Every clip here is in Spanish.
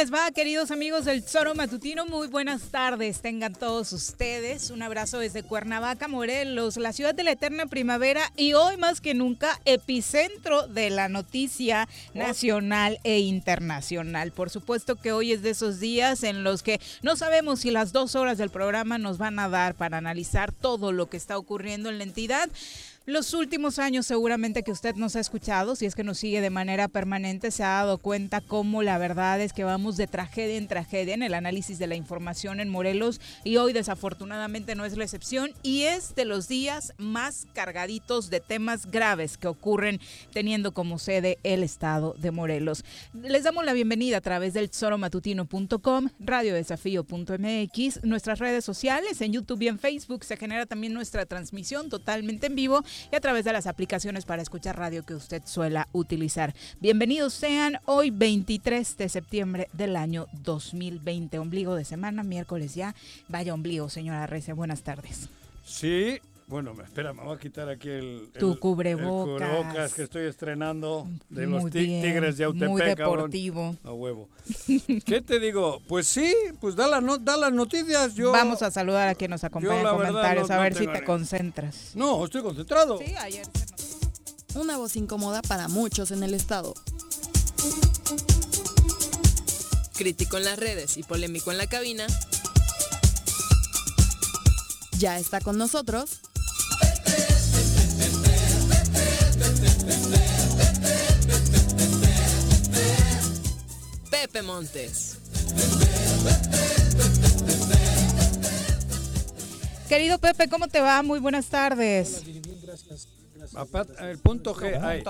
les va, queridos amigos del Zoro Matutino? Muy buenas tardes, tengan todos ustedes. Un abrazo desde Cuernavaca, Morelos, la ciudad de la eterna primavera y hoy más que nunca epicentro de la noticia nacional e internacional. Por supuesto que hoy es de esos días en los que no sabemos si las dos horas del programa nos van a dar para analizar todo lo que está ocurriendo en la entidad. Los últimos años seguramente que usted nos ha escuchado, si es que nos sigue de manera permanente, se ha dado cuenta cómo la verdad es que vamos de tragedia en tragedia en el análisis de la información en Morelos y hoy desafortunadamente no es la excepción y es de los días más cargaditos de temas graves que ocurren teniendo como sede el estado de Morelos. Les damos la bienvenida a través del soromatutino.com, radiodesafío.mx, nuestras redes sociales, en YouTube y en Facebook se genera también nuestra transmisión totalmente en vivo y a través de las aplicaciones para escuchar radio que usted suela utilizar. Bienvenidos sean hoy 23 de septiembre del año 2020, ombligo de semana, miércoles ya. Vaya ombligo, señora Rece, buenas tardes. Sí, bueno, me- espera, me voy a quitar aquí el, Tu el- cubrebocas. el cubrebocas que estoy estrenando de los Muy ti- bien, Tigres de Autepec, Muy cabrón. deportivo. A huevo. ¿Qué te digo? Pues sí, pues da, la no- da las noticias. Yo, Vamos a saludar a quien nos acompaña en comentarios, no- a no ver si te concentras. No, estoy concentrado. Sí, ayer se nos- Una voz incómoda para muchos en el estado. Crítico en las redes y polémico en la cabina. Ya está con nosotros Pepe Montes. Querido Pepe, ¿cómo te va? Muy buenas tardes. Aparte, el punto G. ay,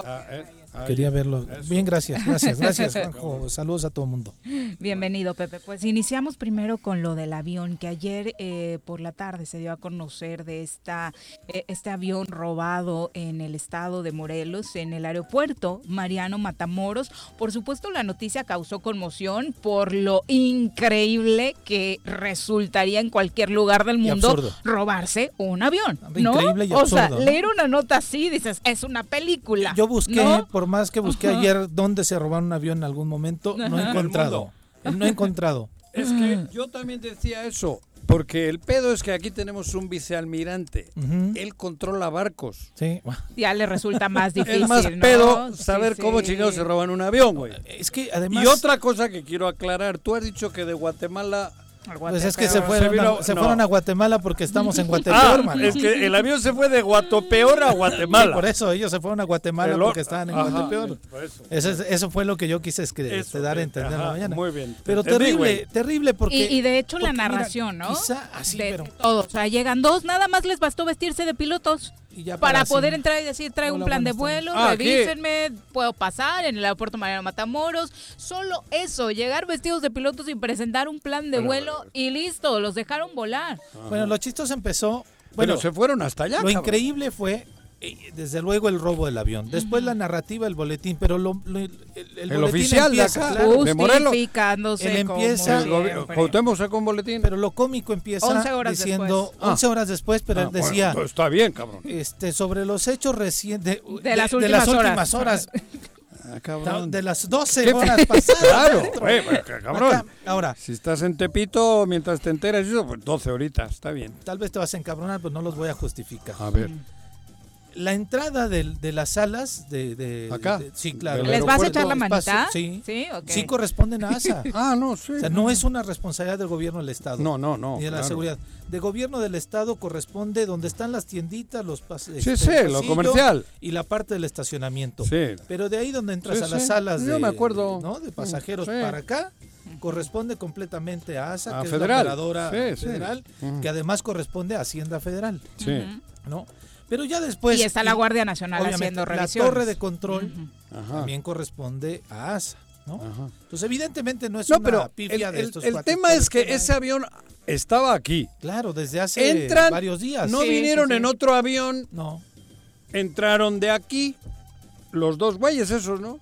ay, Quería verlo. eso. Bien, gracias, gracias, gracias, Juanjo. Saludos a todo el mundo. Bienvenido, Pepe. Pues iniciamos primero con lo del avión, que ayer eh, por la tarde se dio a conocer de esta, eh, este avión robado en el estado de Morelos, en el aeropuerto Mariano Matamoros. Por supuesto, la noticia causó conmoción por lo increíble que resultaría en cualquier lugar del mundo absurdo. robarse un avión. ¿no? Increíble y o sea, absurdo, ¿no? leer una nota así, dices, es una película. Yo busqué, ¿no? por más que busqué ayer dónde se robaron un avión en algún momento, no he encontrado. No he encontrado. Es que yo también decía eso. Porque el pedo es que aquí tenemos un vicealmirante. Ujú. Él controla barcos. Sí. Ya le resulta más difícil. Es más ¿no? pedo Sí, saber sí. cómo chingados se roban un avión, güey. Es que además. Y otra cosa que quiero aclarar, tú has dicho que de Guatemala... Pues es que se fueron, se vino- a, se no. fueron a Guatemala porque estamos en Ah, Guatepeor, mano. es que el avión se fue de Guatopeor a Sí, Guatemala. por eso ellos se fueron a Guatemala El porque estaban en Ajá, Guatepeor. eso. Eso, es- eso fue lo que yo quise escri- Eso, este, dar a entender en ajá, la mañana. muy bien, te Pero terrible, terrible porque. Y, y de hecho la porque mira, narración, ¿no? Quizá así, de pero. todos, o sea, llegan dos, nada más les bastó vestirse de pilotos y ya para poder entrar y decir, traigo un plan de vuelo, Ah, revísenme, puedo pasar en el aeropuerto Mariano Matamoros. Solo eso, llegar vestidos de pilotos y presentar un plan de vuelo bueno. y listo, los dejaron volar. Bueno, lo chistoso empezó. Bueno, Bueno, se fueron hasta allá. lo cabrón. increíble fue eh, desde luego el robo del avión. Después la narrativa, el boletín, pero lo, lo- el, el El boletín oficial de acá. claro, de Morelos. Justificándose Él como empieza- El gobi- siempre. Cuauhtémoc sacó un boletín. pero lo cómico empieza 11 horas diciendo después. Ah. 11 horas después, pero Ah, él bueno, decía está bien, cabrón. este sobre los hechos recientes De las últimas últimas horas, Ah, de las 12 ¿Qué? horas pasadas. Claro, pues, cabrón. Acá, ahora, Si estás en Tepito, mientras te enteras de eso, pues 12 horitas, está bien. tal vez te vas a encabronar, pero no los voy a justificar. A ver. La entrada de, las salas de, de- Acá, de- sí, claro. ¿Les vas a echar la Espacio, manita? Sí. Sí, ok. Sí corresponden a ASA. Ah, no, sí. O sea, no es una responsabilidad del gobierno del Estado. No, no, no. Ni de la claro. seguridad. De gobierno del Estado corresponde donde están las tienditas, los pases. Sí, sí, lo comercial. Y la parte del estacionamiento. Sí. Pero de ahí donde entras Sí, a las sí. salas Yo de, me acuerdo. ¿no? de pasajeros Sí. para acá, corresponde completamente a ASA, A que federal. es la operadora federal, Ujú. que además corresponde a Hacienda Federal. Sí. ¿no? Pero ya después... y está la Guardia Nacional haciendo La revisiones. torre de control también corresponde a ASA. ¿no? Ajá. Entonces, evidentemente no es No, una pero el, pifia de el- estos el cuates, tema es que que- ese avión estaba aquí. Claro, desde hace Entran, varios días. no Sí, vinieron sí, sí. en otro avión, No, entraron de aquí. Los dos güeyes esos, ¿no?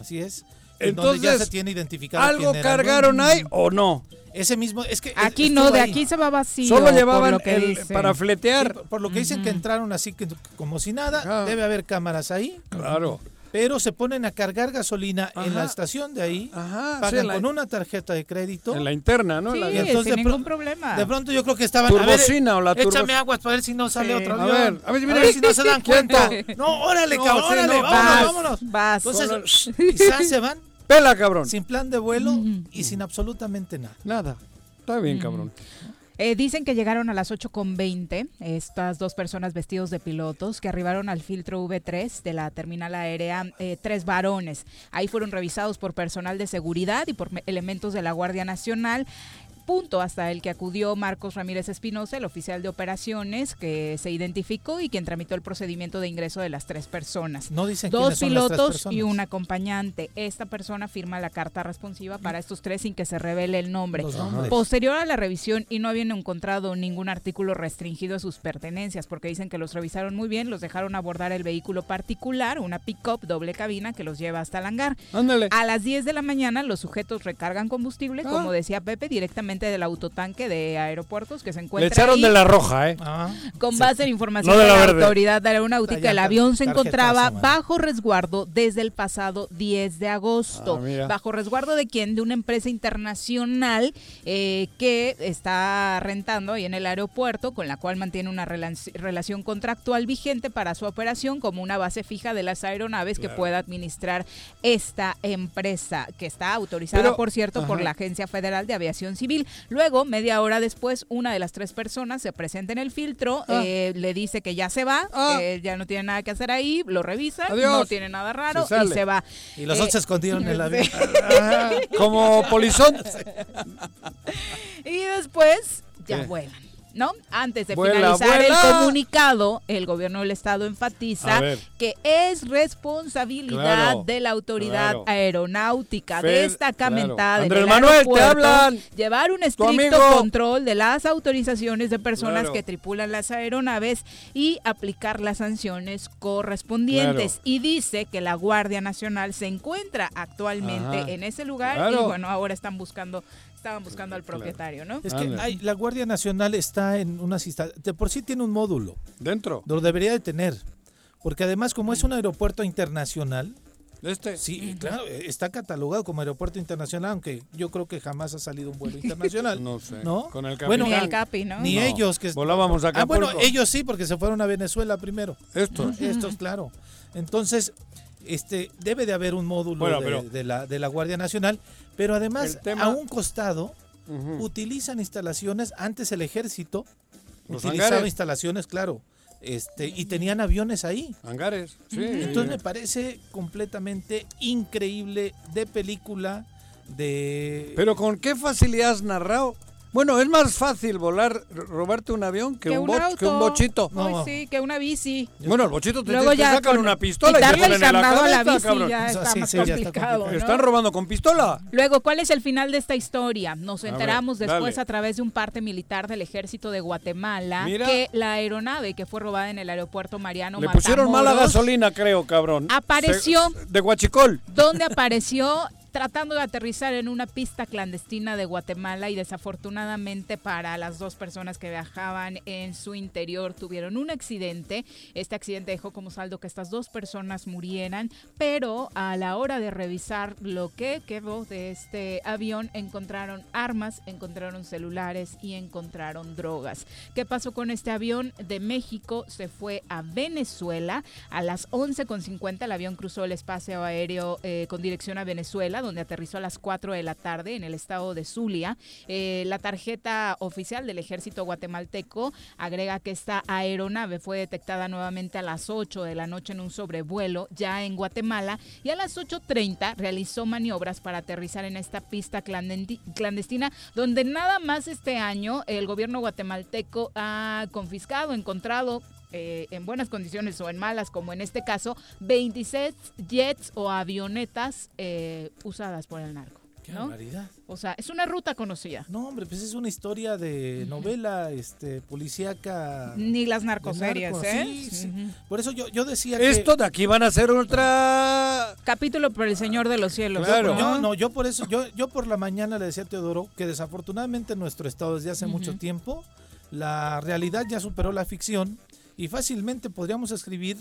así es. En donde ya Entonces, se tiene identificado ¿Algo quién era el cargaron ahí o no? Ese mismo, es que Aquí no, de ahí. aquí se va vacío. Solo por llevaban lo que el- dicen. para Sí, fletear. por, por lo que dicen que entraron así que como si nada, Ajá. debe haber cámaras ahí, Claro. pero se ponen a cargar gasolina en la estación de ahí, Ajá. sí, pagan en la, con una tarjeta de crédito. en la interna, ¿no? Sí, La- Y entonces sin de ningún pro- problema. De pronto yo creo que estaban a ver, turbocina o la échame turbocina. aguas para ver si no sale Sí. otro A ver, a ver, mira. si no se dan cuenta. No, órale, No, cabrón, sí, órale, no, vámonos, vas, vámonos. vas. Entonces, quizás se van Pela, cabrón. sin plan de vuelo y sin absolutamente nada. Nada. Está bien, cabrón. Eh, dicen que llegaron a las 8.20 estas dos personas vestidos de pilotos que arribaron al filtro V3 de la terminal aérea, eh, tres varones. Ahí fueron revisados por personal de seguridad y por me- elementos de la Guardia Nacional. Punto hasta el que acudió Marcos Ramírez Espinosa, el oficial de operaciones, que se identificó y quien tramitó el procedimiento de ingreso de las tres personas. No dicen Dos son las pilotos y un acompañante. Esta persona firma la carta responsiva para estos tres sin que se revele el nombre. Posterior a la revisión y no habían encontrado ningún artículo restringido a sus pertenencias porque dicen que los revisaron muy bien, los dejaron abordar el vehículo particular, una pick-up doble cabina que los lleva hasta el hangar. Ándale. A las 10 de la mañana los sujetos recargan combustible, Ah. como decía Pepe, directamente del autotanque de aeropuertos que se Le encuentra echaron ahí. de la roja, ¿eh? Ah, Con base en información No de de la la, verde. autoridad aeronáutica, el avión se encontraba man. bajo resguardo desde el pasado 10 de agosto. Ah, bajo resguardo de quién? De una empresa internacional eh, que está rentando ahí en el aeropuerto, con la cual mantiene una rela- relación contractual vigente para su operación como una base fija de las aeronaves que pueda administrar esta empresa, que está autorizada, Pero- por cierto, por la Agencia Federal de Aviación Civil. Luego, media hora después, una de las tres personas se presenta en el filtro, Ah. eh, le dice que ya se va, Ah. que ya no tiene nada que hacer ahí, lo revisa, Adiós. no tiene nada raro Se y se va. y los Eh, otros se escondieron en el avión. Ajá. Como polizón. Y después ya ¿Qué? vuelan. ¿No? Antes de finalizar el comunicado, el gobierno del estado enfatiza que es responsabilidad Claro, de la autoridad claro. aeronáutica, Fed- destacamentada claro. en Manuel, te hablan. llevar un estricto control de las autorizaciones de personas que tripulan las aeronaves y aplicar las sanciones correspondientes. Y dice que la Guardia Nacional se encuentra actualmente Ajá. en ese lugar y bueno, ahora están buscando estaban buscando al propietario, ¿no? Es que hay, la Guardia Nacional está en unas instalaciones, de por sí tiene un módulo, Dentro. lo debería de tener, porque además como es un aeropuerto internacional, Este. sí, claro, está catalogado como aeropuerto internacional, aunque yo creo que jamás ha salido un vuelo internacional. No sé. ¿No? Con el Bueno, Ni el Capi, ¿no? Ni No, ellos que Volábamos a Ah, bueno, ellos sí, porque se fueron a Venezuela primero. Estos. Estos, claro. Entonces, este debe de haber un módulo Bueno, de, pero- de la, de la Guardia Nacional, pero además tema- a un costado utilizan instalaciones antes el ejército Los utilizaba hangares. instalaciones, claro, este y tenían aviones ahí. Hangares. Sí. Entonces me parece completamente increíble de película de Pero con qué facilidad has narrado. Bueno, es más fácil volar, robarte un avión que, Que un, un bo- auto. que un bochito. Ay, No. sí, que una bici. Bueno, el bochito te, Luego te ya sacan con una pistola y te el en la a la bici cabrón. ya está sí, más sí, ya está complicado, ¿no? Están robando con pistola. Luego, ¿cuál es el final de esta historia? Nos ver, enteramos después dale. a través de un parte militar del ejército de Guatemala Mira. que la aeronave que fue robada en el aeropuerto Mariano Le pusieron mala gasolina, creo, cabrón. Apareció. Se- de Guachicol. donde apareció tratando de aterrizar en una pista clandestina de Guatemala y desafortunadamente para las dos personas que viajaban en su interior tuvieron un accidente. Este accidente dejó como saldo que estas dos personas murieran, pero a la hora de revisar lo que quedó de este avión encontraron armas, encontraron celulares y encontraron drogas. ¿Qué pasó con este avión? De México se fue a Venezuela a las 11.50 el avión cruzó el espacio aéreo eh, con dirección a Venezuela, donde aterrizó a las 4 de la tarde en el estado de Zulia. Eh, la tarjeta oficial del ejército guatemalteco agrega que esta aeronave fue detectada nuevamente a las 8 de la noche en un sobrevuelo ya en Guatemala y a las 8.30 realizó maniobras para aterrizar en esta pista clandestina, donde nada más este año el gobierno guatemalteco ha confiscado, encontrado eh, en buenas condiciones o en malas, como en este caso, 26 jets o avionetas eh, usadas por el narco. Qué ¿no? barbaridad. O sea, es una ruta conocida. No, hombre, pues es una historia de novela este, policíaca. Ni las narcoseries, narcos, ¿eh? sí, sí. Por eso yo, yo decía que... Esto de aquí van a ser otra. Capítulo por el Señor de los Cielos. Claro. ¿no? Yo, no, yo por eso, yo, yo por la mañana le decía a Teodoro que desafortunadamente en nuestro estado desde hace mucho tiempo la realidad ya superó la ficción y fácilmente podríamos escribir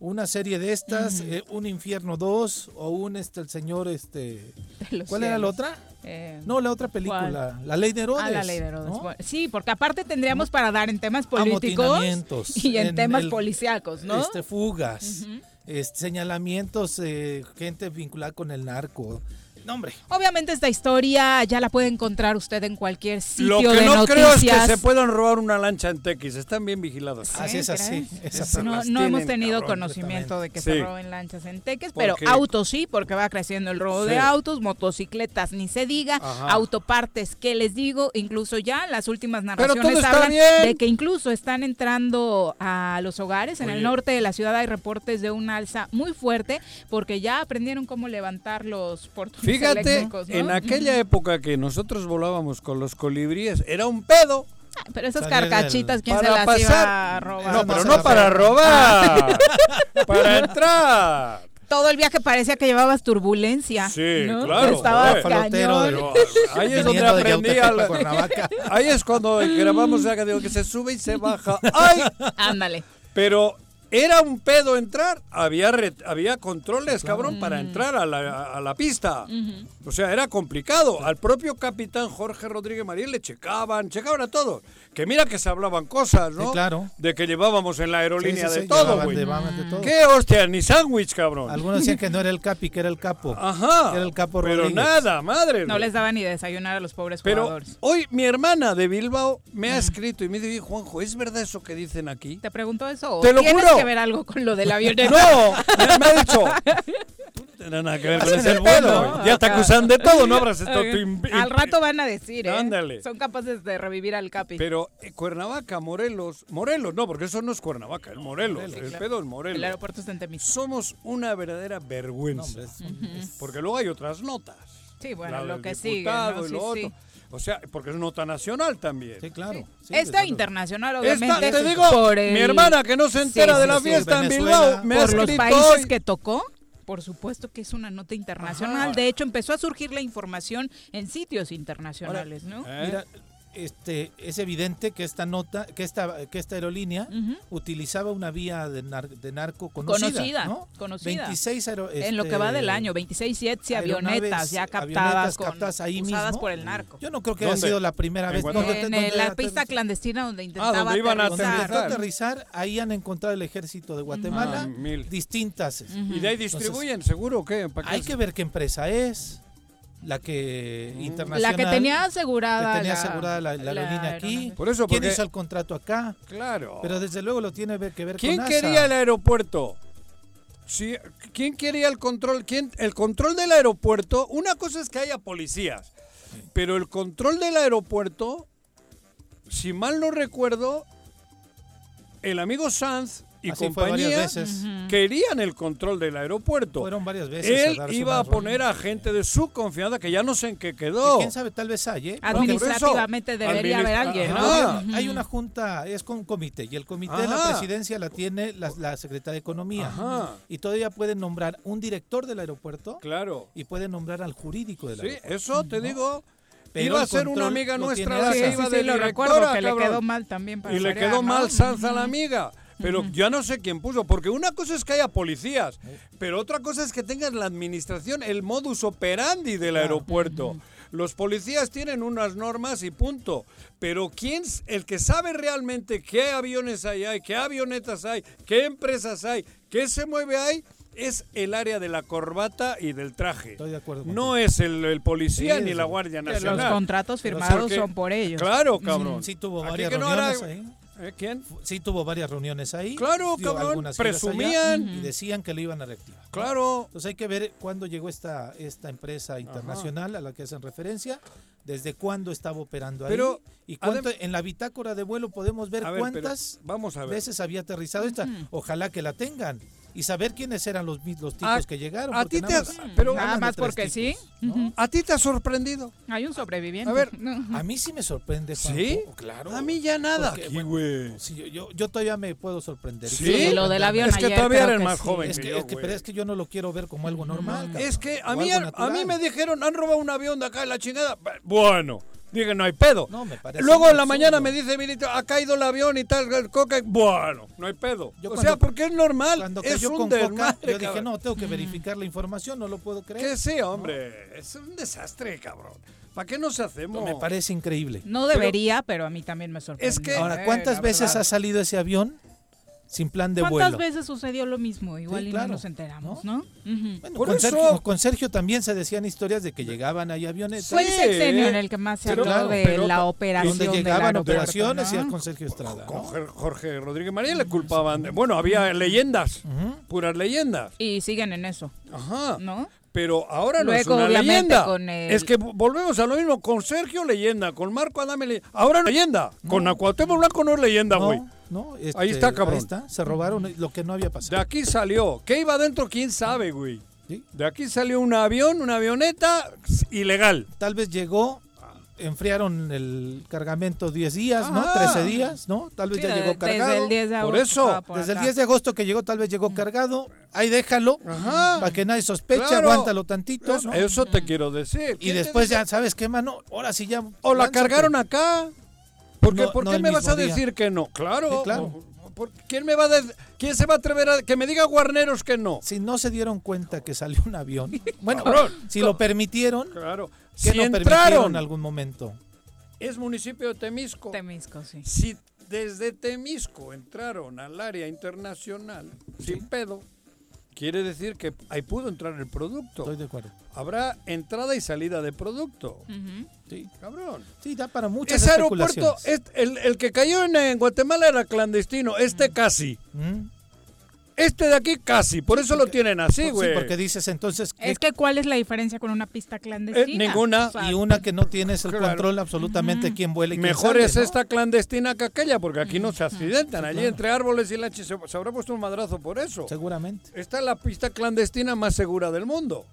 una serie de estas, eh, un infierno 2 o un este el señor este los ¿Cuál era la otra? Eh, No, la otra película, La Ley de Herodes. Ah, la ley de Herodes. Sí, porque aparte tendríamos para dar en temas políticos y en, en temas el- policíacos, ¿no? Este fugas, este, señalamientos, eh, gente vinculada con el narco. No, hombre. Obviamente esta historia ya la puede encontrar usted en cualquier sitio Lo que de no noticias. creo es que se puedan robar una lancha en Tequis. Están bien vigilados. Así es así. ¿crees? es así. No, no hemos tenido cabrón, conocimiento de que Sí. se roben lanchas en Teques, pero autos sí, porque va creciendo el robo Sí. de autos, motocicletas ni se diga, Ajá. autopartes, ¿qué les digo? Incluso ya las últimas narraciones hablan bien. de que incluso están entrando a los hogares. En el norte de la ciudad hay reportes de un alza muy fuerte porque ya aprendieron cómo levantar los portones Fíjate, eléctricos, ¿no? en aquella época que nosotros volábamos con los colibríes, era un pedo. Ah, Pero esas carcachitas, ¿quién se las iba a pasar. robar? No, pero no para robar. para entrar. Todo el viaje parecía que llevabas turbulencia. Sí, ¿no? claro, Estabas cañón. Ahí es donde aprendí la-. Ahí es cuando grabamos ya que digo que se sube y se baja. ¡Ay! Ándale. Pero era un pedo entrar. Había re- había controles, cabrón, para entrar a la, a la pista. O sea, era complicado. Al propio capitán Jorge Rodríguez María le checaban, checaban a todos. Que mira que se hablaban cosas, ¿no? Sí, claro. De que llevábamos en la aerolínea Sí, sí, de todo, güey. llevaban de todo. ¿Qué hostia? Ni sándwich, cabrón. Algunos decían que no era el capi, que era el capo. Ajá. Era el capo Pero Rodríguez. nada, madre. No les daba ni desayunar a los pobres Pero jugadores. hoy mi hermana de Bilbao me ha escrito y me dice, Juanjo, ¿es verdad eso que dicen aquí? ¿Te preguntó eso? ¿O Te lo juro. Que ver algo con lo del avioneta? No, me, me ha dicho. Tú no tienes nada que ver con ese el mundo, Ya te acusan de todo, no habrás estado Al rato van a decir, ¿eh? Ándale. Son capaces de revivir al Capi. Pero eh, Cuernavaca, Morelos, Morelos, no, porque eso no es Cuernavaca, es Morelos. el pedo es el Morelos. aeropuerto está en. Somos una verdadera vergüenza. Porque luego hay otras notas. Sí, bueno, La lo que sigue, ¿no? y Sí, lo sí. otro. O sea, porque es nota nacional también. Sí, claro. Sí, luego. internacional, Esta, obviamente. te digo, por el- mi hermana que no se entera Sí, de la fiesta en Bilbao me ha por los países hoy. que tocó, por supuesto que es una nota internacional. De hecho, empezó a surgir la información en sitios internacionales, ¿no? ¿Eh? Mira, este, es evidente que esta nota, que esta, que esta aerolínea Ujú. utilizaba una vía de, nar- de narco conocida. Conocida, ¿no? conocida. 26 aero- en lo que este, va del año, 26 jets y avionetas ya captadas, avionetas con- captadas ahí usadas mismo. por el narco. Yo no creo que haya ¿Dónde? sido la primera ¿En vez. ¿Dónde- en dónde la pista clandestina donde intentaba donde iban a Donde aterrizar. intentó aterrizar. aterrizar, ahí han encontrado el ejército de Guatemala Ah, mil. distintas. ¿Y de ahí distribuyen, seguro o qué? ¿Para qué Hay que ver qué empresa es, la que Mm. internacional. La que tenía asegurada, que tenía la, asegurada la, la aerolínea aquí. Por eso, ¿Quién porque- hizo el contrato acá? Claro. Pero desde luego lo tiene que ver ¿Quién con NASA. quería el aeropuerto? Sí, ¿Quién quería el control? ¿Quién? El control del aeropuerto, una cosa es que haya policías, pero el control del aeropuerto si mal no recuerdo, el amigo Sanz y Así compañía varias veces. querían el control del aeropuerto. Fueron varias veces. Él iba a poner a gente de su confianza que ya no sé en qué Que quedó. ¿Quién sabe? Tal vez hay, ¿eh? Administrativamente debería haber alguien, ¿no? Hay una junta, es con un comité, y el comité de la presidencia la tiene la, la secretaria de Economía. Ajá. Y todavía pueden nombrar un director del aeropuerto Claro. y pueden nombrar al jurídico del Sí, aeropuerto. eso te digo. Pero iba a ser una amiga nuestra la Sí, que sí, iba sí, de lo recuerdo que le quedó mal también para Y le quedó ¿no? mal Sanz a la amiga. Pero ya no sé quién puso, porque una cosa es que haya policías, pero otra cosa es que tengas la administración, el modus operandi del aeropuerto. Los policías tienen unas normas y punto. Pero quién, s- el que sabe realmente qué aviones hay, hay, qué avionetas hay, qué empresas hay, qué se mueve ahí, es el área de la corbata y del traje. Estoy de acuerdo No es el, el policía Sí, ni la. Guardia Nacional. los contratos firmados Porque- son por ellos. Claro, cabrón. Sí tuvo Aquí varias que no era- reuniones ahí. ¿Eh? ¿Quién? Sí tuvo varias reuniones ahí. Claro, cabrón, algunas giras allá, presumían. y decían que lo iban a reactivar. Claro. Entonces hay que ver cuándo llegó esta, esta empresa internacional a la que hacen referencia, desde cuándo estaba operando ahí y cuánto en la bitácora de vuelo podemos ver, cuántas vamos a ver. veces había aterrizado esta. Ojalá que la tengan y saber quiénes eran los, los tipos A- que llegaron. a ti nada te- más pero- Nada de más porque sí. tipos, ¿no? Ujú. ¿A ti te ha sorprendido? Hay un sobreviviente. A ver, A mí sí me sorprende, Juanjo. ¿Sí? Claro. A mí ya nada. Porque, aquí, bueno, güey. Sí, yo, yo, yo todavía me puedo sorprender. ¿Sí? Sí, lo del avión Es que ayer todavía eres más sí. joven Es que, que yo, es que- pero es que yo no lo quiero ver como algo normal. cabrón. Es que a mí, algo a mí me dijeron, han robado un avión de acá en la chingada. Bueno, dije, no hay pedo. No, me parece Luego en la absurdo. mañana me dice, Milito, ha caído el avión y tal, el coca. Bueno, no hay pedo. Yo o cuando- sea, porque es normal. Cuando es cayó un con Coca, yo dije, cabrón. no, tengo que verificar la información, no lo puedo creer. Que sí, hombre. Es un desastre, cabrón. ¿Para qué nos hacemos? Me parece increíble. No debería, pero, a mí también me sorprende. Es que- Ahora, Eh, ¿cuántas veces verdad. ha salido ese avión sin plan de ¿Cuántas vuelo? veces sucedió lo mismo? Igual Sí, y claro. no nos enteramos, ¿no? Bueno, con, eso- Sergio, con Sergio también se decían historias de que llegaban ahí aviones Fue el sexenio en el que más se habló claro, de pero- la operación donde llegaban aeropuerto, operaciones y ¿no? era con Sergio Estrada. Con ¿no? Jorge- Rodríguez María le culpaban. de- bueno, había leyendas. Puras leyendas. Y siguen en eso, Ajá. ¿no? Pero ahora no Luego, es una leyenda. con el- Es que vo- volvemos a lo mismo. Con Sergio, leyenda. Con Marco Adame, leyenda. Ahora no leyenda. Con Acuauhtémoc Blanco no es leyenda, güey. No, no, este, Ahí está, cabrón. Ahí está, se robaron lo que no había De pasado. aquí salió. ¿Qué iba adentro? ¿Quién sabe, güey? ¿sí? De aquí salió un avión, una avioneta ilegal. Tal vez llegó, enfriaron el cargamento 10 días, ¿no? Ajá. 13 días, ¿no? Tal vez Sí, ya llegó desde cargado. el 10 de Por agosto eso, por Desde el acá. 10 de agosto que llegó, tal vez llegó cargado. Ahí déjalo, Ajá. para que nadie sospeche, Claro. aguántalo tantito. Eso, ¿no? eso te quiero decir. Y ¿Quién te después ya, ¿sabes qué, mano? Ahora sí ya. O la lánzate. cargaron acá. ¿Por qué, No, por qué me vas a día. decir que no? Claro. Sí, claro. ¿Por- ¿Quién me va a de- quién se va a atrever a que me diga Guarneros que no? Si no se dieron cuenta que salió un avión, bueno, Cabrón. si lo permitieron, Claro. ¿qué Si no permitieron entraron, en algún momento? es municipio de Temisco. Temisco, sí. Si desde Temisco entraron al área internacional sin pedo, quiere decir que ahí pudo entrar el producto. Estoy de acuerdo. Habrá entrada y salida de producto. Sí, Cabrón. sí da para muchas Ese aeropuerto, es- el, el que cayó en, en Guatemala era clandestino, este casi. Este de aquí casi, por eso lo tienen así, Sí, güey. porque dices entonces que Es que ¿cuál es la diferencia con una pista clandestina? Eh, ninguna. O sea, y una que no tienes el Claro. control absolutamente quién vuela y quién Mejor sale, es ¿no? esta clandestina que aquella, porque aquí no se accidentan. Allí entre árboles y la se, se habrá puesto un madrazo por eso. Seguramente. Esta es la pista clandestina más segura del mundo.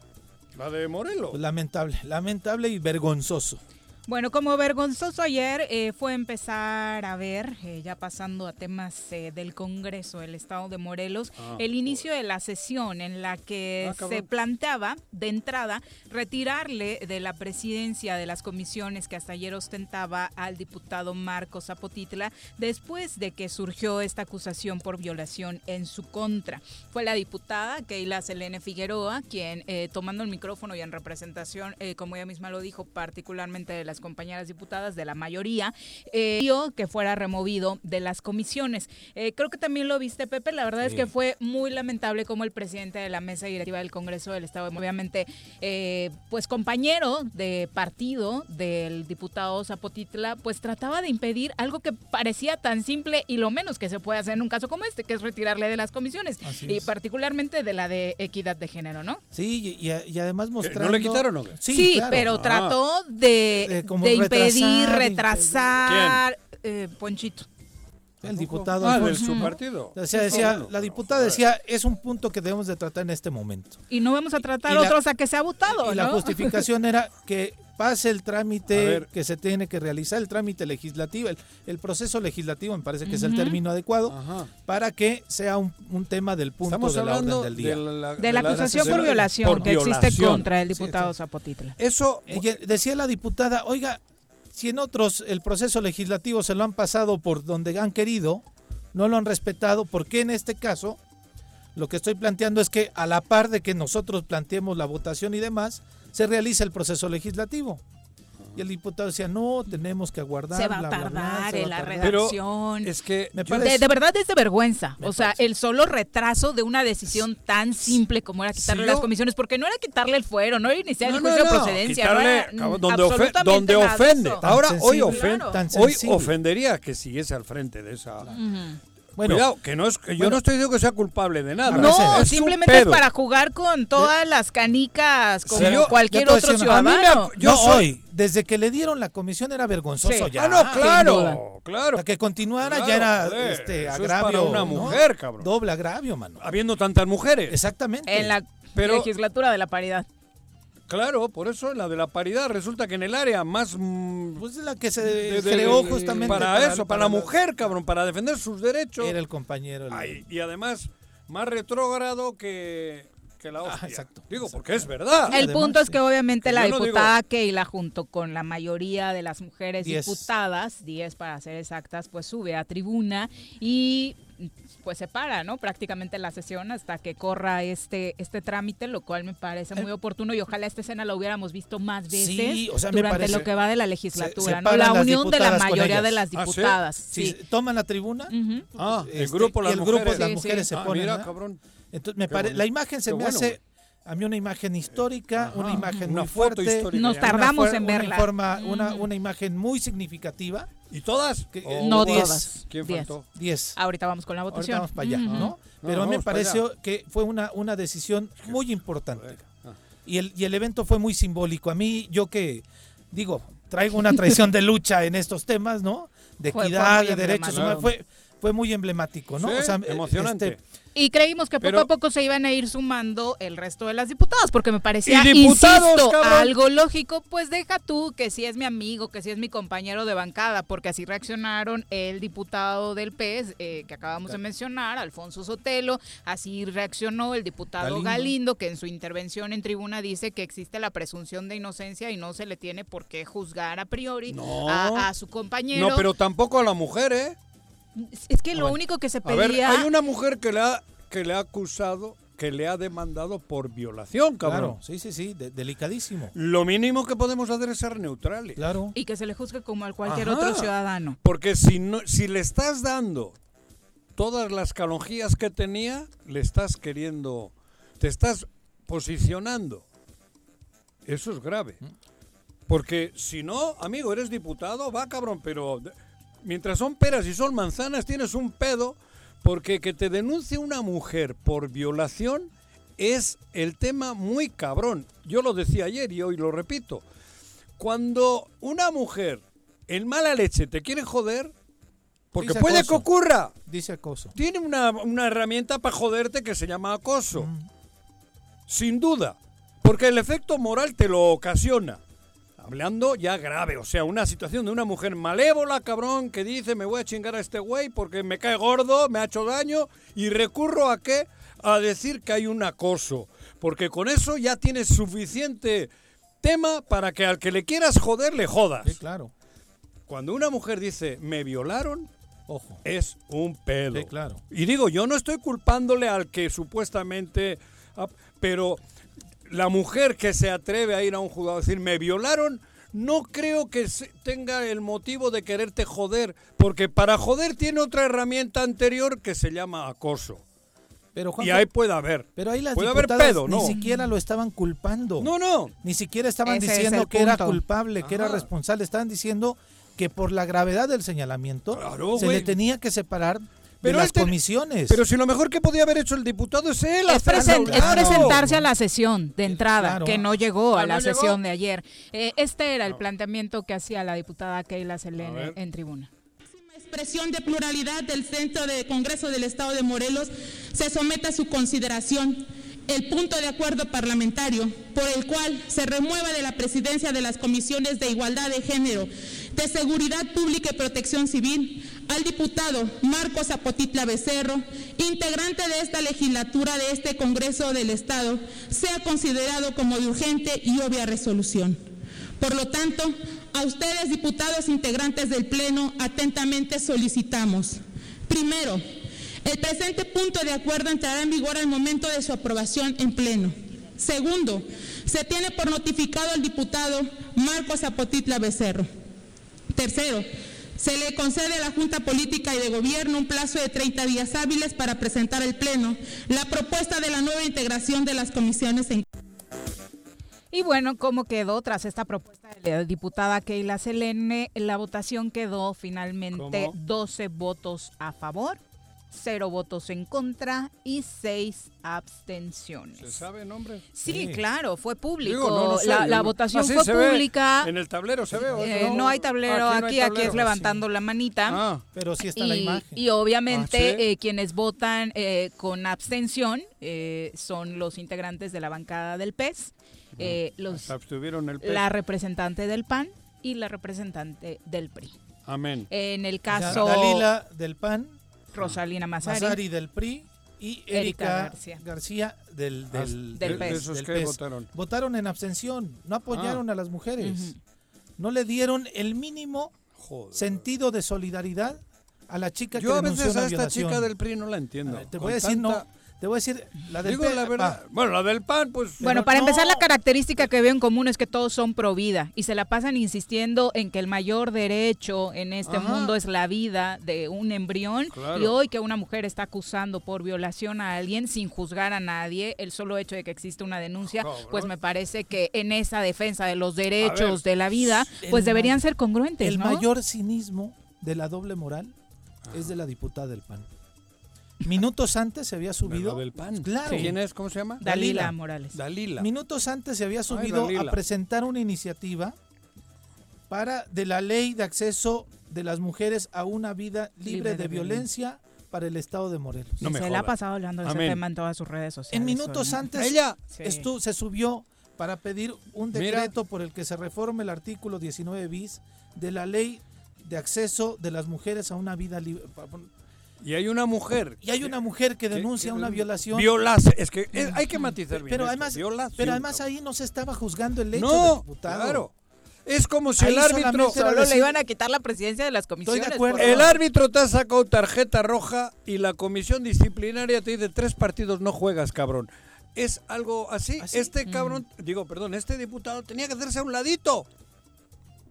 La de Morelos. Pues lamentable, lamentable y vergonzoso. Bueno, como vergonzoso ayer eh, fue empezar a ver, eh, ya pasando a temas eh, del Congreso del Estado de Morelos, el inicio de la sesión en la que Ah, se planteaba de entrada retirarle de la presidencia de las comisiones que hasta ayer ostentaba al diputado Marco Zapotitla después de que surgió esta acusación por violación en su contra. Fue la diputada Keila Selene Figueroa quien, tomando el micrófono y en representación, como ella misma lo dijo, particularmente de las compañeras diputadas, de la mayoría, eh, pidió que fuera removido de las comisiones. Eh, creo que también lo viste, Pepe. La verdad es que fue muy lamentable como el presidente de la mesa directiva del Congreso del Estado, obviamente, eh, pues compañero de partido del diputado Zapotitla, pues trataba de impedir algo que parecía tan simple y lo menos que se puede hacer en un caso como este, que es retirarle de las comisiones Así y es. particularmente de la de equidad de género, ¿no? Sí, y, y- y además mostrando... ¿No le quitaron o qué? Sí, Sí, claro. pero Ah. trató de, De como de impedir, retrasar, retrasar. eh, Ponchito. El diputado Ah, de su partido. O sea, decía, la diputada decía, es un punto que debemos de tratar en este momento. Y no vamos a tratar Y la- otros a que se ha votado, y la justificación era que pase el trámite que se tiene que realizar, el trámite legislativo, el, el proceso legislativo, me parece que es el término adecuado, Ajá. para que sea un, un tema del punto Estamos de la hablando orden del día. de la, De la acusación por la- violación por que existe contra el Sí, diputado sí. Zapotitla. Eso, Ella- decía la diputada, oiga, si en otros el proceso legislativo se lo han pasado por donde han querido, no lo han respetado, ¿por qué en este caso? Lo que estoy planteando es que a la par de que nosotros planteemos la votación y demás, se realiza el proceso legislativo. Y el diputado decía, no, tenemos que aguardar. Se va a bla, bla, bla, tardar va en la a tardar". Pero redacción. es que Me parece- De, de verdad es de vergüenza. O sea, parece. el solo retraso de una decisión tan simple como era quitarle Si las comisiones, porque no era quitarle el fuero, no era iniciar No, el no, juicio de no, procedencia. no quitarle, era, donde, ofe- donde ofende. Ahora, hoy, ofen- claro. hoy ofendería que siguiese al frente de esa. Ujú. Bueno, Cuidado, que no es, que yo bueno. no estoy diciendo que sea culpable de nada. No, Es simplemente es para jugar con todas las canicas como Sí, yo- cualquier yo otro decir una- a mí me ciudadano. yo no soy- hoy, desde que le dieron la comisión era vergonzoso Sí. ya. Ah, no, claro, claro. Para que continuara Claro, ya era joder, este, eso es agravio. para una ¿no? mujer, cabrón. Doble agravio, mano. Habiendo tantas mujeres. Exactamente. En la Pero- legislatura de la paridad. Claro, por eso en la de la paridad resulta que en el área más mm, Pues es la que se de- de- creó de- justamente para, eso, para, la mujer, cabrón, para defender sus derechos. Era el compañero. el- Ay, y además más retrógrado que, que la Ah, exacto, Digo, exacto. porque es verdad. El además, punto es sí. que obviamente Que la no diputada Keila junto con la mayoría de las mujeres Diez. diputadas, 10 para ser exactas, pues sube a tribuna y pues se para, ¿no? Prácticamente la sesión hasta que corra este este trámite, lo cual me parece muy oportuno y ojalá esta escena la hubiéramos visto más veces Sí, o sea, me durante parece- lo que va de la se legislatura, ¿no? La unión de la mayoría de las ¿Ah, sí? diputadas. Si sí. toman la tribuna. Ah, el este, grupo las el grupo las Sí, mujeres sí. se Ah, ponen. mira, ¿no? cabrón. Entonces, me pare- la imagen se Qué me bueno, hace. A mí una imagen histórica, una imagen Una muy foto fuerte. histórica. Nos una tardamos fuer- en una verla. informa- una, Mm. una imagen muy significativa. ¿Y todas? Que- ¿O No diez. todas. ¿Quién Diez. faltó? 10. Ahorita vamos con la Ahorita votación. vamos para allá, Ujú. ¿no? No, Pero me vamos para pareció que fue una, una decisión muy importante. Ah. Y el, y el evento fue muy simbólico. A mí, yo que, digo, traigo una tradición de lucha en estos temas, ¿no? De Fue- fue equidad, de derechos humanos. Fue, fue muy emblemático, ¿no? Sí, O sea, emocionante. este, Y creímos que poco Pero- a poco se iban a ir sumando el resto de las diputadas, porque me parecía, insisto, algo lógico, pues deja tú que si es mi amigo, que si es mi compañero de bancada, porque así reaccionaron el diputado del PES, eh, que acabamos de mencionar, Alfonso Sotelo, así reaccionó el diputado Galindo. Galindo. que en su intervención en tribuna dice que existe la presunción de inocencia y no se le tiene por qué juzgar a priori No. a, a su compañero. No, pero tampoco a la mujer, ¿eh? Es que lo único que se A ver, pedía... hay una mujer que le ha, que le ha acusado, que le ha demandado por violación, cabrón. claro, sí, sí, sí, de- delicadísimo. Lo mínimo que podemos hacer es ser neutrales. Claro. Y que se le juzgue como a cualquier Ajá. otro ciudadano. Porque si, no, si le estás dando todas las calonjías que tenía, le estás queriendo, te estás posicionando. Eso es grave. Porque si no, amigo, eres diputado, va cabrón, pero de- mientras son peras y son manzanas, tienes un pedo, porque que te denuncie una mujer por violación es el tema muy cabrón. Yo lo decía ayer y hoy lo repito. Cuando una mujer en mala leche te quiere joder, porque Dice puede acoso. que ocurra, Dice acoso. tiene una, una herramienta para joderte que se llama acoso. Mm. Sin duda. Porque el efecto moral te lo ocasiona. Hablando ya grave, o sea, una situación de una mujer malévola, cabrón, que dice me voy a chingar a este güey porque me cae gordo, me ha hecho daño y recurro a qué? A decir que hay un acoso. Porque con eso ya tienes suficiente tema para que al que le quieras joder le jodas. Sí, claro. Cuando una mujer dice me violaron, Ojo. es un pedo. Sí, claro. Y digo, yo no estoy culpándole al que supuestamente... ah, Pero la mujer que se atreve a ir a un juzgado a decir, me violaron, no creo que tenga el motivo de quererte joder, porque para joder tiene otra herramienta anterior que se llama acoso. Pero, Y ahí puede haber. pero ahí las puede haber diputadas pedo, ¿no? ni siquiera lo estaban culpando. No, no. Ni siquiera estaban Ese diciendo que era culpable, que era responsable. Estaban diciendo que por la gravedad del señalamiento Claro, se le tenía que separar Pero de las comisiones. Pero si lo mejor que podía haber hecho el diputado es él. Es, hacerlo, presen- es presentarse a la sesión de entrada, Claro. que no llegó Ah, a la ¿no llegó? sesión de ayer. Eh, este era el planteamiento que hacía la diputada Keila Selene en tribuna. Si expresión de pluralidad del Centro de Congreso del Estado de Morelos se somete a su consideración el punto de acuerdo parlamentario por el cual se remueva de la presidencia de las comisiones de igualdad de género, de seguridad pública y protección civil al diputado Marcos Zapotitla Becerro, integrante de esta legislatura de este Congreso del Estado, sea considerado como de urgente y obvia resolución. Por lo tanto, a ustedes, diputados integrantes del Pleno, atentamente solicitamos, primero, el presente punto de acuerdo entrará en vigor al momento de su aprobación en Pleno. Segundo, se tiene por notificado al diputado Marcos Zapotitla Becerro. Tercero, se le concede a la Junta Política y de Gobierno un plazo de 30 días hábiles para presentar al Pleno la propuesta de la nueva integración de las comisiones en Y bueno, ¿cómo quedó tras esta propuesta de la diputada Keila Selene? La votación quedó finalmente ¿Cómo? 12 votos a favor, 0 votos en contra y 6 abstenciones. ¿Se sabe nombre? Sí, Sí. claro, fue público. Digo, no, no sé, la, la no- votación fue pública. En el tablero se ve. ¿o Eh, no hay tablero Aquí no hay aquí, es levantando la manita. Ah, Pero sí está la Y, imagen. y obviamente Ah, ¿sí? eh, quienes votan eh, con abstención eh, son los integrantes de la bancada del PES, eh, los, abstuvieron el pez. la representante del PAN y la representante del PRI. Amén. En el O sea, caso Dalila del PAN, Rosalina Mazari, Mazari del PRI y Erika García. García, del, del, Del de, PES. de esos del que PES. votaron. Votaron en abstención, no apoyaron a las mujeres. No le dieron el mínimo Joder. sentido de solidaridad a la chica Yo que a veces a esta violación. chica del PRI no la entiendo. Ver, te Con voy a decir tanta- no, te voy a decir la del Digo P- la verdad. ah, Bueno, la del PAN, pues. Bueno, para no. empezar, la característica que veo en común es que todos son pro vida y se la pasan insistiendo en que el mayor derecho en este Ajá. mundo es la vida de un embrión. Claro. Y hoy que una mujer está acusando por violación a alguien sin juzgar a nadie, el solo hecho de que existe una denuncia, Cabrón. pues me parece que en esa defensa de los derechos ver, de la vida, pues deberían ma- ser congruentes. el ¿no? mayor cinismo de la doble moral es de la diputada del PAN. Minutos antes se había subido. ¿La del PAN? Claro. ¿Quién es? ¿Cómo se llama? Dalila, Dalila. Morales. Dalila. Minutos antes se había subido a presentar una iniciativa para de la ley de acceso de las mujeres a una vida libre, Libre de, de violencia para el estado de Morelos. No me se la ha pasado hablando de ese tema en todas sus redes sociales. en minutos antes Ella. Sí. se subió para pedir un Mira. decreto por el que se reforme el artículo 19 bis de la ley de acceso de las mujeres a una vida libre. Y hay una mujer. Y hay una mujer que denuncia que- una violación. Violace. Es que hay que matizar bien. pero esto, además, violación, pero además ahí no se estaba juzgando el hecho del No, diputado. claro. Es como si Ahí el árbitro. Solo le iban a quitar la presidencia de las comisiones. acuerdo. por El favor. árbitro te ha sacado tarjeta roja y la comisión disciplinaria te dice tres partidos no juegas, cabrón. Es algo así. ¿Así? Este cabrón, digo, perdón, este diputado tenía que hacerse a un ladito.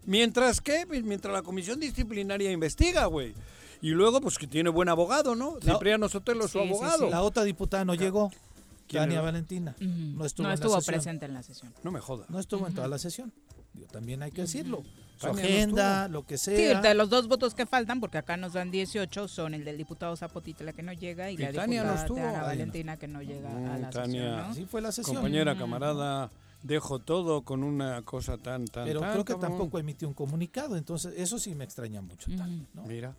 Mientras que, mientras la comisión disciplinaria investiga, güey. Y luego, pues que tiene buen abogado, ¿no? La- Cipriano Sotelo, su Sí, sí, abogado. La otra diputada no llegó, ¿Quién Tania? Valentina. Ujú. No estuvo, no en estuvo la sesión. presente en la sesión. No me joda. No estuvo en toda la sesión. Digo, también hay que decirlo. Su Tania no agenda, lo que Sí, sea. de los dos votos que faltan, porque acá nos dan 18, son el del diputado Zapotitla que no llega y, Y la Tania no diputada estuvo. Ana Valentina que no llega a Mm, la Tania. sesión. ¿no? Así fue la sesión. Compañera, camarada, dejo todo con una cosa tan, tan, Pero tan, creo que cabrón. tampoco emitió un comunicado, entonces eso sí me extraña mucho. Tania, ¿no? Mira.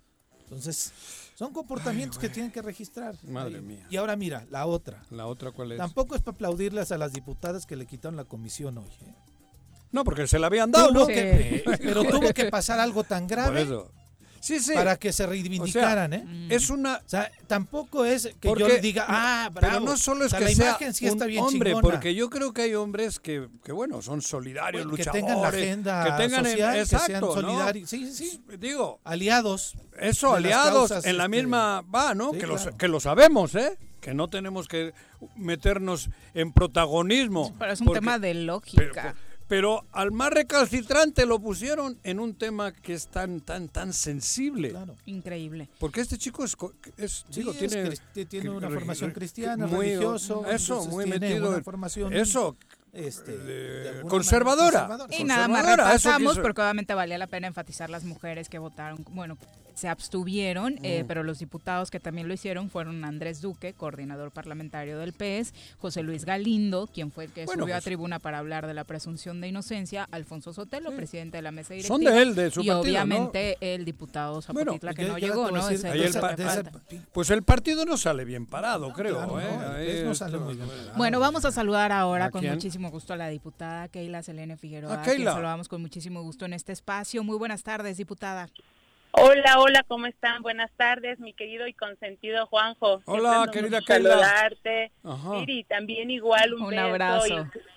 Entonces, son comportamientos que tienen que registrar. Madre mía. Y ahora mira, la otra. ¿La otra cuál es? Tampoco es para aplaudirles a las diputadas que le quitaron la comisión hoy. ¿eh? No, porque se la habían dado, Tuvo ¿no? que- pero tuvo que pasar algo tan Por grave eso. Sí, sí. para que se reivindicaran, ¿eh? Es una. O sea, tampoco es que Porque- yo diga, ah, bravo. Pero no solo es O sea, que la sea imagen sí un está bien hombre, chingona. porque yo creo que hay hombres que, que bueno, son solidarios, que luchadores. tengan la agenda que tengan en- social, que exacto, sean ¿no? solidarios. Sí, sí, sí. Digo, Aliados. eso, aliados causas, en la este, misma va, ¿no? sí, que, lo, claro. que lo sabemos, ¿eh? Que no tenemos que meternos en protagonismo. Pero es un porque- tema de lógica. pero al más recalcitrante lo pusieron en un tema que es tan, tan, tan sensible. Claro. Increíble. Porque este chico es, co- es Sí, digo, es tiene, tiene una formación cristiana, muy- religioso. Eso, muy metido. una en- formación eso, este, de alguna conservadora. manera Y nada más Conservadora, repasamos, porque obviamente valía la pena enfatizar las mujeres que votaron, bueno, se abstuvieron, eh, Mm. pero los diputados que también lo hicieron fueron Andrés Duque, coordinador parlamentario del PES, José Luis Galindo, quien fue el que Bueno, subió a pues- tribuna para hablar de la presunción de inocencia, Alfonso Sotelo, presidente de la mesa directiva. Son de él, de su y partido, obviamente el diputado Zapotitla Bueno, que no llegó, ¿no? decir, el ese. Pues el partido no sale bien parado, creo. claro, ¿eh? no, Ahí el PES no esto- sale muy bien parado. Bueno, vamos a saludar ahora ¿A con quién? muchísimo gusto a la diputada Keila Selene Figueroa, a quien Keila. saludamos con muchísimo gusto en este espacio. Muy buenas tardes, diputada. Hola, hola, ¿cómo están? Buenas tardes, mi querido y consentido Juanjo. Hola, querida Keila. saludarte. Ajá. Miri, también igual un, Un beso abrazo. y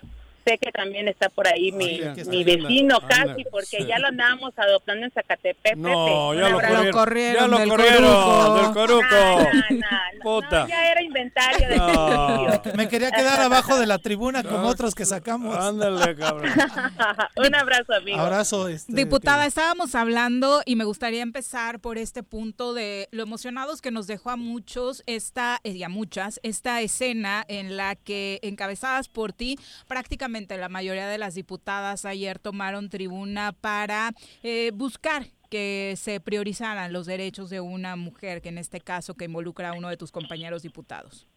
sé que también está por ahí mi, Oye, mi vecino Anda, casi, anda. porque Sí. ya lo andábamos adoptando en Zacatepec. No, Pepe. ya lo abrazo. corrieron. ya lo del corrieron coruco. del coruco. No, no, no, Puta. no, ya era inventario de No. Me quería quedar abajo de la tribuna con otros que sacamos. Ándale, cabrón. un abrazo, amigo. Abrazo. Este, Diputada, que- estábamos hablando y me gustaría empezar por este punto de lo emocionados que nos dejó a muchos esta eh, y a muchas esta escena en la que encabezadas por ti prácticamente la mayoría de las diputadas ayer tomaron tribuna para eh, buscar que se priorizaran los derechos de una mujer, que en este caso que involucra a uno de tus compañeros diputados.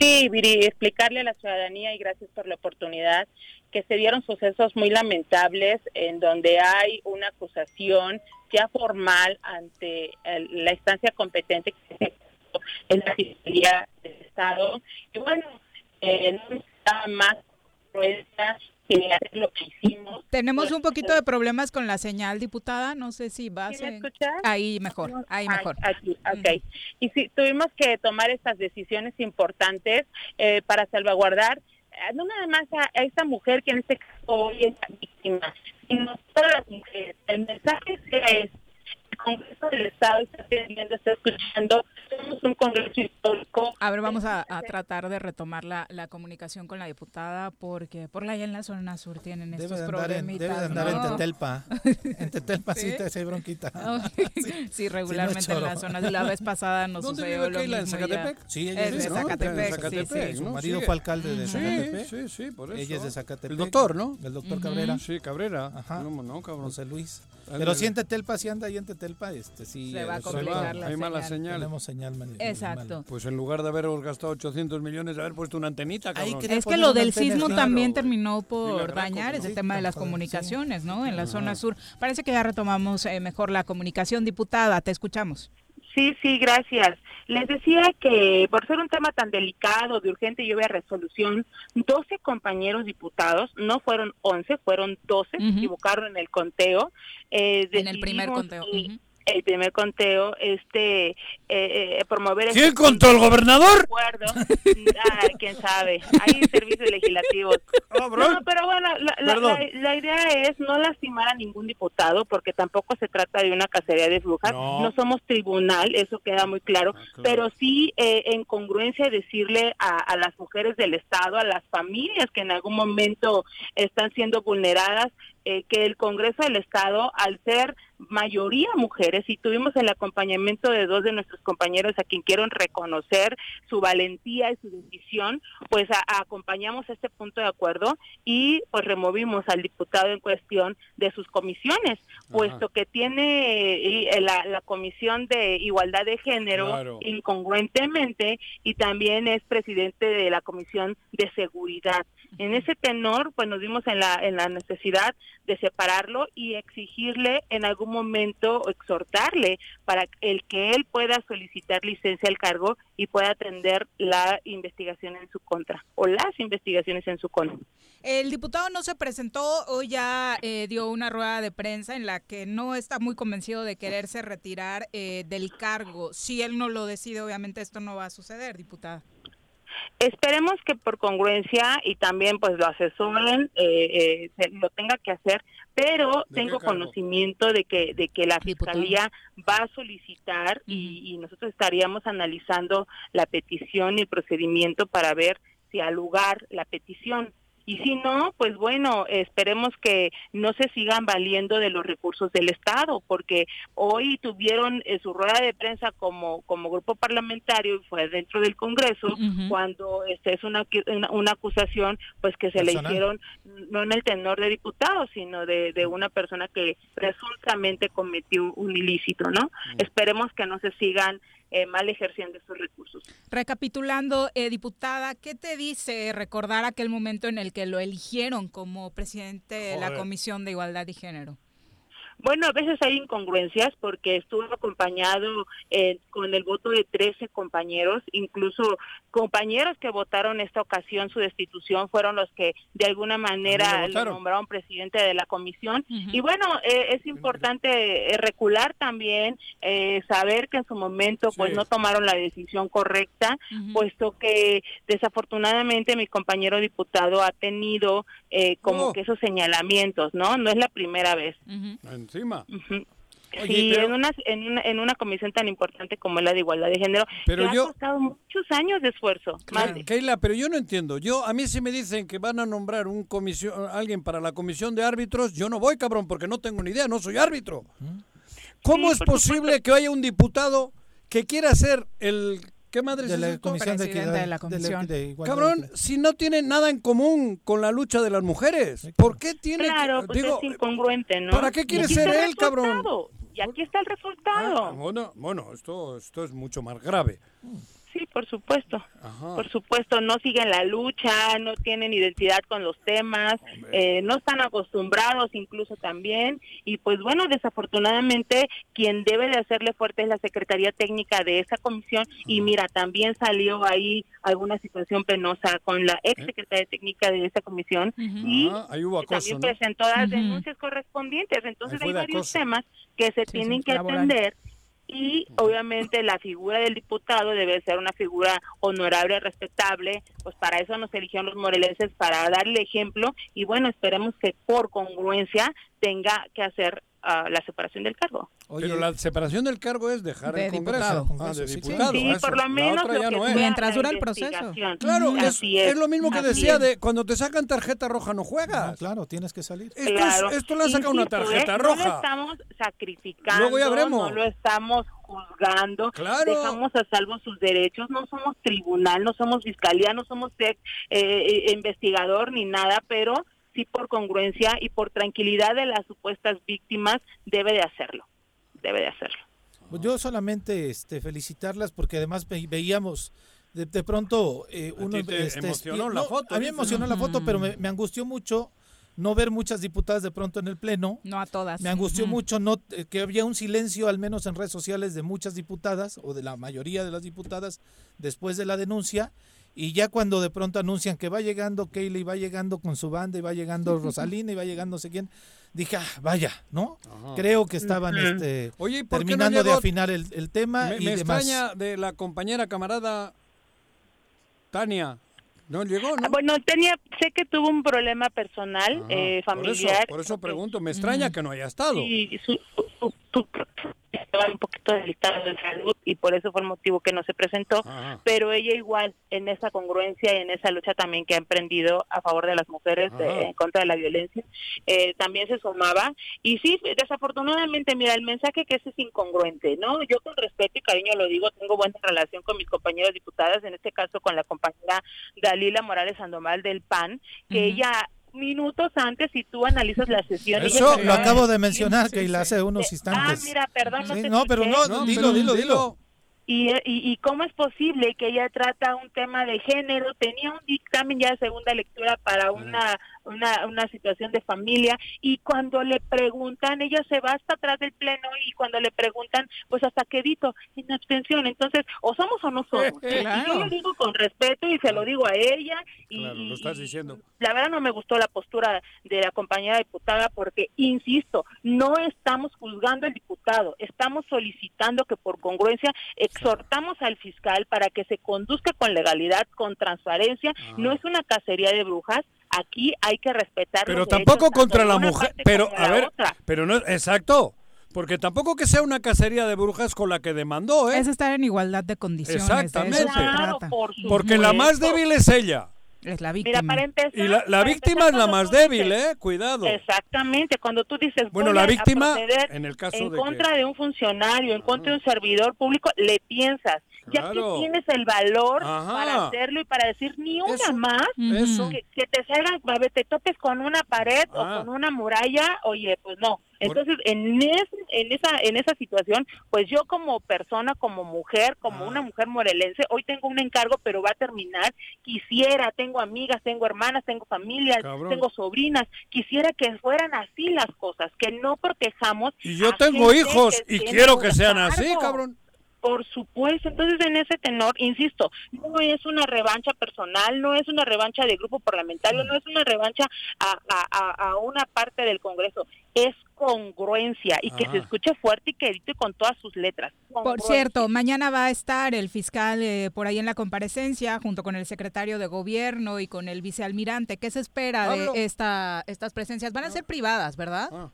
Sí, Viri, explicarle a la ciudadanía y gracias por la oportunidad que se dieron sucesos muy lamentables en donde hay una acusación ya formal ante el- la instancia competente que es en la Fiscalía del Estado. Y bueno, eh, no necesitaba más pruebas que hacer lo que hicimos. Tenemos un poquito de problemas con la señal, diputada, no sé si va a ¿Sí me ser... Ahí mejor, ahí Ah, mejor. aquí, ok. Y sí, tuvimos que tomar estas decisiones importantes eh, para salvaguardar eh, no nada más a, a esta mujer que en este caso hoy es la víctima, sino todas las mujeres. El mensaje sea es, el Congreso del Estado está atendiendo, está escuchando, somos un Congreso. A ver, vamos a, a tratar de retomar la, la comunicación con la diputada porque por la en la zona sur tienen Debe estos en, problemitas. debe de andar en ¿no? Tetelpa. En Tetelpa sí, ¿Sí? te hace bronquita. Sí, regularmente en choro. la zona. La vez pasada nos ¿Dónde sucedió vive lo Keila? ¿En mismo ya. Zacatepec? Sí, ella Es es de ¿no? Zacatepec, En sí, Zacatepec, sí. Su ¿no? marido fue alcalde de Sí, Zacatepec. sí, sí, por eso. Ella es de Zacatepec. El doctor, ¿no? El doctor Cabrera. Sí, Cabrera. Ajá. No, no, cabrón. José Luis. Ándale. Pero si en Tetelpa, si anda ahí en Tetelpa, este, sí. Se va a eh, complicar la Hay mala señal. Tenemos Exacto. Pues en lugar de haber gastado 800 millones, de haber puesto una antenita, Es que lo del sismo claro, también terminó por dañar ese Sí, tema de las comunicaciones, ¿no? En la zona sur. Parece que ya retomamos eh, mejor la comunicación. Diputada, te escuchamos. Sí, sí, gracias. Les decía que por ser un tema tan delicado, de urgente y obvia resolución, 12 compañeros diputados, no fueron 11, fueron 12, se equivocaron en el conteo. eh, En el primer conteo. El primer conteo, este, eh, eh, promover... este ¿Quién contó el gobernador? acuerdo. Ay, quién sabe. Hay servicios legislativos. Cabrón. No, pero bueno, la, la- Perdón. la- la idea es no lastimar a ningún diputado porque tampoco se trata de una cacería de brujas. No. No, somos tribunal, eso queda muy claro. Ah, claro. Pero sí, eh, en congruencia, decirle a, a las mujeres del Estado, a las familias que en algún momento están siendo vulneradas, eh, que el Congreso del Estado, al ser mayoría mujeres, y tuvimos el acompañamiento de dos de nuestros compañeros a quien quiero reconocer su valentía y su decisión, pues a- a- acompañamos este punto de acuerdo y pues removimos al diputado en cuestión de sus comisiones, puesto que tiene eh, y, la, la comisión de igualdad de género Claro. incongruentemente y también es presidente de la comisión de seguridad. En ese tenor, pues nos vimos en la, en la necesidad de separarlo y exigirle en algún momento, o exhortarle para el que él pueda solicitar licencia al cargo y pueda atender la investigación en su contra o las investigaciones en su contra. El diputado no se presentó, hoy ya eh, dio una rueda de prensa en la que no está muy convencido de quererse retirar eh, del cargo. Si él no lo decide, obviamente esto no va a suceder, diputada. Esperemos que por congruencia y también pues lo asesoren, eh, eh, se- lo tenga que hacer, pero ¿De qué tengo conocimiento de que de que la fiscalía va a solicitar y, y nosotros estaríamos analizando la petición y el procedimiento para ver si al lugar la petición y si no, pues bueno, esperemos que no se sigan valiendo de los recursos del Estado, porque hoy tuvieron eh, su rueda de prensa como, como grupo parlamentario y fue dentro del Congreso, cuando este es una, una, una acusación pues que se le hicieron no en el tenor de diputado, sino de, de una persona que presuntamente cometió un ilícito, ¿no? Esperemos que no se sigan eh, mal ejerciendo esos recursos. Recapitulando, eh, diputada, ¿qué te dice recordar aquel momento en el que lo eligieron como presidente de la. Comisión de Igualdad y Género? Bueno, a veces hay incongruencias porque estuvo acompañado eh, con el voto de 13 compañeros, incluso compañeros que votaron esta ocasión su destitución fueron los que de alguna manera lo nombraron presidente de la comisión. Y bueno, eh, es importante eh, recular también, eh, saber que en su momento pues no tomaron la decisión correcta, puesto que desafortunadamente mi compañero diputado ha tenido eh, como Oh. que esos señalamientos, ¿no? No es la primera vez. Encima. Oye, sí, pero- en, una, en, una, en una comisión tan importante como es la de igualdad de género, Pero que yo- ha costado muchos años de esfuerzo. más de- Keila, pero yo no entiendo. Yo a mí si me dicen que van a nombrar un comisión alguien para la comisión de árbitros, yo no voy, cabrón, porque no tengo ni idea, no soy árbitro. ¿Cómo Sí, es posible que haya un diputado que quiera ser el ¿qué madre De es la esto? Comisión de Equidad- de la de Comisión. de Igualdad Cabrón, de- si no tiene nada en común con la lucha de las mujeres, ¿por qué tiene Claro, que pues digo, es incongruente, ¿no? ¿para qué quiere ser él, cabrón? Y aquí está el resultado. Ah, bueno, bueno, esto esto es mucho más grave. Sí, por supuesto. Ajá. Por supuesto, no siguen la lucha, no tienen identidad con los temas, eh, no están acostumbrados incluso también. Y pues bueno, desafortunadamente quien debe de hacerle fuerte es la Secretaría Técnica de esa comisión. Y mira, también salió ahí alguna situación penosa con la ex Secretaría Técnica de esa comisión. Y Ah, ahí hubo que acoso, también ¿no? presentó las denuncias correspondientes. Entonces hay varios acoso. temas que se Sí, tienen sí, que laboral. atender y obviamente la figura del diputado debe ser una figura honorable, respetable, pues para eso nos eligieron los morelenses, para darle ejemplo y bueno, esperemos que por congruencia tenga que hacer ah, la separación del cargo. Pero la separación del cargo es dejar De el Congreso. diputado. Ah, de Sí, sí. diputado. Sí, eso. por lo menos lo que no es. Mientras dura el proceso. Claro, es, Así es lo mismo que así decía es. de cuando te sacan tarjeta roja no juegas. claro, tienes que salir. Esto, Claro. es, esto le han sacado una tarjeta ¿eh? No lo roja. estamos sacrificando, Luego ya veremos. no lo estamos juzgando, Claro. dejamos a salvo sus derechos, no somos tribunal, no somos fiscalía, no somos eh, eh, investigador ni nada, pero sí por congruencia y por tranquilidad de las supuestas víctimas debe de hacerlo, debe de hacerlo. Pues yo solamente este, felicitarlas porque además ve- veíamos de, de pronto eh, ¿A uno ti te este, emocionó la no, foto, A mí me emocionó la foto, pero me, me angustió mucho no ver muchas diputadas de pronto en el pleno. No a todas. Me angustió Ujú. mucho no eh, que había un silencio, al menos en redes sociales, de muchas diputadas o de la mayoría de las diputadas después de la denuncia. Y ya cuando de pronto anuncian que va llegando Kaylee, va llegando con su banda, y va llegando Rosalina, y va llegando no sé quién, dije, ah, vaya, ¿no? Ajá. Creo que estaban este, Oye, ¿y por qué no terminando de afinar el, el tema Me, y me demás. extraña de la compañera camarada Tania. ¿No llegó, no? Ah, Bueno, tenía, sé que tuvo un problema personal, Ajá, eh, por eso- familiar. Por eso, pregunto, me extraña que no haya estado. y su, su- su- estaba un poquito delicado de salud y por eso fue el motivo que no se presentó, Ajá. pero ella igual en esa congruencia y en esa lucha también que ha emprendido a favor de las mujeres de- Ajá. en contra de la violencia, eh, también se sumaba y sí, desafortunadamente, mira, el mensaje que ese es incongruente, ¿no? Yo con respeto y cariño lo digo, tengo buena relación con mis compañeras diputadas, en este caso con la compañera Dalila Morales Sandoval del PAN, que ella minutos antes, si tú analizas la sesión... Eso lo acabo de mencionar, sí, que la sí. hace unos Ah, instantes. mira, perdón, no Sí, te no, pero no, No, dilo, pero dilo, dilo. Y, y, y cómo es posible que ella trata un tema de género, tenía un dictamen ya de segunda lectura para una, una, una situación de familia y cuando le preguntan, ella se va hasta atrás del pleno y cuando le preguntan, pues hasta quedito, en abstención. Entonces, o somos o no somos. Claro. Y yo lo digo con respeto y se lo digo a ella. Y, Claro, lo estás y- diciendo. la verdad no me gustó la postura de la compañera diputada porque, insisto, no estamos juzgando al diputado, estamos solicitando que por congruencia exhortamos al fiscal para que se conduzca con legalidad, con transparencia. No es una cacería de brujas, aquí hay que respetar. Pero los tampoco derechos, contra la mujer. Pero, a ver, otra. pero no, exacto. Porque tampoco que sea una cacería de brujas con la que demandó, ¿eh? Es estar en igualdad de condiciones. Exactamente. Claro, trata. por Porque la más débil es ella. Es la Mira, para empezar, Y la, la para víctima empezar, es la más débil, dices- ¿eh? Cuidado. Exactamente, cuando tú dices Bueno, la víctima, en el caso en de contra que- de un funcionario, en contra de un servidor público, le piensas. Ya Claro. que tienes el valor Ajá. para hacerlo y para decir ni una Eso, más, eso. que, que te salga, a ver, te topes con una pared Ah. o con una muralla, oye, pues no. Entonces, en, es- en esa en esa situación, pues yo como persona, como mujer, como Ah. una mujer morelense, hoy tengo un encargo, pero va a terminar. Quisiera, tengo amigas, tengo hermanas, tengo familias, Cabrón. tengo sobrinas. Quisiera que fueran así las cosas, que no protejamos. Y yo tengo hijos y quiero que sean así, cabrón. Por supuesto, entonces en ese tenor, insisto, no es una revancha personal, no es una revancha de grupo parlamentario, no es una revancha a, a- a- a una parte del Congreso, es congruencia y que Ah. se escuche fuerte y que edite con todas sus letras. Por cierto, mañana va a estar el fiscal eh, por ahí en la comparecencia junto con el secretario de gobierno y con el vicealmirante. ¿Qué se espera de esta, estas presencias? Van a ser privadas, ¿verdad? Ah.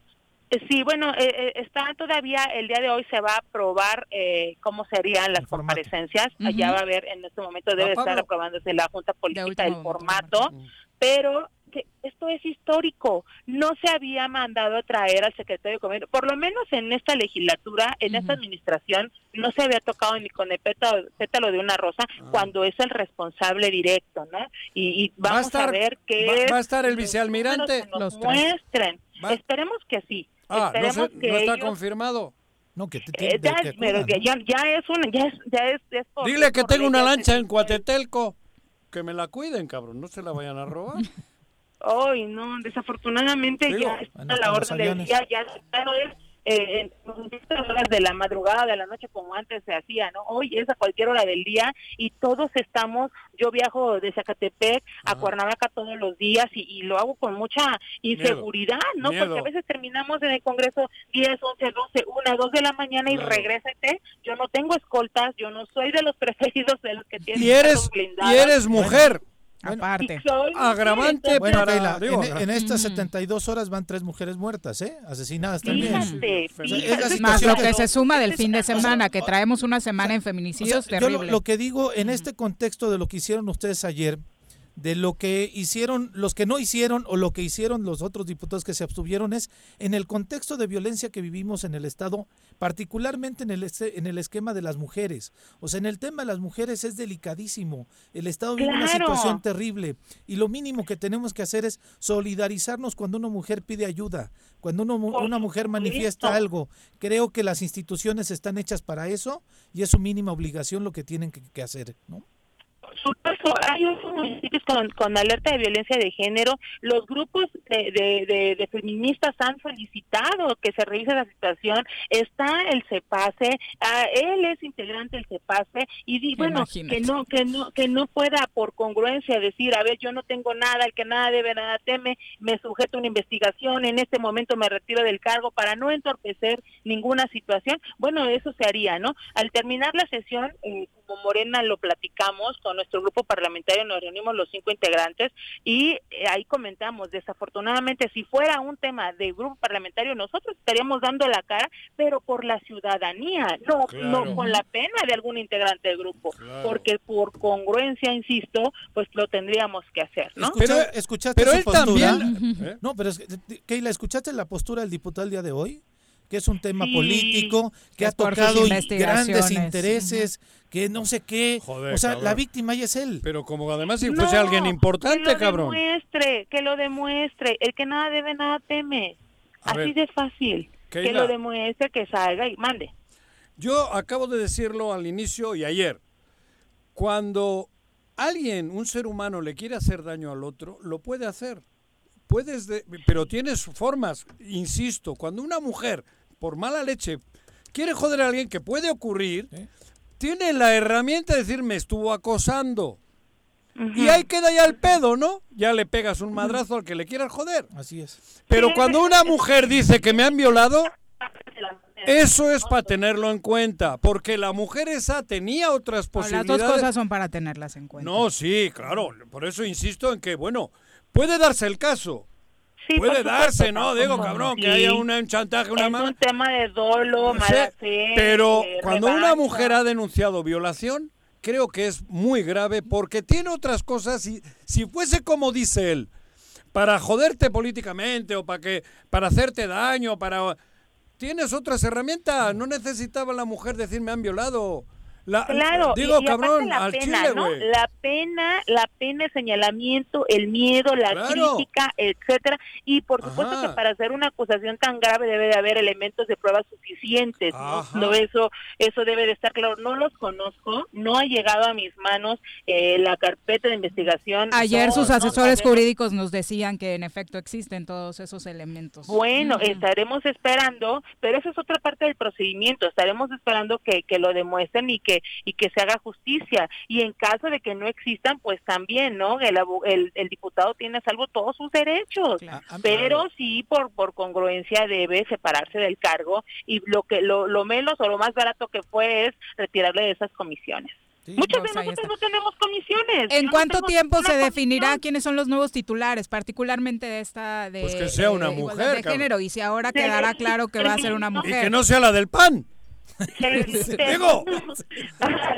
Eh, Sí, bueno, eh, eh, está todavía, el día de hoy se va a aprobar eh, cómo serían las comparecencias. Allá va a haber, en este momento debe estar aprobándose la Junta Política último el momento, formato, pero que esto es histórico. No se había mandado a traer al secretario de Gobierno, por lo menos en esta legislatura, en esta Ujú. administración, no se había tocado ni con el pétalo, pétalo de una rosa Ah. cuando es el responsable directo, ¿no? Y, y Va a vamos a, ver qué va- es va a estar el vicealmirante. que nos Los muestren. Va- Esperemos que sí. Ah, no, se- que no está ellos- confirmado. No, que te eh, ya, que pero acudan, que ¿no? ya, ya es un, ya es, ya es, es por- Dile que por tengo una lancha en Cuatetelco. Que me la cuiden, cabrón. No se la vayan a robar. Ay, no, desafortunadamente Digo, ya está bueno, a la orden del día, ya, ya no es eh, en horas de la madrugada, de la noche como antes se hacía, ¿no? Hoy es a cualquier hora del día y todos estamos, yo viajo de Zacatepec a Ajá. Cuernavaca todos los días y, y lo hago con mucha inseguridad, ¿no? Miedo. Porque a veces terminamos en el Congreso 10, 11, 12, 1, 2 de la mañana y Claro. regrésate. Yo no tengo escoltas, yo no soy de los preferidos de los que tienen Y eres, y eres mujer. Aparte. Soy Agravante Bueno, para- Keila, digo, en, en estas Ujú. 72 horas van tres mujeres muertas, ¿eh? Asesinadas también. Fíjate, O sea, es la fíjate. situación Más lo que se suma del es fin de una cosa- semana, que traemos una semana en O sea, feminicidios yo lo, terrible. lo que digo en este contexto de lo que hicieron ustedes ayer, de lo que hicieron, los que no hicieron o lo que hicieron los otros diputados que se abstuvieron es en el contexto de violencia que vivimos en el Estado, particularmente en el, en el esquema de las mujeres. O sea, en el tema de las mujeres es delicadísimo. El Estado vive una situación terrible y lo mínimo que tenemos que hacer es solidarizarnos cuando una mujer pide ayuda, cuando uno- una mujer manifiesta algo. Creo que las instituciones están hechas para eso y es su mínima obligación lo que tienen que, que hacer, ¿no? Supuesto, hay otros municipios con, con alerta de violencia de género. Los grupos de, de, de- de feministas han solicitado que se revise la situación. Está el CEPASE, ah, él es integrante del CEPASE y di, bueno, Imagínate. que no, que no, que no pueda por congruencia decir, a ver, yo no tengo nada, el que nada debe, nada teme, me sujeto a una investigación, en este momento me retiro del cargo para no entorpecer ninguna situación. Bueno, eso se haría, ¿no? Al terminar la sesión, eh, como Morena lo platicamos con nuestro grupo parlamentario, nos reunimos los cinco integrantes y eh, ahí comentamos, desafortunadamente, si fuera un tema de grupo parlamentario, nosotros estaríamos dando la cara, pero por la ciudadanía, no, Claro. no con la pena de algún integrante del grupo, Claro. porque por congruencia, insisto, pues lo tendríamos que hacer, ¿no? Escucha- Pero- ¿Escuchaste Pero su él postura? también. ¿eh? No, pero es que, Keila, ¿escuchaste la postura del diputado el día de hoy? Que es un tema Sí. político, que Que ha tocado grandes intereses, que no sé qué. Joder, o sea, cabrón. la víctima ya es él. Pero como además si No, fuese alguien que importante, lo cabrón. demuestre, que lo demuestre, el que nada debe, nada teme, A así ver, de fácil, que lo demuestre, que salga y mande. Yo acabo de decirlo al inicio y ayer. Cuando alguien, un ser humano, le quiere hacer daño al otro, lo puede hacer. Puedes, de- pero tienes formas, insisto, cuando una mujer, por mala leche, quiere joder a alguien que puede ocurrir, ¿Eh? tiene la herramienta de decir me estuvo acosando. Y ahí queda ya el pedo, ¿no? Ya le pegas un madrazo al que le quieras joder. Así es. Pero cuando una mujer dice que me han violado, eso es para tenerlo en cuenta, porque la mujer esa tenía otras Las posibilidades. dos cosas son para tenerlas en cuenta. No, sí, claro, por eso insisto en que, bueno, puede darse el caso. Sí, puede supuesto, darse, ¿no? Digo, cabrón, que sí. haya una- un chantaje, una es mala... un tema de dolo, No mala fe. pero eh, cuando una mujer ha denunciado violación, creo que es muy grave porque tiene otras cosas y si fuese como dice él, para joderte políticamente o para que para hacerte daño, para tienes otras herramientas, no necesitaba la mujer decir me han violado. La- Claro, y- digo y, cabrón, aparte la al pena, chile, ¿no? La pena, la pena, el señalamiento, el miedo, la Claro. crítica, etcétera, y por supuesto Ajá. que para hacer una acusación tan grave debe de haber elementos de prueba suficientes, ¿no? Ajá. No, eso eso debe de estar claro. No los conozco, no ha llegado a mis manos eh, la carpeta de investigación. Ayer no- sus asesores jurídicos nos decían que en efecto existen todos esos elementos. Bueno, estaremos esperando, pero esa es otra parte del procedimiento. Estaremos esperando que, que lo demuestren y que y que se haga justicia. Y en caso de que no existan, pues también, ¿no? El, abu- el, el diputado tiene a salvo todos sus derechos. Claro. Pero sí, por por congruencia debe separarse del cargo y lo que lo, lo menos o lo más barato que fue es retirarle de esas comisiones. Muchos Pues de nosotros no tenemos comisiones. ¿En no cuánto tiempo se definirá comisión. quiénes son los nuevos titulares, particularmente de esta de Pues que sea una mujer, de género? Y si ahora quedará claro que va a ser una Y mujer. que no sea la del pan. Digo, se-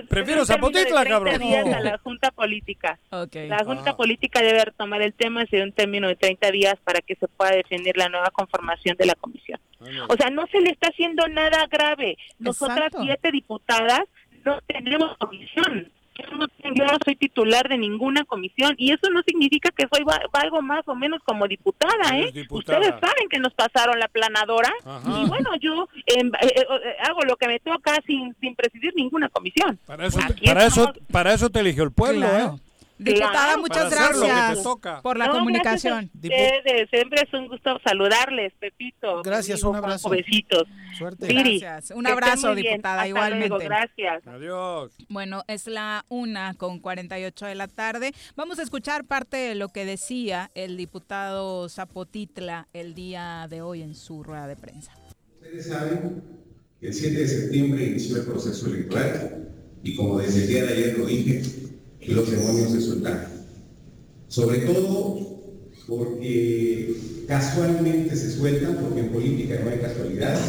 prefiero Zapotitla, de 30 cabrón. días a la Junta Política. La Junta Ah. Política debe retomar el tema en un término de 30 días para que se pueda definir la nueva conformación de la comisión. O sea, no se le está haciendo nada grave. Nosotras Exacto. siete diputadas no tenemos comisión. Yo no, yo no soy titular de ninguna comisión y eso no significa que soy va- valgo más o menos como diputada, ¿eh? diputada. Ustedes saben que nos pasaron la planadora Ajá. y bueno, yo em, eh, eh, eh, hago lo que me toca sin, sin presidir ninguna comisión. Para eso, Aquí para eso, estamos- para eso te eligió el pueblo, Claro. ¿eh? Diputada, Claro, muchas gracias por la No, comunicación. Gracias a ustedes. Siempre es un gusto saludarles, Pepito. Gracias, amigo un abrazo. Besitos. Suerte. Gracias. Un abrazo, diputada, Hasta igualmente. luego, gracias. Adiós. Bueno, es la una con 48 de la tarde. Vamos a escuchar parte de lo que decía el diputado Zapotitla el día de hoy en su rueda de prensa. Ustedes saben que el 7 de septiembre inició el proceso electoral y como desde el día de ayer lo dije, los demonios se soltaron. Sobre todo porque casualmente se sueltan, porque en política no hay casualidades,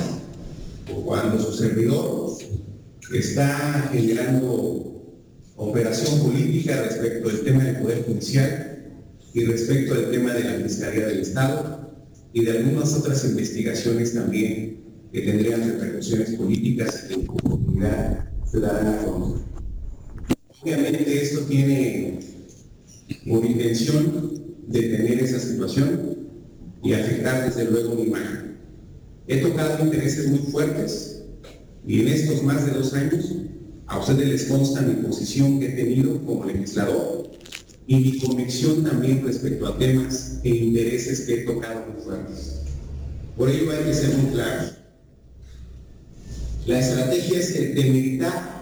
o cuando su servidor está generando operación política respecto del tema del Poder Judicial y respecto del tema de la Fiscalía del Estado y de algunas otras investigaciones también que tendrían repercusiones políticas en comunidad ciudadana. Obviamente esto tiene por intención detener esa situación y afectar desde luego mi imagen. He tocado intereses muy fuertes y en estos más de dos años a ustedes les consta mi posición que he tenido como legislador y mi convicción también respecto a temas e intereses que he tocado muy fuertes. Por ello hay que ser muy claros. La estrategia es que demeritar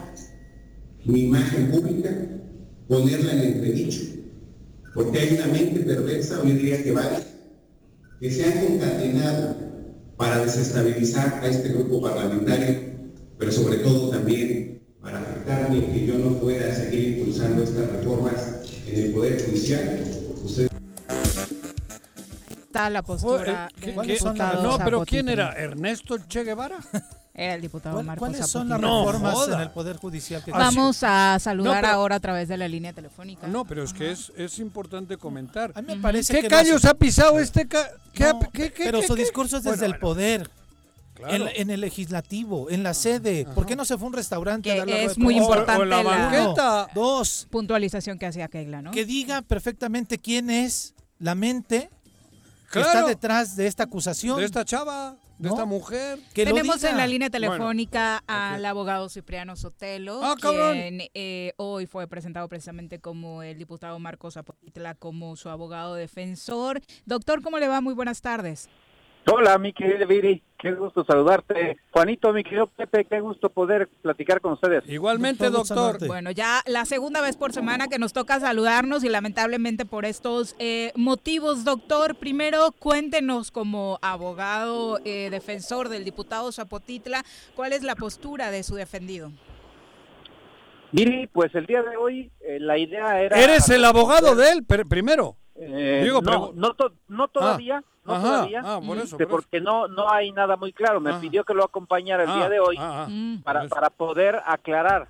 mi imagen pública, ponerla en entredicho, porque hay una mente perversa, hoy diría que varias, que se han concatenado para desestabilizar a este grupo parlamentario, pero sobre todo también para afectarme y que yo no pueda seguir impulsando estas reformas en el Poder Judicial. Ustedes Está la postura ¿Qué- del qué- diputado no, pero ¿quién era? ¿Ernesto Che Guevara? Era el diputado ¿Cuál- Marcos ¿Cuáles son las. No reformas joda. en el Poder Judicial que Vamos a saludar No, pero- ahora a través de la línea telefónica. No, pero es que es, es importante comentar. A mí me parece ¿Qué que callos ha pisado este ca- ¿Qué ha- No, qué- qué- pero qué- su qué? discurso es Bueno, desde el poder. claro. En, en el legislativo, en la sede. ¿Por qué no se fue a un restaurante Que a dar la es muy prensa? O- o importante la la- banqueta. Dos, Puntualización que hacía Keila, ¿no? que diga perfectamente quién es la mente que está detrás de esta acusación. De esta chava, de ¿No? esta mujer. que Tenemos en la línea Bueno, telefónica al abogado Cipriano Sotelo, Ah, cabrón. quien eh, hoy fue presentado precisamente como el diputado Marcos Zapotitla, como su abogado defensor. Doctor, ¿cómo le va? Muy buenas tardes. Hola, mi querida Viri, qué gusto saludarte. Juanito, mi querido Pepe, qué gusto poder platicar con ustedes. Igualmente, Doctor. Bueno, ya la segunda vez por semana que nos toca saludarnos y lamentablemente por estos eh, motivos, doctor, primero cuéntenos como abogado eh, defensor del diputado Zapotitla, ¿cuál es la postura de su defendido? Viri, pues el día de hoy eh, la idea era... Eres el abogado de él, primero. Eh, Digo, no, no, to- no todavía, no Ajá, todavía, ah, por eso, por eso. porque no no hay nada muy claro. Me Ah. pidió que lo acompañara el Ah, día de hoy ah, ah. Mm. para, para poder aclarar.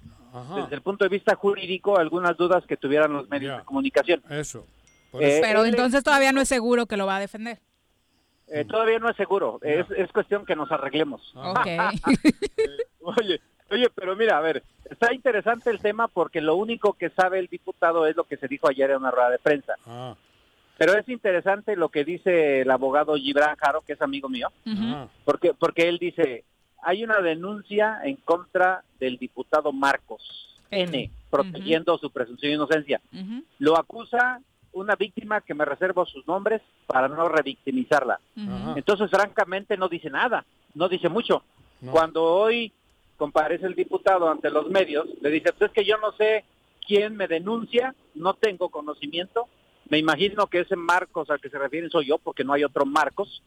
desde el punto de vista jurídico algunas dudas que tuvieran los medios de comunicación. Eso. Eh, Pero entonces todavía no es seguro que lo va a defender. eh, todavía no es seguro, es, es cuestión que nos arreglemos. Oye, oye, pero mira, a ver, está interesante el tema porque lo único que sabe el diputado es lo que se dijo ayer en una rueda de prensa. Ah. Pero es interesante lo que dice el abogado Gibran Jaro, que es amigo mío, Ah. porque porque él dice, hay una denuncia en contra del diputado Marcos N, protegiendo su presunción de inocencia. Lo acusa una víctima que me reservo sus nombres para no revictimizarla. Entonces, francamente, no dice nada, no dice mucho. Cuando hoy comparece el diputado ante los medios, le dice, pues es que yo no sé quién me denuncia, no tengo conocimiento, me imagino que ese Marcos al que se refieren soy yo, porque no hay otro Marcos.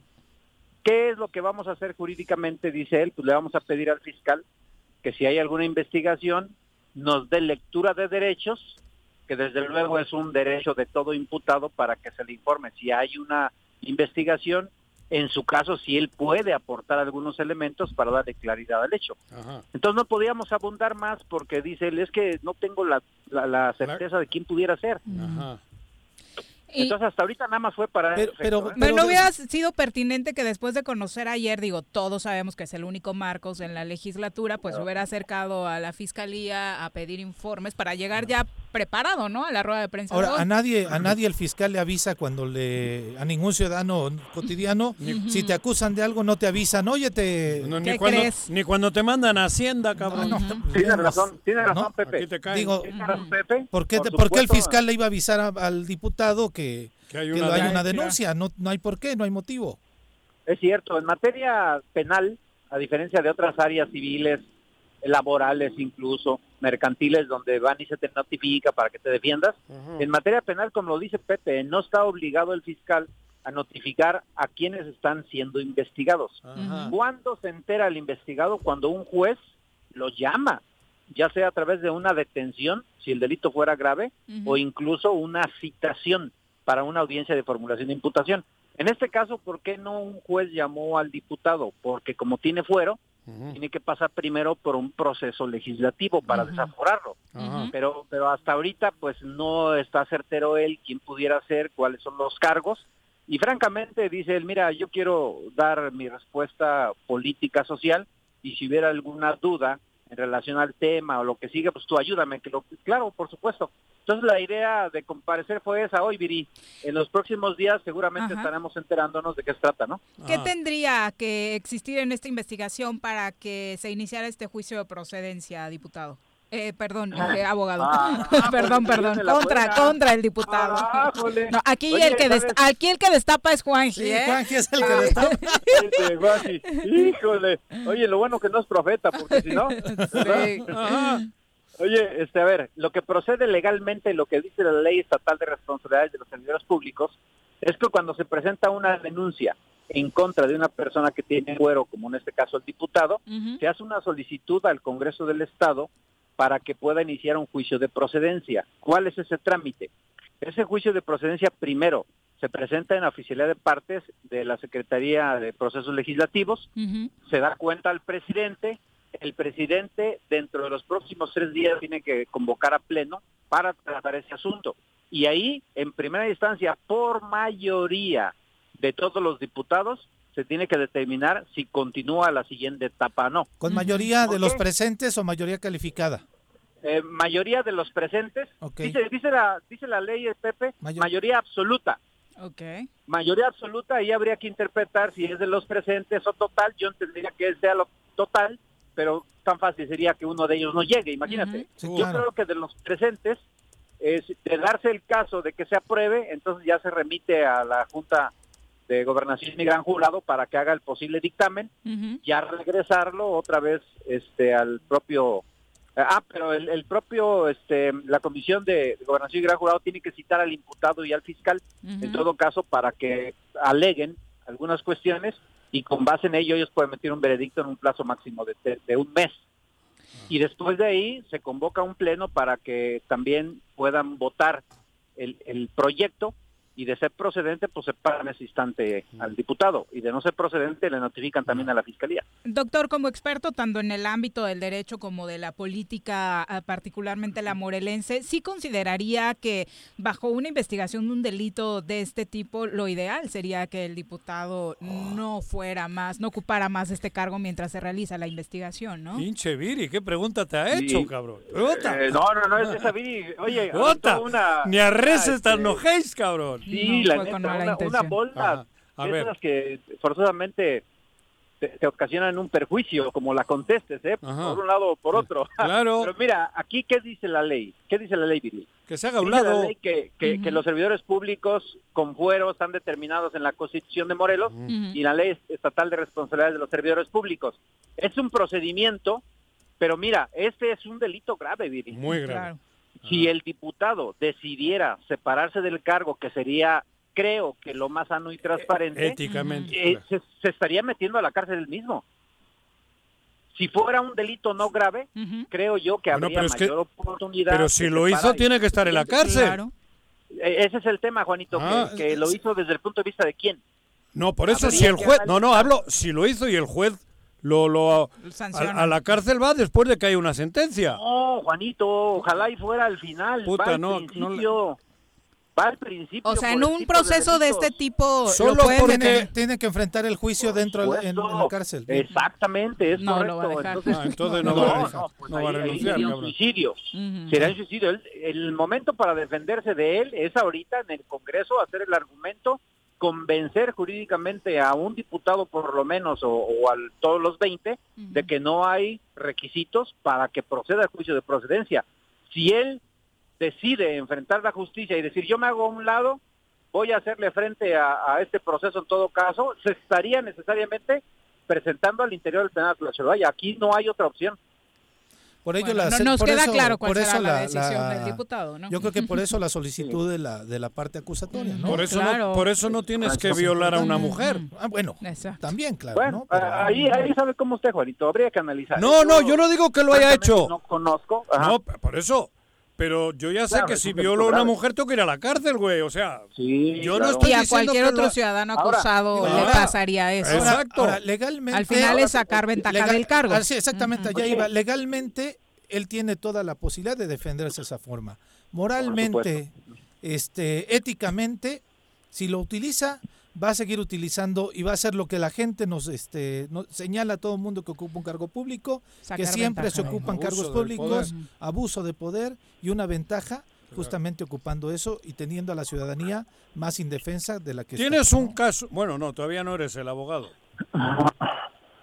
¿Qué es lo que vamos a hacer jurídicamente? Dice él, pues le vamos a pedir al fiscal que si hay alguna investigación, nos dé lectura de derechos, que desde luego es un derecho de todo imputado para que se le informe si hay una investigación, en su caso si él puede aportar algunos elementos para darle claridad al hecho. Ajá. Entonces no podíamos abundar más porque dice él, es que no tengo la, la, la certeza de quién pudiera ser. Ajá. Entonces hasta ahorita nada más fue para... efecto, ¿eh? Pero no hubiera sido pertinente que después de conocer ayer, digo, todos sabemos que es el único Marcos en la legislatura, pues hubiera acercado a la fiscalía a pedir informes para llegar ya preparado, ¿no? A la rueda de prensa. Ahora, a nadie, a nadie el fiscal le avisa cuando le, a ningún ciudadano cotidiano, si te acusan de algo no te avisan, oye, te... No, ni, cuando, ni cuando te mandan a Hacienda, cabrón. Tienes razón, tienes razón, ¿No? Pepe. Aquí te caen. Digo, Tienes razón, Pepe. ¿por qué, Por te- por qué el fiscal le iba a avisar a- al diputado que, Que hay que una lo- hay denuncia? una denuncia? No, no hay por qué, no hay motivo. Es cierto, en materia penal, a diferencia de otras áreas civiles, laborales incluso, mercantiles, donde van y se te notifica para que te defiendas, en materia penal, como lo dice Pepe, no está obligado el fiscal a notificar a quienes están siendo investigados. ¿Cuándo se entera el investigado? Cuando un juez lo llama, ya sea a través de una detención, si el delito fuera grave, o incluso una citación para una audiencia de formulación de imputación. En este caso, ¿por qué no un juez llamó al diputado? Porque como tiene fuero, tiene que pasar primero por un proceso legislativo para desaforarlo. Ajá. Pero, pero hasta ahorita, pues no está certero él quién pudiera ser, cuáles son los cargos. Y francamente dice él, mira, yo quiero dar mi respuesta política social y si hubiera alguna duda en relación al tema o lo que sigue, pues tú ayúdame. Que lo, claro, por supuesto. Entonces la idea de comparecer fue esa hoy, Viri. En los próximos días seguramente Ajá. estaremos enterándonos de qué se trata, ¿no? ¿Qué tendría que existir en esta investigación para que se iniciara este juicio de procedencia, diputado? Eh, perdón, eh, abogado. Ah, perdón, pues, perdón. la Contra, buena. contra el diputado. Ah. No, aquí, Oye, el que ¿sabes? desta- aquí el que destapa es Juanji, Sí, ¿eh? Juanji es el que destapa. Este. Híjole. Oye, lo bueno que no es profeta, porque si no. Sí. Oye, este, a ver, lo que procede legalmente, lo que dice la ley estatal de responsabilidades de los servidores públicos, es que cuando se presenta una denuncia en contra de una persona que tiene fuero, como en este caso el diputado, se hace una solicitud al Congreso del Estado para que pueda iniciar un juicio de procedencia. ¿Cuál es ese trámite? Ese juicio de procedencia primero se presenta en la oficialidad de partes de la Secretaría de Procesos Legislativos, se da cuenta al presidente, el presidente dentro de los próximos tres días tiene que convocar a pleno para tratar ese asunto. Y ahí, en primera instancia, por mayoría de todos los diputados, se tiene que determinar si continúa la siguiente etapa o no. ¿Con mayoría de ¿Por los presentes o mayoría calificada? Eh, mayoría de los presentes, dice, dice, la, dice la ley, eh, Pepe, Mayor- mayoría absoluta. Ok. Mayoría absoluta, ahí habría que interpretar si es de los presentes o total. Yo entendería que sea lo total, pero tan fácil sería que uno de ellos no llegue, imagínate. Sí, Yo claro. creo que de los presentes, es de darse el caso de que se apruebe, entonces ya se remite a la Junta de Gobernación y Gran Jurado para que haga el posible dictamen, ya regresarlo otra vez este al propio ah pero el, el propio este la comisión de gobernación y gran jurado tiene que citar al imputado y al fiscal en todo caso para que aleguen algunas cuestiones y con base en ello ellos pueden emitir un veredicto en un plazo máximo de, de- de un mes. Y después de ahí se convoca un pleno para que también puedan votar el, el proyecto y de ser procedente, pues se paga en ese instante al diputado y de no ser procedente le notifican también a la fiscalía. Doctor, como experto tanto en el ámbito del derecho como de la política, ah, particularmente la morelense, ¿sí consideraría que bajo una investigación de un delito de este tipo, lo ideal sería que el diputado no fuera más, no ocupara más este cargo mientras se realiza la investigación, ¿no? Pinche Viri, ¿qué pregunta te ha hecho, Sí. cabrón? Pregunta. Eh, no, no, no, es esa Viri. Oye, una... Ni a reces una, tan este, enojéis, cabrón. Sí, No la neta, una, una intención. bola Ajá. A de ver. esas que forzosamente te, te ocasionan un perjuicio, como la contestes, ¿eh? Ajá. Por un lado o por otro. Claro. Pero mira, aquí, ¿qué dice la ley? ¿Qué dice la ley, Viri? Que se haga a un la lado. ley que, que, que los servidores públicos con fuero están determinados en la Constitución de Morelos y la ley estatal de responsabilidad de los servidores públicos. Es un procedimiento, pero mira, este es un delito grave, Viri. Muy grave. Claro. Si el diputado decidiera separarse del cargo, que sería, creo que lo más sano y transparente, Éticamente. eh, se, se estaría metiendo a la cárcel él mismo. Si fuera un delito no grave, creo yo que Bueno, habría pero es que- mayor oportunidad. Pero si lo hizo, y- tiene que estar en la cárcel. Claro. Eh, Ese es el tema, Juanito, Ah, que, que lo hizo desde el punto de vista de quién. No, por eso si el juez... No, no, hablo... Si lo hizo y el juez lo... lo a, la cárcel va después de que haya una sentencia. No, Juanito, ojalá y fuera al final. Puta, va al no. Va al principio. O sea, en un de proceso de este tipo, Solo lo pueden porque- Tiene, tiene que enfrentar el juicio dentro de la- en, en la Supuesto. cárcel. Exactamente, es No, lo va a correcto. dejar. Entonces, Ah, entonces no no, va a no, dejar. pues No va a ahí- ahí renunciar, sería un suicidio. Será un suicidio. El, el momento para defenderse de él es ahorita en el Congreso hacer el argumento, convencer jurídicamente a un diputado por lo menos o, o a todos los 20 de que no hay requisitos para que proceda el juicio de procedencia. Si él decide enfrentar la justicia y decir yo me hago a un lado, voy a hacerle frente a, a este proceso en todo caso, se estaría necesariamente presentando al interior del penal nacional. Y aquí no hay otra opción. Por ello Bueno, la- no nos por queda eso- claro cuál será eso la, la- decisión la- del diputado, ¿no? Yo creo que por eso la solicitud de la, de la parte acusatoria, ¿no? Por eso, Claro. no, por eso no tienes que violar a una mujer. Ah, bueno, Exacto. también, claro, Bueno, ¿no? Pero- ahí, ahí sabe cómo usted, Juanito. Habría que analizar. No, no, yo no digo que lo haya hecho. No conozco. Ajá. No, por eso. Pero yo ya sé Claro, que si violo a una mujer tengo que ir a la cárcel, güey. O sea, Sí, yo no estoy y a diciendo cualquier otro ciudadano Ahora, acusado le ahora, pasaría eso. Exacto. Ahora, legalmente... Al final es sacar ventaja legal- del cargo. ah, sí, exactamente, allá Oye. iba. Legalmente, él tiene toda la posibilidad de defenderse de esa forma. Moralmente, este, éticamente, si lo utiliza, va a seguir utilizando y va a hacer lo que la gente nos este, nos señala a todo el mundo que ocupa un cargo público, que siempre ventaja se de- ocupan Abuso cargos públicos, poder. abuso de poder y una ventaja justamente ocupando eso y teniendo a la ciudadanía más indefensa de la que está, Tienes ¿no? un caso. Bueno, no, todavía no eres el abogado.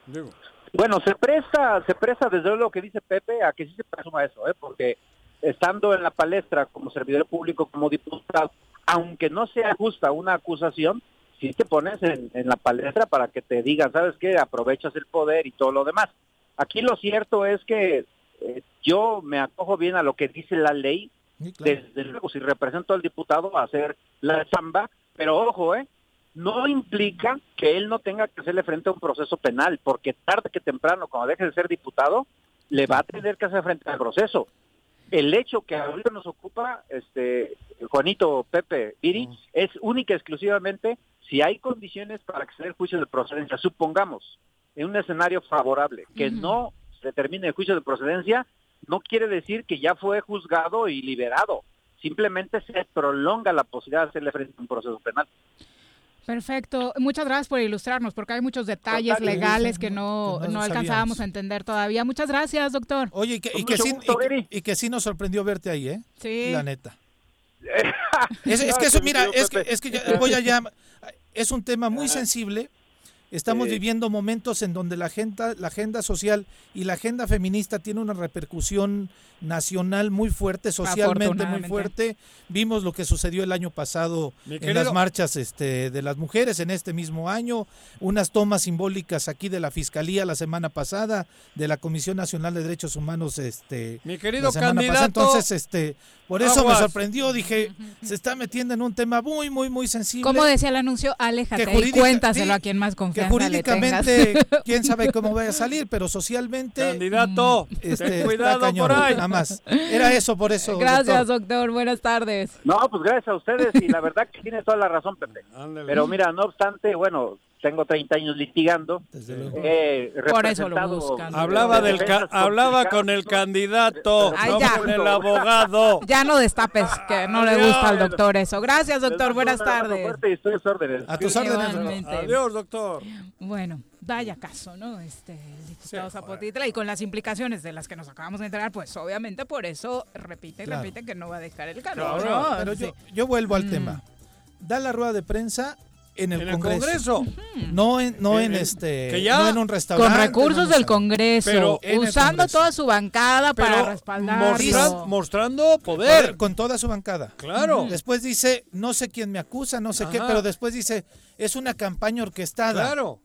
Digo, Bueno, se presta, se presta desde lo que dice Pepe a que sí se presuma eso, ¿eh? porque estando en la palestra como servidor público, como diputado, aunque no sea justa una acusación, sí te pones en, en la palestra para que te digan, ¿sabes qué? Aprovechas el poder y todo lo demás. Aquí lo cierto es que eh, yo me acojo bien a lo que dice la ley, Sí, claro. desde luego, si represento al diputado a hacer la chamba, pero ojo, ¿eh? No implica que él no tenga que hacerle frente a un proceso penal, porque tarde que temprano, cuando deje de ser diputado, le va a tener que hacer frente al proceso. El hecho que ahorita nos ocupa, este, Juanito, Pepe, Viri, es única y exclusivamente si hay condiciones para que se dé el juicio de procedencia. Supongamos, en un escenario favorable, que no se termine el juicio de procedencia, no quiere decir que ya fue juzgado y liberado. Simplemente se prolonga la posibilidad de hacerle frente a un proceso penal. Perfecto. Muchas gracias por ilustrarnos, porque hay muchos detalles Total, legales sí, que no, que no no alcanzábamos a entender todavía. Muchas gracias, doctor. Oye, y que, y que sí, gusto, y que- Viri. y que sí nos sorprendió verte ahí, ¿eh? Sí. La neta. Es, es que eso, mira, es que, es que ya voy allá. Es un tema muy sensible. Estamos viviendo momentos en donde la agenda, la agenda social y la agenda feminista tiene una repercusión nacional muy fuerte, socialmente muy fuerte. Vimos lo que sucedió el año pasado en las marchas este, de las mujeres en este mismo año, unas tomas simbólicas aquí de la Fiscalía la semana pasada, de la Comisión Nacional de Derechos Humanos este, Mi querido la semana candidato. pasada. Entonces, este, por eso Aguas. me sorprendió, dije, se está metiendo en un tema muy, muy, muy sensible. Como decía el anuncio, aléjate Que y cuéntaselo sí, a quien más que confíes. Que jurídicamente, quién sabe cómo vaya a salir, pero socialmente. Candidato, este, ten está cuidado cañón, por ahí. Nada más. Era eso, por eso. Gracias, doctor. doctor. Buenas tardes. No, pues gracias a ustedes y la verdad que tiene toda la razón, Pepe. Ándale. Pero mira, no obstante, bueno, tengo 30 años litigando. He Por eso lo buscan. Hablaba, del ca- hablaba con el candidato, Ay, no ya. con el abogado. Ya no destapes, que no le gusta al doctor eso. Gracias, doctor. Buenas tardes. fuerte y estoy a sus órdenes. A tus órdenes. Adiós, doctor. Bueno, vaya caso, ¿no? Este, el diputado Zapotitla y con las implicaciones de las que nos acabamos de enterar, pues obviamente por eso repite y Claro. repite que no va a dejar el cargo. Claro, ¿no? Pero Sí. yo, yo vuelvo al Mm. tema. Da la rueda de prensa en el, En el Congreso. No en, no en que este. ya- no en un restaurante. Con recursos del Congreso, Pero usando Congreso. toda su bancada para mostran- mostrando Poder, poder. con toda su bancada. Claro. Después dice, no sé quién me acusa, no sé qué, pero después dice, es una campaña orquestada. Claro.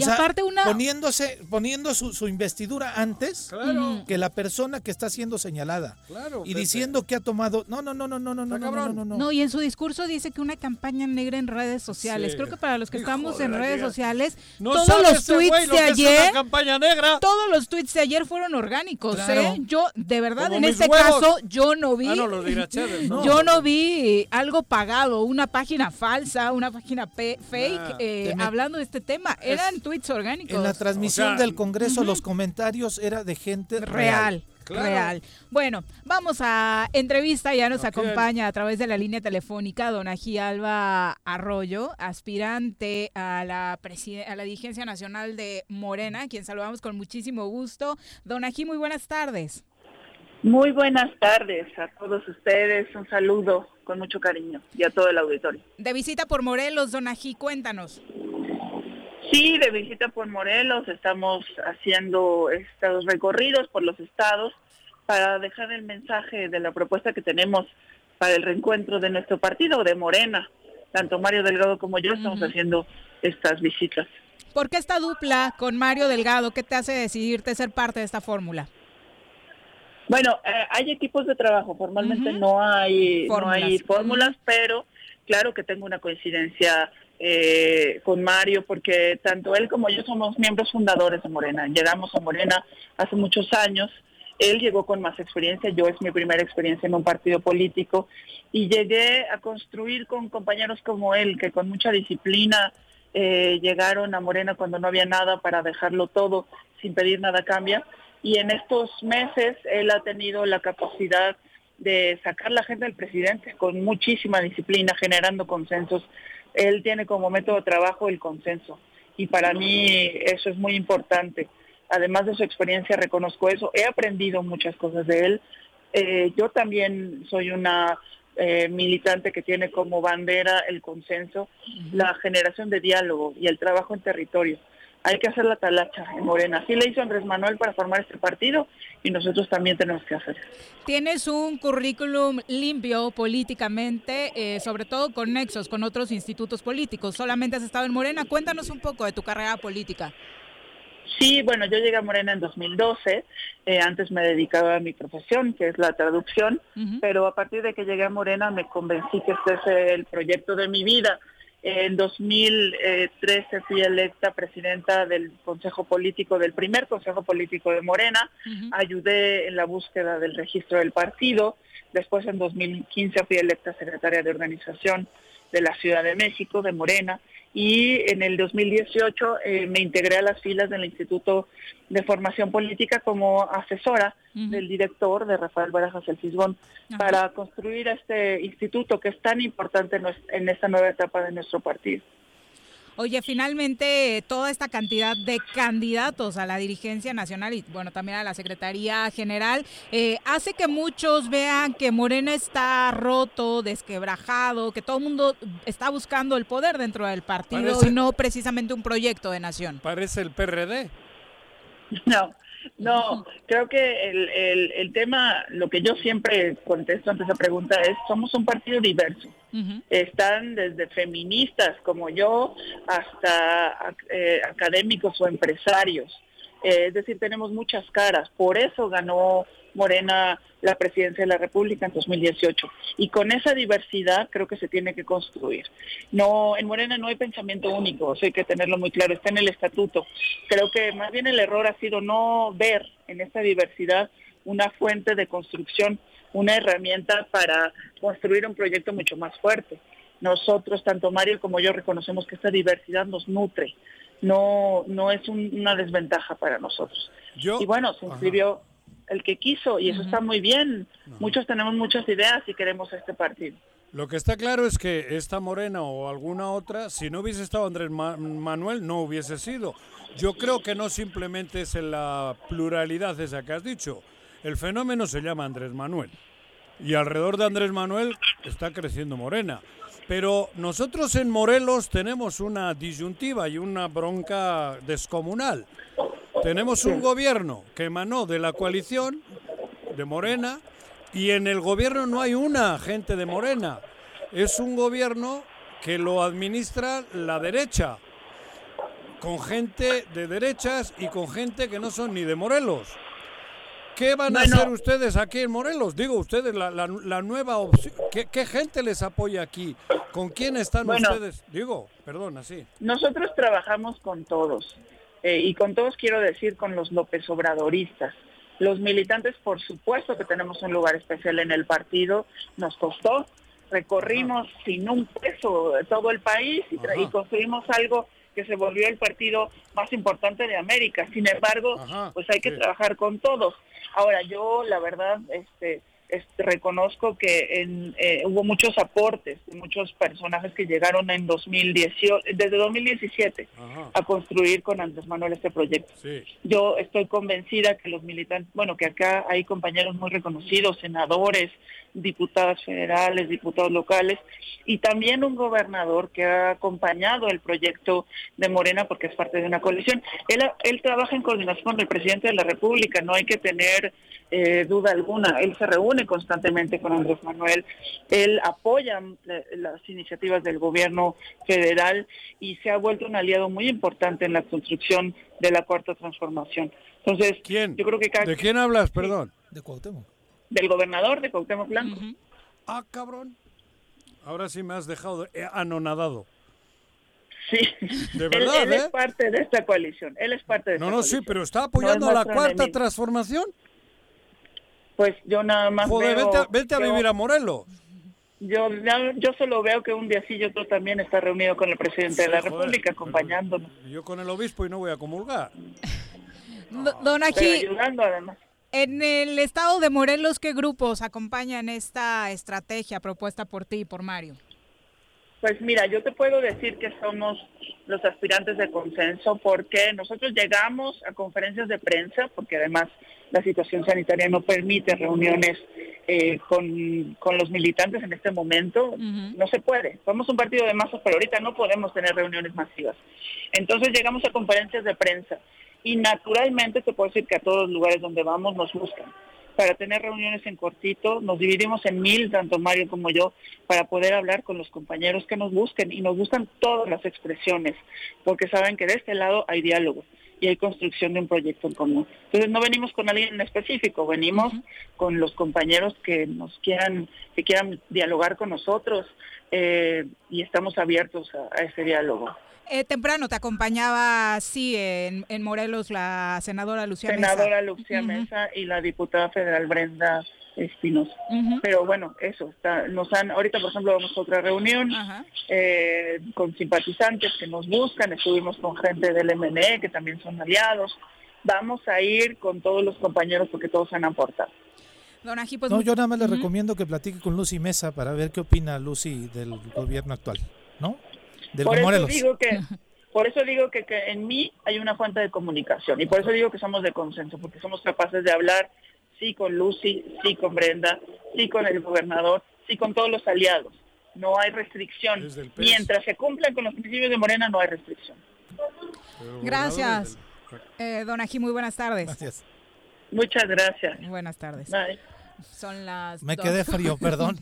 O Y sea, aparte una- poniéndose, poniendo su, su investidura antes Claro. que la persona que está siendo señalada. Claro, Y Pepe. diciendo que ha tomado. No, no, no, no, no, no, no, no, no, cabrón. no, no. No, y en su discurso dice que una campaña negra en redes sociales. Sí. Creo que para los que Hijo estamos en redes sociales, No todos los este tweets lo de es ayer, una campaña negra. todos los tweets de ayer fueron orgánicos, Claro. ¿eh? Yo, de verdad, Como en este huevos. caso, yo no vi. Ah, no, los Chávez, ¿no? Yo no vi algo pagado, una página falsa, una página pe- fake, eh, hablando de este tema. Eran tweets orgánicos. En la transmisión O sea, del Congreso, los comentarios era de gente real. Real. Claro. Real. Bueno, vamos a entrevista. Ya nos acompaña a través de la línea telefónica don Ají Alba Arroyo, aspirante a la, a la dirigencia nacional de Morena, quien saludamos con muchísimo gusto. Don Ají, muy buenas tardes. Muy buenas tardes a todos ustedes. Un saludo con mucho cariño y a todo el auditorio. De visita por Morelos, don Ají, cuéntanos. Sí, de visita por Morelos estamos haciendo estos recorridos por los estados para dejar el mensaje de la propuesta que tenemos para el reencuentro de nuestro partido, de Morena. Tanto Mario Delgado como yo estamos haciendo estas visitas. ¿Por qué esta dupla con Mario Delgado? ¿Qué te hace decidirte ser parte de esta fórmula? Bueno, eh, hay equipos de trabajo, formalmente no hay no hay fórmulas, pero claro que tengo una coincidencia eh, con Mario porque tanto él como yo somos miembros fundadores de Morena. Llegamos a Morena hace muchos años. Él llegó con más experiencia, yo es mi primera experiencia en un partido político y llegué a construir con compañeros como él que con mucha disciplina eh, llegaron a Morena cuando no había nada para dejarlo todo sin pedir nada a cambio. Y en estos meses él ha tenido la capacidad de sacar la agenda del presidente con muchísima disciplina, generando consensos. Él tiene como método de trabajo el consenso. Y para mí eso es muy importante. Además de su experiencia, reconozco eso. He aprendido muchas cosas de él. Eh, yo también soy una eh, militante que tiene como bandera el consenso, la generación de diálogo y el trabajo en territorio. Hay que hacer la talacha en Morena. Así le hizo Andrés Manuel para formar este partido y nosotros también tenemos que hacer. Tienes un currículum limpio políticamente, eh, sobre todo con nexos con otros institutos políticos. Solamente has estado en Morena. Cuéntanos un poco de tu carrera política. Sí, bueno, yo llegué a Morena en 2012. eh, antes me dedicaba a mi profesión, que es la traducción, pero a partir de que llegué a Morena me convencí que este es el proyecto de mi vida. En 2013 fui electa presidenta del Consejo Político, del primer Consejo Político de Morena. Ujú. Ayudé en la búsqueda del registro del partido. Después en 2015 fui electa secretaria de organización de la Ciudad de México, de Morena. Y en el 2018 eh, me integré a las filas del Instituto de Formación Política como asesora del director de Rafael Barajas El Ajá. para construir este instituto que es tan importante en esta nueva etapa de nuestro partido. Oye, finalmente eh, toda esta cantidad de candidatos a la dirigencia nacional y bueno, también a la Secretaría General, eh, hace que muchos vean que Morena está roto, desquebrajado, que todo el mundo está buscando el poder dentro del partido Parece- y no precisamente un proyecto de nación. Parece el PRD. No, no, creo que el, el, el tema, lo que yo siempre contesto ante esa pregunta es, somos un partido diverso. Están desde feministas como yo hasta eh, académicos o empresarios. Eh, es decir, tenemos muchas caras. Por eso ganó Morena la presidencia de la República en 2018. Y con esa diversidad creo que se tiene que construir. No, en Morena no hay pensamiento único, eso hay que tenerlo muy claro, está en el estatuto. Creo que más bien el error ha sido no ver en esta diversidad una fuente de construcción, una herramienta para construir un proyecto mucho más fuerte. Nosotros, tanto Mario como yo, reconocemos que esta diversidad nos nutre, no, no es un- una desventaja para nosotros. y bueno, se inscribió el que quiso y eso está muy bien. Muchos tenemos muchas ideas y queremos este partido. Lo que está claro es que esta Morena o alguna otra, si no hubiese estado Andrés Ma- Manuel, no hubiese sido. Yo creo que no simplemente es en la pluralidad esa que has dicho. El fenómeno se llama Andrés Manuel. Y alrededor de Andrés Manuel está creciendo Morena. Pero nosotros en Morelos tenemos una disyuntiva y una bronca descomunal. Tenemos un gobierno que emanó de la coalición de Morena y en el gobierno no hay una gente de Morena. Es un gobierno que lo administra la derecha, con gente de derechas y con gente que no son ni de Morelos. ¿Qué van a hacer ustedes aquí en Morelos? Digo, ustedes, la, la- la nueva opción. ¿Qué, qué gente les apoya aquí? ¿Con quién están Bueno. ustedes? Digo, perdón, así. Nosotros trabajamos con todos eh, y con todos quiero decir con los López Obradoristas. Los militantes, por supuesto que tenemos un lugar especial en el partido, nos costó, recorrimos sin un peso todo el país y, y construimos algo que se volvió el partido más importante de América. Sin embargo, pues hay que trabajar con todos. Ahora, yo la verdad, este, este, reconozco que en, eh, hubo muchos aportes, de muchos personajes que llegaron en 2018, desde 2017 a construir con Andrés Manuel este proyecto. Sí. Yo estoy convencida que los militantes, bueno, que acá hay compañeros muy reconocidos, senadores, diputadas federales, diputados locales, y también un gobernador que ha acompañado el proyecto de Morena porque es parte de una coalición. Él, él trabaja en coordinación con el presidente de la República, no hay que tener eh, duda alguna. Él se reúne constantemente con Andrés Manuel, él apoya la- las iniciativas del gobierno federal y se ha vuelto un aliado muy importante en la construcción de la cuarta transformación. Entonces, ¿Quién? yo creo que cada- ¿De quién hablas, perdón? De Cuauhtémoc. del gobernador de Cuauhtémoc Blanco. Ah, cabrón. Ahora sí me has dejado eh, anonadado. Sí. De Él- verdad, él, ¿eh? es parte de esta coalición. Él es parte de No, esta no, sí, pero está No apoyando es a la cuarta enemigo. transformación. Pues yo nada más Joder, veo vete a, vivir a Morelos. Yo, yo solo veo que un día sí y otro también está reunido con el presidente de la joder, República, acompañándonos. Yo con el obispo y no voy a comulgar. Do- Don Ají, ayudando además. en el estado de Morelos, ¿qué grupos acompañan esta estrategia propuesta por ti y por Mario? Pues mira, yo te puedo decir que somos los aspirantes de consenso porque nosotros llegamos a conferencias de prensa, porque además la situación sanitaria no permite reuniones eh, con, con los militantes en este momento. No se puede. Somos un partido de masas, pero ahorita no podemos tener reuniones masivas. Entonces llegamos a conferencias de prensa y naturalmente te puedo decir que a todos los lugares donde vamos nos buscan para tener reuniones en cortito, nos dividimos en mil, tanto Mario como yo, para poder hablar con los compañeros que nos busquen y nos gustan todas las expresiones, porque saben que de este lado hay diálogo y hay construcción de un proyecto en común. Entonces no venimos con alguien en específico, venimos con los compañeros que nos quieran, que quieran dialogar con nosotros eh, y estamos abiertos a, a ese diálogo. Eh, temprano te acompañaba, sí, en, en Morelos la senadora Lucía Mesa. senadora Lucía Mesa y la diputada federal Brenda Espinosa. Pero bueno, eso, está, nos han, ahorita por ejemplo vamos a otra reunión eh, con simpatizantes que nos buscan, estuvimos con gente del MNE que también son aliados, vamos a ir con todos los compañeros porque todos han aportado. Don Ají, pues, No, yo nada más le recomiendo que platique con Lucy Mesa para ver qué opina Lucy del gobierno actual, ¿no? Del por eso digo que por eso digo que, que en mí hay una fuente de comunicación y por eso digo que somos de consenso porque somos capaces de hablar sí con Lucy sí con Brenda sí con el gobernador sí con todos los aliados no hay restricción mientras se cumplan con los principios de Morena no hay restricción Gracias. Eh, don Ají, muy buenas tardes. Gracias. Muchas gracias. Buenas tardes. Bye. Son las Me dos quedé frío, perdón.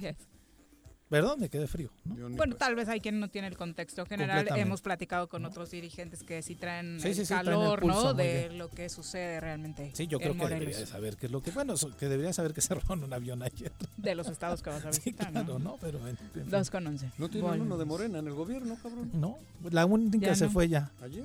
Perdón, me quedé frío. ¿no? Bueno, tal vez hay quien no tiene el contexto general. Hemos platicado con otros dirigentes que sí traen Sí, el sí, sí, traen el calor, pulso, ¿no? De lo que sucede realmente. Sí, yo creo que Morelos. debería de saber qué es lo que. Bueno, que debería saber que se robaron un avión ayer. De los estados que vas a Sí, visitar, claro, ¿no? ¿no? Pero en- en. Dos con once. ¿No tiene Bueno. uno de Morena en el gobierno, cabrón? No, la única Ya se no. fue ya. Ayer.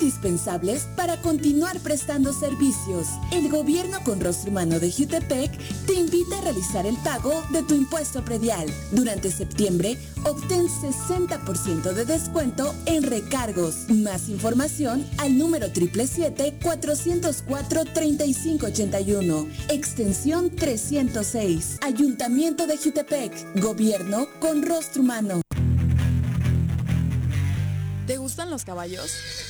indispensables para continuar prestando servicios. El gobierno con rostro humano de Jutepec te invita a realizar el pago de tu impuesto predial. Durante septiembre, obtén 60% de descuento en recargos. Más información al número 777-404-3581, extensión 306. Ayuntamiento de Jutepec, gobierno con rostro humano. ¿Te gustan los caballos?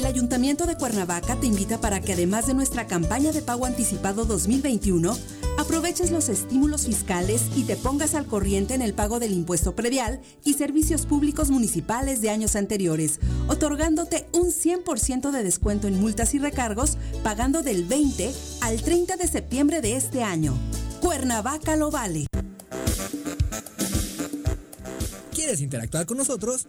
El Ayuntamiento de Cuernavaca te invita para que además de nuestra campaña de pago anticipado 2021, aproveches los estímulos fiscales y te pongas al corriente en el pago del impuesto predial y servicios públicos municipales de años anteriores, otorgándote un 100% de descuento en multas y recargos, pagando del 20 al 30 de septiembre de este año. Cuernavaca lo vale. ¿Quieres interactuar con nosotros?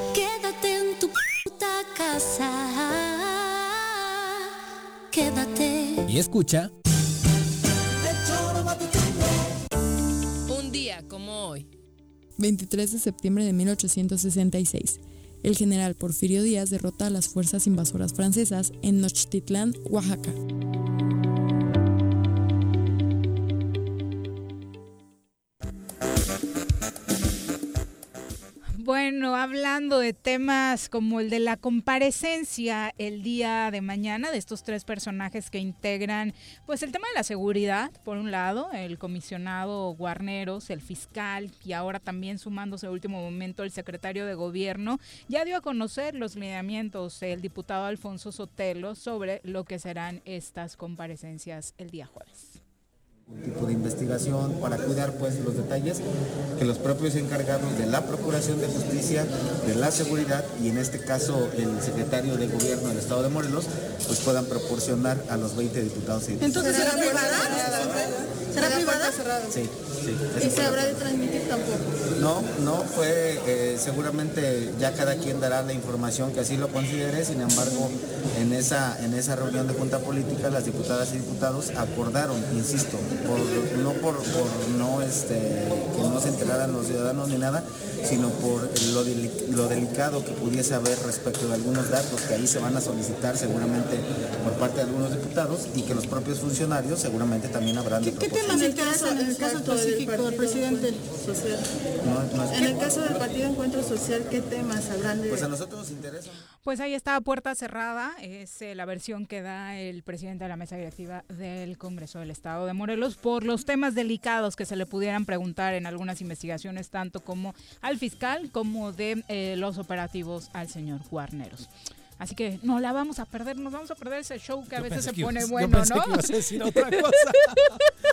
Casa. Quédate. Y escucha... Un día como hoy. 23 de septiembre de 1866. El general Porfirio Díaz derrota a las fuerzas invasoras francesas en Nochtitlán, Oaxaca. Bueno, hablando de temas como el de la comparecencia el día de mañana de estos tres personajes que integran, pues el tema de la seguridad, por un lado, el comisionado Guarneros, el fiscal y ahora también sumándose a último momento el secretario de gobierno, ya dio a conocer los lineamientos el diputado Alfonso Sotelo sobre lo que serán estas comparecencias el día jueves un tipo de investigación para cuidar pues los detalles que los propios encargados de la Procuración de Justicia, de la Seguridad y en este caso el secretario de Gobierno del Estado de Morelos pues puedan proporcionar a los 20 diputados y Entonces, diputadas. ¿será privada? ¿Será privada? Sí, sí. ¿Y se habrá de transmitir tampoco? No, no, fue, eh, seguramente ya cada quien dará la información que así lo considere, sin embargo, en esa, en esa reunión de Junta Política, las diputadas y diputados acordaron, insisto, por, no por, por no, este, que no se enteraran los ciudadanos ni nada, sino por lo, lo delicado que pudiese haber respecto de algunos datos que ahí se van a solicitar seguramente por parte de algunos diputados y que los propios funcionarios seguramente también habrán de ¿Qué temas interesan en el caso específico del presidente social? No- no es- En el caso del Partido Encuentro Social, ¿qué temas habrán de...? Pues a nosotros nos interesa. Pues ahí está, puerta cerrada, es eh, la versión que da el presidente de la mesa directiva del Congreso del Estado de Morelos por los temas delicados que se le pudieran preguntar en algunas investigaciones, tanto como al fiscal como de eh, los operativos al señor Guarneros. Así que no la vamos a perder, nos vamos a perder ese show que a Yo veces se pone ibas- yo bueno, pensé ¿no? que ibas a decir otra cosa.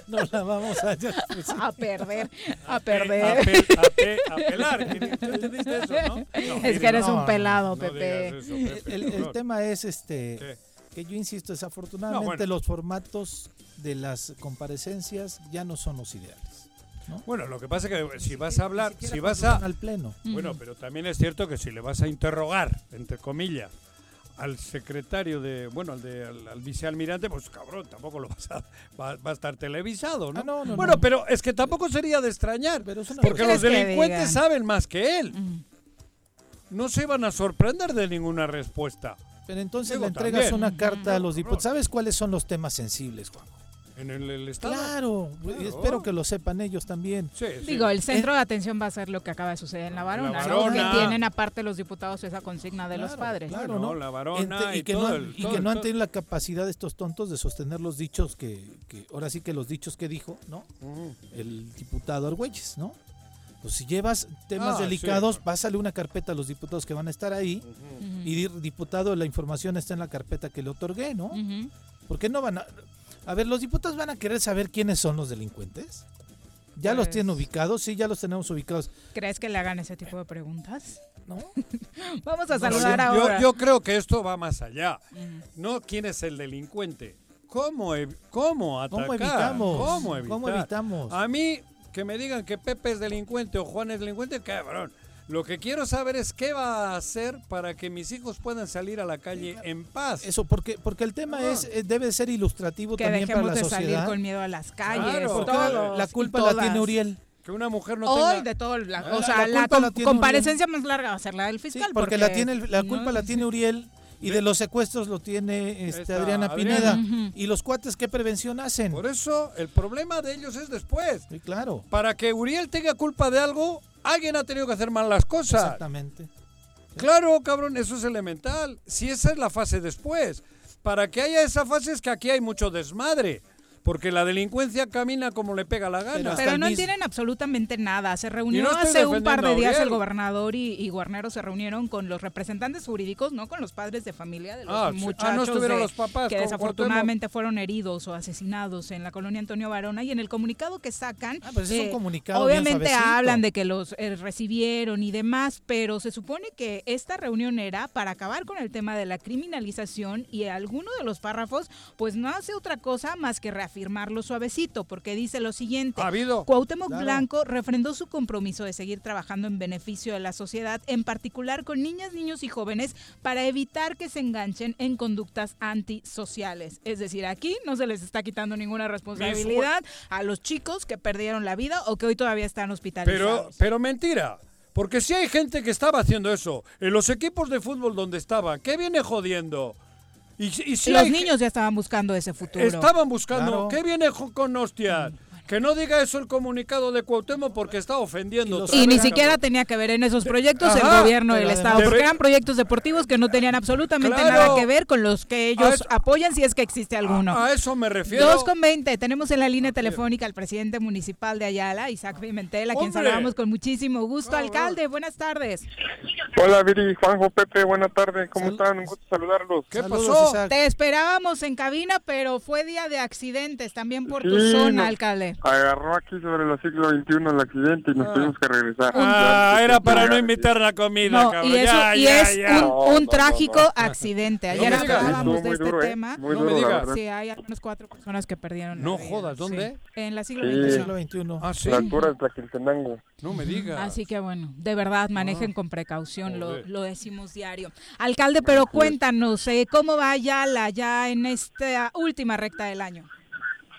No la vamos a a perder, a A perder. pe- a pe- a pelar. ¿Tú entendiste eso, no? No, es que eres no, un pelado, no Pepe. eso, Pepe, El, el tema es este que yo insisto, desafortunadamente No, bueno. los formatos de las comparecencias ya no son los ideales. ¿no? Bueno, lo que pasa es que si vas a hablar, si vas a... al pleno. Bueno, pero también es cierto que si le vas a interrogar, entre comillas, al secretario de, bueno, al, de, al, al vicealmirante, pues cabrón, tampoco lo vas a, va, va a estar televisado, ¿no? Ah, no, no, bueno, no. pero es que tampoco sería de extrañar, porque los ¿Quieres que delincuentes digan? saben más que él. No se van a sorprender de ninguna respuesta. Pero entonces Digo, le entregas también. una carta a los diputados. ¿Sabes cuáles son los temas sensibles, Juan? En el, el Estado. Claro, y espero que lo sepan ellos también. Digo, el centro de atención va a ser lo que acaba de suceder en la Varona, La ¿no? Varona. que tienen aparte los diputados esa consigna de los padres. Claro, ¿no? la varona Ente- y, y que, todo no han, el- y todo que el- no han todo- tenido la capacidad estos tontos de sostener los dichos que, que ahora sí que los dichos que dijo, ¿no? El diputado Argüelles, ¿no? Pues si llevas temas Ah, delicados, sí. pásale una carpeta a los diputados que van a estar ahí y dir, diputado, la información está en la carpeta que le otorgué, ¿no? ¿Por qué no van a...? A ver, los diputados van a querer saber quiénes son los delincuentes. ¿Ya los Pues- tienen ubicados? Sí, ya los tenemos ubicados. ¿Crees que le hagan ese tipo de preguntas? No. Vamos a No, saludar yo, ahora. yo creo que esto va más allá. No quién es el delincuente. ¿Cómo, ev- cómo atacar? ¿Cómo evitamos? ¿Cómo evitamos? A mí, que me digan que Pepe es delincuente o Juan es delincuente, cabrón. Lo que quiero saber es qué va a hacer para que mis hijos puedan salir a la calle en paz. Eso, porque, porque el tema es eh, debe ser ilustrativo que también para dejemos la de salir con miedo a las calles, Claro. Todos la culpa la tiene. Uriel. Que una mujer no Hoy tenga... de todo, la- Ah, o sea, la comparecencia más larga va a ser la del Sí, fiscal. porque, la tiene el- la culpa no- la tiene Uriel y de los secuestros lo tiene este, Adriana Adriana. Pineda. Y los cuates qué prevención hacen. Por eso el problema de ellos es después. Sí, claro. Para que Uriel tenga culpa de algo, alguien ha tenido que hacer mal las cosas. Exactamente. Claro, cabrón, eso es elemental. Si esa es la fase después. Para que haya esa fase es que aquí hay mucho desmadre. Porque la delincuencia camina como le pega la gana. Pero no entienden absolutamente nada. Se reunió no hace un par de días el gobernador y, y Guarnero se reunieron con los representantes jurídicos, no con los padres de familia de los Ah, sí. Ah, muchachos no estuvieron de- los papás que desafortunadamente fueron heridos o asesinados en la colonia Antonio Varona y en el comunicado que sacan, pero ese es un eh, comunicado obviamente hablan de que los eh, recibieron y demás, pero se supone que esta reunión era para acabar con el tema de la criminalización y alguno de los párrafos pues no hace otra cosa más que reafirmarlo suavecito porque dice lo siguiente. Ha habido. Cuauhtémoc Claro. Blanco refrendó su compromiso de seguir trabajando en beneficio de la sociedad, en particular con niñas, niños y jóvenes, para evitar que se enganchen en conductas antisociales. Es decir, aquí no se les está quitando ninguna responsabilidad a los chicos que perdieron la vida o que hoy todavía están hospitalizados. Pero, pero mentira. Porque si hay gente que estaba haciendo eso, en los equipos de fútbol donde estaban, ¿qué viene jodiendo? Y, si- y si los hay- niños ya estaban buscando ese futuro. Estaban buscando, Claro. ¿qué viene con hostias? Que no diga eso el comunicado de Cuauhtémoc porque está ofendiendo. otra Y ni siquiera cabrón. tenía que ver en esos proyectos Ajá, el gobierno del Estado, porque eran proyectos deportivos que no tenían absolutamente Claro. nada que ver con los que ellos eso- apoyan, si es que existe alguno. A eso me refiero. 2 con 20. Tenemos en la línea telefónica al presidente municipal de Ayala, Isaac Pimentel, a quien ¡Hombre! saludamos con muchísimo gusto. Alcalde, buenas tardes. Hola Viri, Juanjo, Pepe, buenas tardes, ¿cómo están? Un gusto saludarlos. ¿Qué Te esperábamos en cabina, pero fue día de accidentes también por tu zona, no- alcalde. Agarró aquí sobre el siglo XXI el accidente y nos tuvimos que regresar. Ah, Ya, era para ya, no invitar la comida, No, cabrón. y, eso, ya, y ya, es ya. un, un trágico accidente. Ayer hablábamos de este duro, ¿eh? tema. Muy No me duro, la digas. Sí, hay al menos cuatro personas que perdieron No la vida. jodas, ¿dónde? Sí, En la siglo Sí. XXI. XXI. Ah, sí. La altura de Tlaquiltenango. No me digas. Así que bueno, de verdad, manejen con precaución, lo, decimos diario. Alcalde, pero cuéntanos, eh, ¿cómo va Ayala ya en esta última recta del año?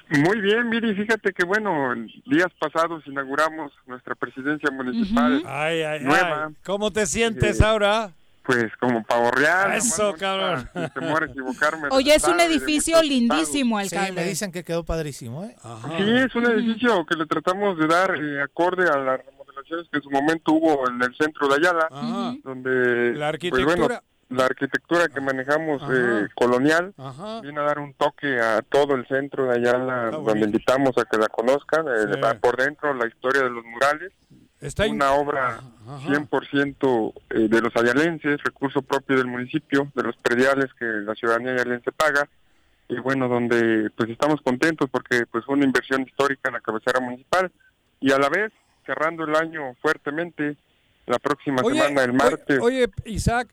Muy bien, Miri, fíjate que bueno, días pasados inauguramos nuestra presidencia municipal Ay, ay, nueva, ay. ¿Cómo te sientes Eh, ahora? pues como pavorreal. Eso, cabrón. Temor a equivocarme. Oye, es un edificio lindísimo, Sí, alcalde. me dicen que quedó padrísimo, ¿eh? Sí, es un edificio que le tratamos de dar eh, acorde a las remodelaciones que en su momento hubo en el centro de Ayala, Ajá. donde La pues, bueno, arquitectura. La arquitectura que manejamos eh, colonial Ajá. viene a dar un toque a todo el centro de Ayala, Está donde invitamos a que la conozcan, eh, Sí. por dentro la historia de los murales, Está in- una obra Ajá. 100% eh, de los ayalenses, recurso propio del municipio, de los prediales que la ciudadanía ayalense paga, y bueno, donde pues estamos contentos porque pues fue una inversión histórica en la cabecera municipal, y a la vez cerrando el año fuertemente, la próxima Oye, semana, el martes. Oye, oye, Isaac,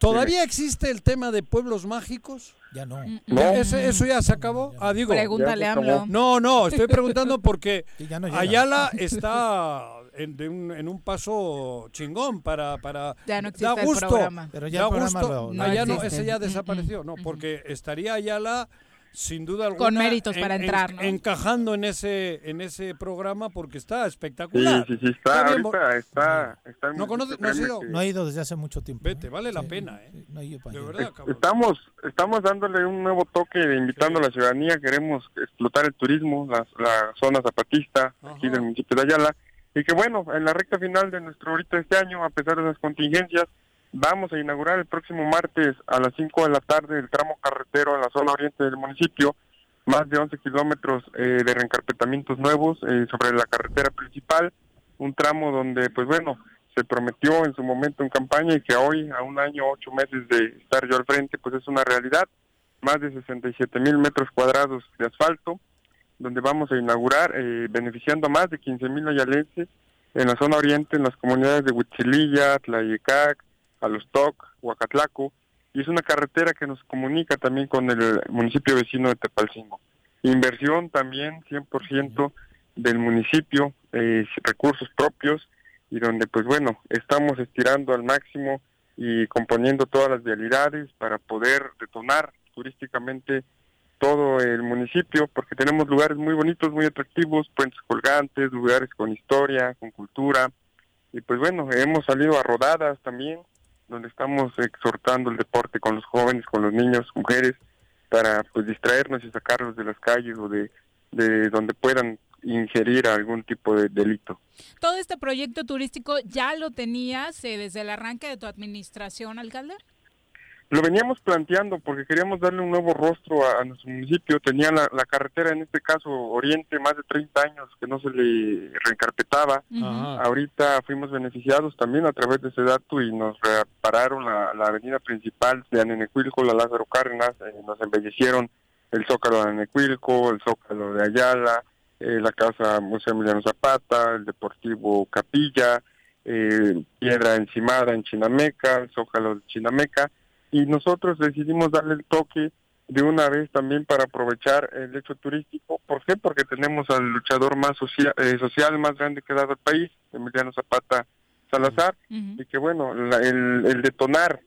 ¿todavía existe el tema de pueblos mágicos? Ya no. No. ¿Ese- ¿Eso ya se acabó? Ah, digo. Pregúntale a AMLO. No, no, estoy preguntando porque no. Ayala está en, de un, en un paso chingón para... para Ya no existe da el programa. Pero ya da el programa gusto. lo- No ya no, existe. ese ya Mm, mm, desapareció, no, porque estaría Ayala sin duda alguna Con méritos para entrar, ¿no? encajando en ese en ese programa porque está Sí, espectacular. sí, sí, está, Está bien, ahorita está, ¿No conoces- no créeme ido? que- No he ido desde hace mucho tiempo. Vete, ¿eh? vale la Sí, pena, ¿eh? sí, no he ido para De verdad, cabrón. Estamos, estamos dándole un nuevo toque, invitando a la ciudadanía, queremos explotar el turismo, la, la zona zapatista aquí del municipio de Ayala, y que bueno, en la recta final de nuestro ahorita este año, a pesar de las contingencias, vamos a inaugurar el próximo martes a las 5 de la tarde el tramo carretero en la zona oriente del municipio, más de 11 kilómetros eh, de reencarpetamientos nuevos eh, sobre la carretera principal, un tramo donde, pues bueno, se prometió en su momento en campaña y que hoy, a un año, ocho meses de estar yo al frente, pues es una realidad. Más de 67 mil metros cuadrados de asfalto, donde vamos a inaugurar, eh, beneficiando a más de 15 mil ayalenses en la zona oriente, en las comunidades de Huitzililla, Tlayecac, Alostoc, Huacatlaco, y es una carretera que nos comunica también con el municipio vecino de Tepalcingo. Inversión también 100% del municipio, eh, recursos propios, y donde pues bueno, estamos estirando al máximo y componiendo todas las vialidades para poder detonar turísticamente todo el municipio, porque tenemos lugares muy bonitos, muy atractivos, puentes colgantes, lugares con historia, con cultura, y pues bueno, hemos salido a rodadas también, donde estamos exhortando el deporte con los jóvenes, con los niños, mujeres, para pues distraernos y sacarlos de las calles o de, de donde puedan ingerir algún tipo de delito. ¿Todo este proyecto turístico ya lo tenías eh, desde el arranque de tu administración, alcalde? Lo veníamos planteando porque queríamos darle un nuevo rostro a, a nuestro municipio. Tenía la, la carretera, en este caso Oriente, más de 30 años que no se le reencarpetaba. Ahorita fuimos beneficiados también a través de ese dato y nos repararon la, la avenida principal de Anenecuilco, la Lázaro Cárdenas, eh, nos embellecieron el Zócalo de Anenecuilco, el Zócalo de Ayala, eh, la Casa Museo Emiliano Zapata, el Deportivo Capilla, eh, Piedra Encimada en Chinameca, el Zócalo de Chinameca, y nosotros decidimos darle el toque de una vez también para aprovechar el hecho turístico. ¿Por qué? Porque tenemos al luchador más social, eh, social más grande que ha dado el país, Emiliano Zapata Salazar, y que bueno, la- el, el detonar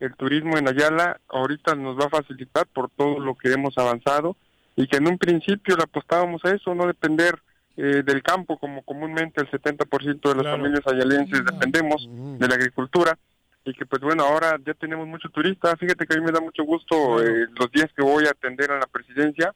el turismo en Ayala ahorita nos va a facilitar por todo lo que hemos avanzado y que en un principio le apostábamos a eso, no depender eh, del campo como comúnmente el 70% de las Claro. familias ayalenses dependemos de la agricultura y que pues bueno, ahora ya tenemos mucho turista, fíjate que a mí me da mucho gusto eh, los días que voy a atender a la presidencia,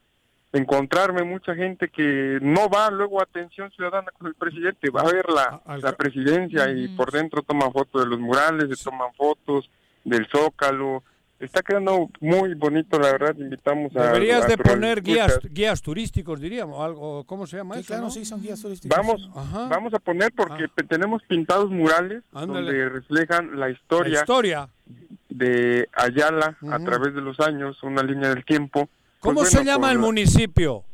encontrarme mucha gente que no va luego a atención ciudadana con el presidente, va a ver la, la presidencia y por dentro toman fotos de los murales, se toman fotos del zócalo, está quedando muy bonito la verdad, invitamos a... Deberías a de poner guías guías turísticos, diríamos, algo, ¿cómo se llama Sí, eso? claro, no? sí, son guías turísticos. Vamos, Ajá. vamos a poner porque pe- tenemos pintados murales Ándale. donde reflejan la historia, La historia. de Ayala a través de los años, una línea del tiempo. ¿Cómo Pues se bueno, llama el la- municipio?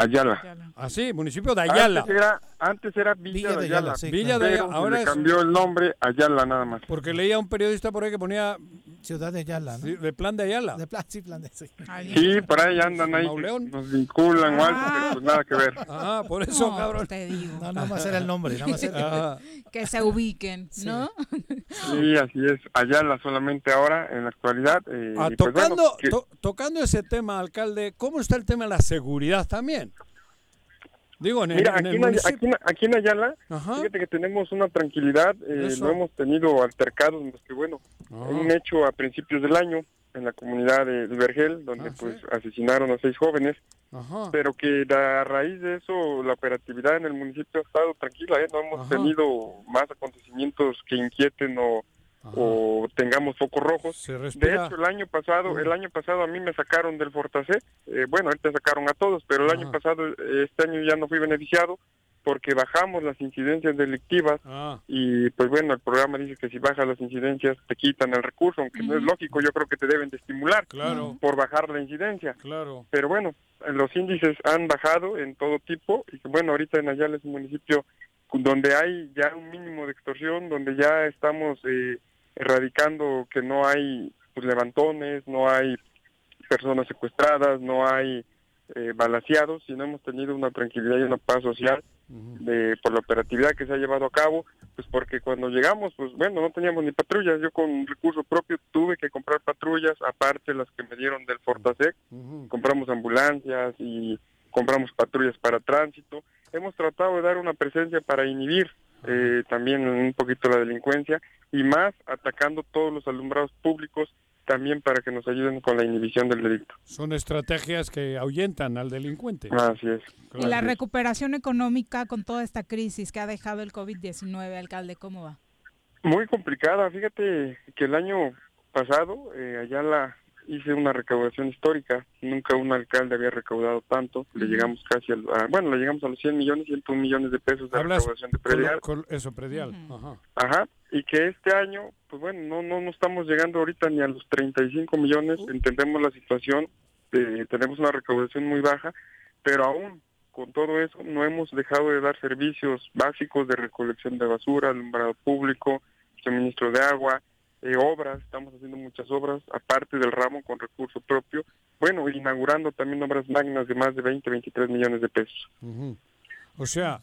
Ayala. Ah, sí, municipio de Ayala. Antes era, antes era Villa, Villa de de Ayala. Ayala, sí, Villa de pero Ayala, se ahora le es- cambió el nombre Ayala nada más. Porque leía un periodista por ahí que ponía Ciudad de Ayala, ¿no? sí, de plan de Ayala. De plan, sí, plan de sí. Sí, por ahí andan ahí, Mauleón. nos vinculan o algo, Ah. pero pues nada que ver. Ah, por eso, No, cabrón. te digo. No, nada más era el nombre, nada más era. Ah, Que se ubiquen, ¿no? Sí, así es, Ayala solamente ahora, en la actualidad. eh, ah, y pues bueno, tocando, que- to- tocando ese tema, alcalde, ¿cómo está el tema de la seguridad también? Digo, en, Mira, en aquí el en, aquí, aquí en Ayala, Ajá. fíjate que tenemos una tranquilidad, eh, no hemos tenido altercados, más que bueno, Ah. un hecho a principios del año en la comunidad de Vergel, donde Ah, pues sí. asesinaron a seis jóvenes, Ajá. pero que a raíz de eso la operatividad en el municipio ha estado tranquila, ¿eh? no hemos tenido más acontecimientos que inquieten o, o tengamos focos rojos. De hecho, el año pasado, el año pasado a mí me sacaron del Fortasé. Eh, bueno, ahorita sacaron a todos, pero el año pasado, este año ya no fui beneficiado porque bajamos las incidencias delictivas Ah, y pues bueno, el programa dice que si bajas las incidencias te quitan el recurso, aunque no es lógico, yo creo que te deben de estimular Claro. por bajar la incidencia. claro. Pero bueno, los índices han bajado en todo tipo y que bueno, ahorita en Ayala es un municipio donde hay ya un mínimo de extorsión, donde ya estamos eh, erradicando que no hay pues, levantones, no hay personas secuestradas, no hay eh, balaseados, sino hemos tenido una tranquilidad y una paz social de, por la operatividad que se ha llevado a cabo, pues porque cuando llegamos, pues bueno, no teníamos ni patrullas, yo con recurso propio tuve que comprar patrullas, aparte las que me dieron del Fortasec, compramos ambulancias y compramos patrullas para tránsito, hemos tratado de dar una presencia para inhibir eh, también un poquito la delincuencia y más atacando todos los alumbrados públicos también para que nos ayuden con la inhibición del delito. Son estrategias que ahuyentan al delincuente. Así es. Y la recuperación económica con toda esta crisis que ha dejado el COVID-19, alcalde, ¿cómo va? Muy complicada. Fíjate que el año pasado eh, allá la hice una recaudación histórica. Nunca un alcalde había recaudado tanto. Le llegamos casi al, a- bueno, le llegamos a los 100 millones, 101 millones de pesos de Hablas recaudación de predial. con eso, predial. Ajá. Ajá. Y que este año, pues bueno, no, no, no estamos llegando ahorita ni a los 35 millones. Entendemos la situación. eh, tenemos una recaudación muy baja, pero aún con todo eso no hemos dejado de dar servicios básicos de recolección de basura, alumbrado público, suministro de agua, eh, obras, estamos haciendo muchas obras, aparte del ramo con recurso propio, bueno, inaugurando también obras magnas de más de 20, 23 millones de pesos. O sea,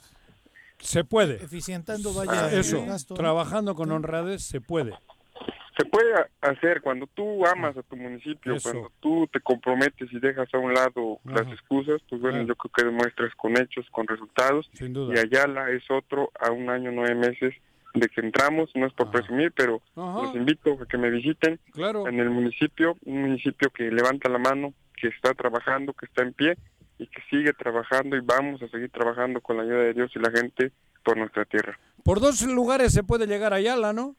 se puede. Eficientando, Ah, vaya, eso, gasto. Trabajando con honradez se puede. Se puede hacer cuando tú amas a tu municipio, Eso. cuando tú te comprometes y dejas a un lado las excusas, pues bueno, yo creo que demuestras con hechos, con resultados. Sin duda. Y Ayala es otro a un año, nueve meses de que entramos, no es por presumir, pero Ajá. los invito a que me visiten Claro. en el municipio, un municipio que levanta la mano, que está trabajando, que está en pie y que sigue trabajando y vamos a seguir trabajando con la ayuda de Dios y la gente por nuestra tierra. Por dos lugares se puede llegar a Ayala, ¿no?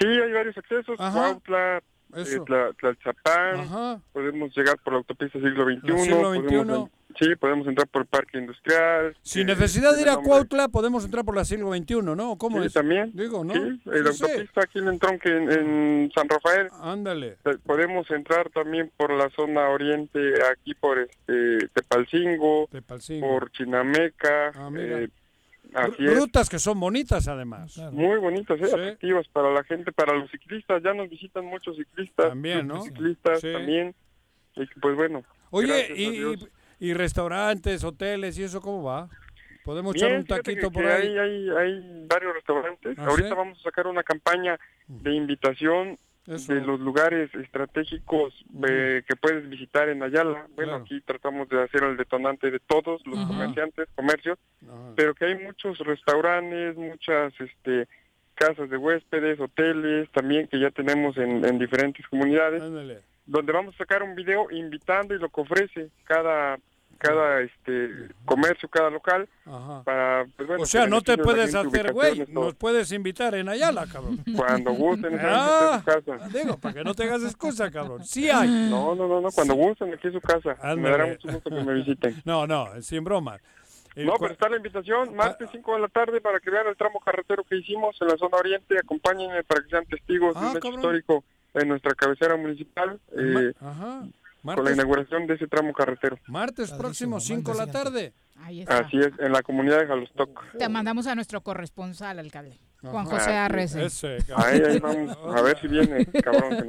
Sí, hay varios accesos. Cuautla, eh, Eso. Tla- Tlalzapán, Ajá. podemos llegar por la autopista siglo XXI, siglo podemos XXI. en- sí, podemos entrar por el parque industrial. Sin eh, necesidad de ir a nombre. Cuautla, podemos entrar por la siglo XXI, ¿no? ¿Cómo Sí, es? también. Digo, ¿no? Sí, la sí. autopista aquí en el tronque en, en San Rafael. Ándale. Eh, Podemos entrar también por la zona oriente, aquí por este Tepalcingo, Tepalcingo. por Chinameca. Ah, eh, así es. Rutas que son bonitas, además. Muy bonitas, ¿eh? Sí. atractivas para la gente, para los ciclistas. Ya nos visitan muchos ciclistas. También, ¿no? Ciclistas Sí. también. Y pues bueno. Oye, y, Dios. Y- restaurantes, hoteles y eso, ¿cómo va? ¿Podemos Bien, echar un taquito que- por que ahí? Hay, hay, hay varios restaurantes. ¿Ah, Ahorita sí? vamos a sacar una campaña de invitación Eso. de los lugares estratégicos eh, que puedes visitar en Ayala. Bueno, Claro. aquí tratamos de hacer el detonante de todos los Ajá. comerciantes, comercios, Ajá. pero que hay muchos restaurantes, muchas este casas de huéspedes, hoteles también que ya tenemos en, en diferentes comunidades Ándale. Donde vamos a sacar un video invitando y lo que ofrece cada cada este comercio, cada local Ajá. para pues, bueno, O sea, no te puedes hacer güey, todo. nos puedes invitar en Ayala, cabrón. Cuando gusten, Ah, en su casa. digo, para que no tengas excusa, cabrón. Sí hay. No, no, no, no, cuando gusten, aquí es su casa. Me Ándale. dará mucho gusto que me visiten. No, no, sin broma. No, pero está la invitación, martes 5 de la tarde, para que vean el tramo carretero que hicimos en la zona oriente. Acompáñenme para que sean testigos de Ah, un hecho cabrón. histórico en nuestra cabecera municipal. Eh, Ajá. con la inauguración de ese tramo carretero. Martes próximo, 5 de la tarde. Ahí está. Así es, en la comunidad de Jalostoc. Te mandamos a nuestro corresponsal, alcalde. Juan Ajá. José Ah, Arrece. Ese, Ahí, ahí vamos, a ver si viene, cabrón.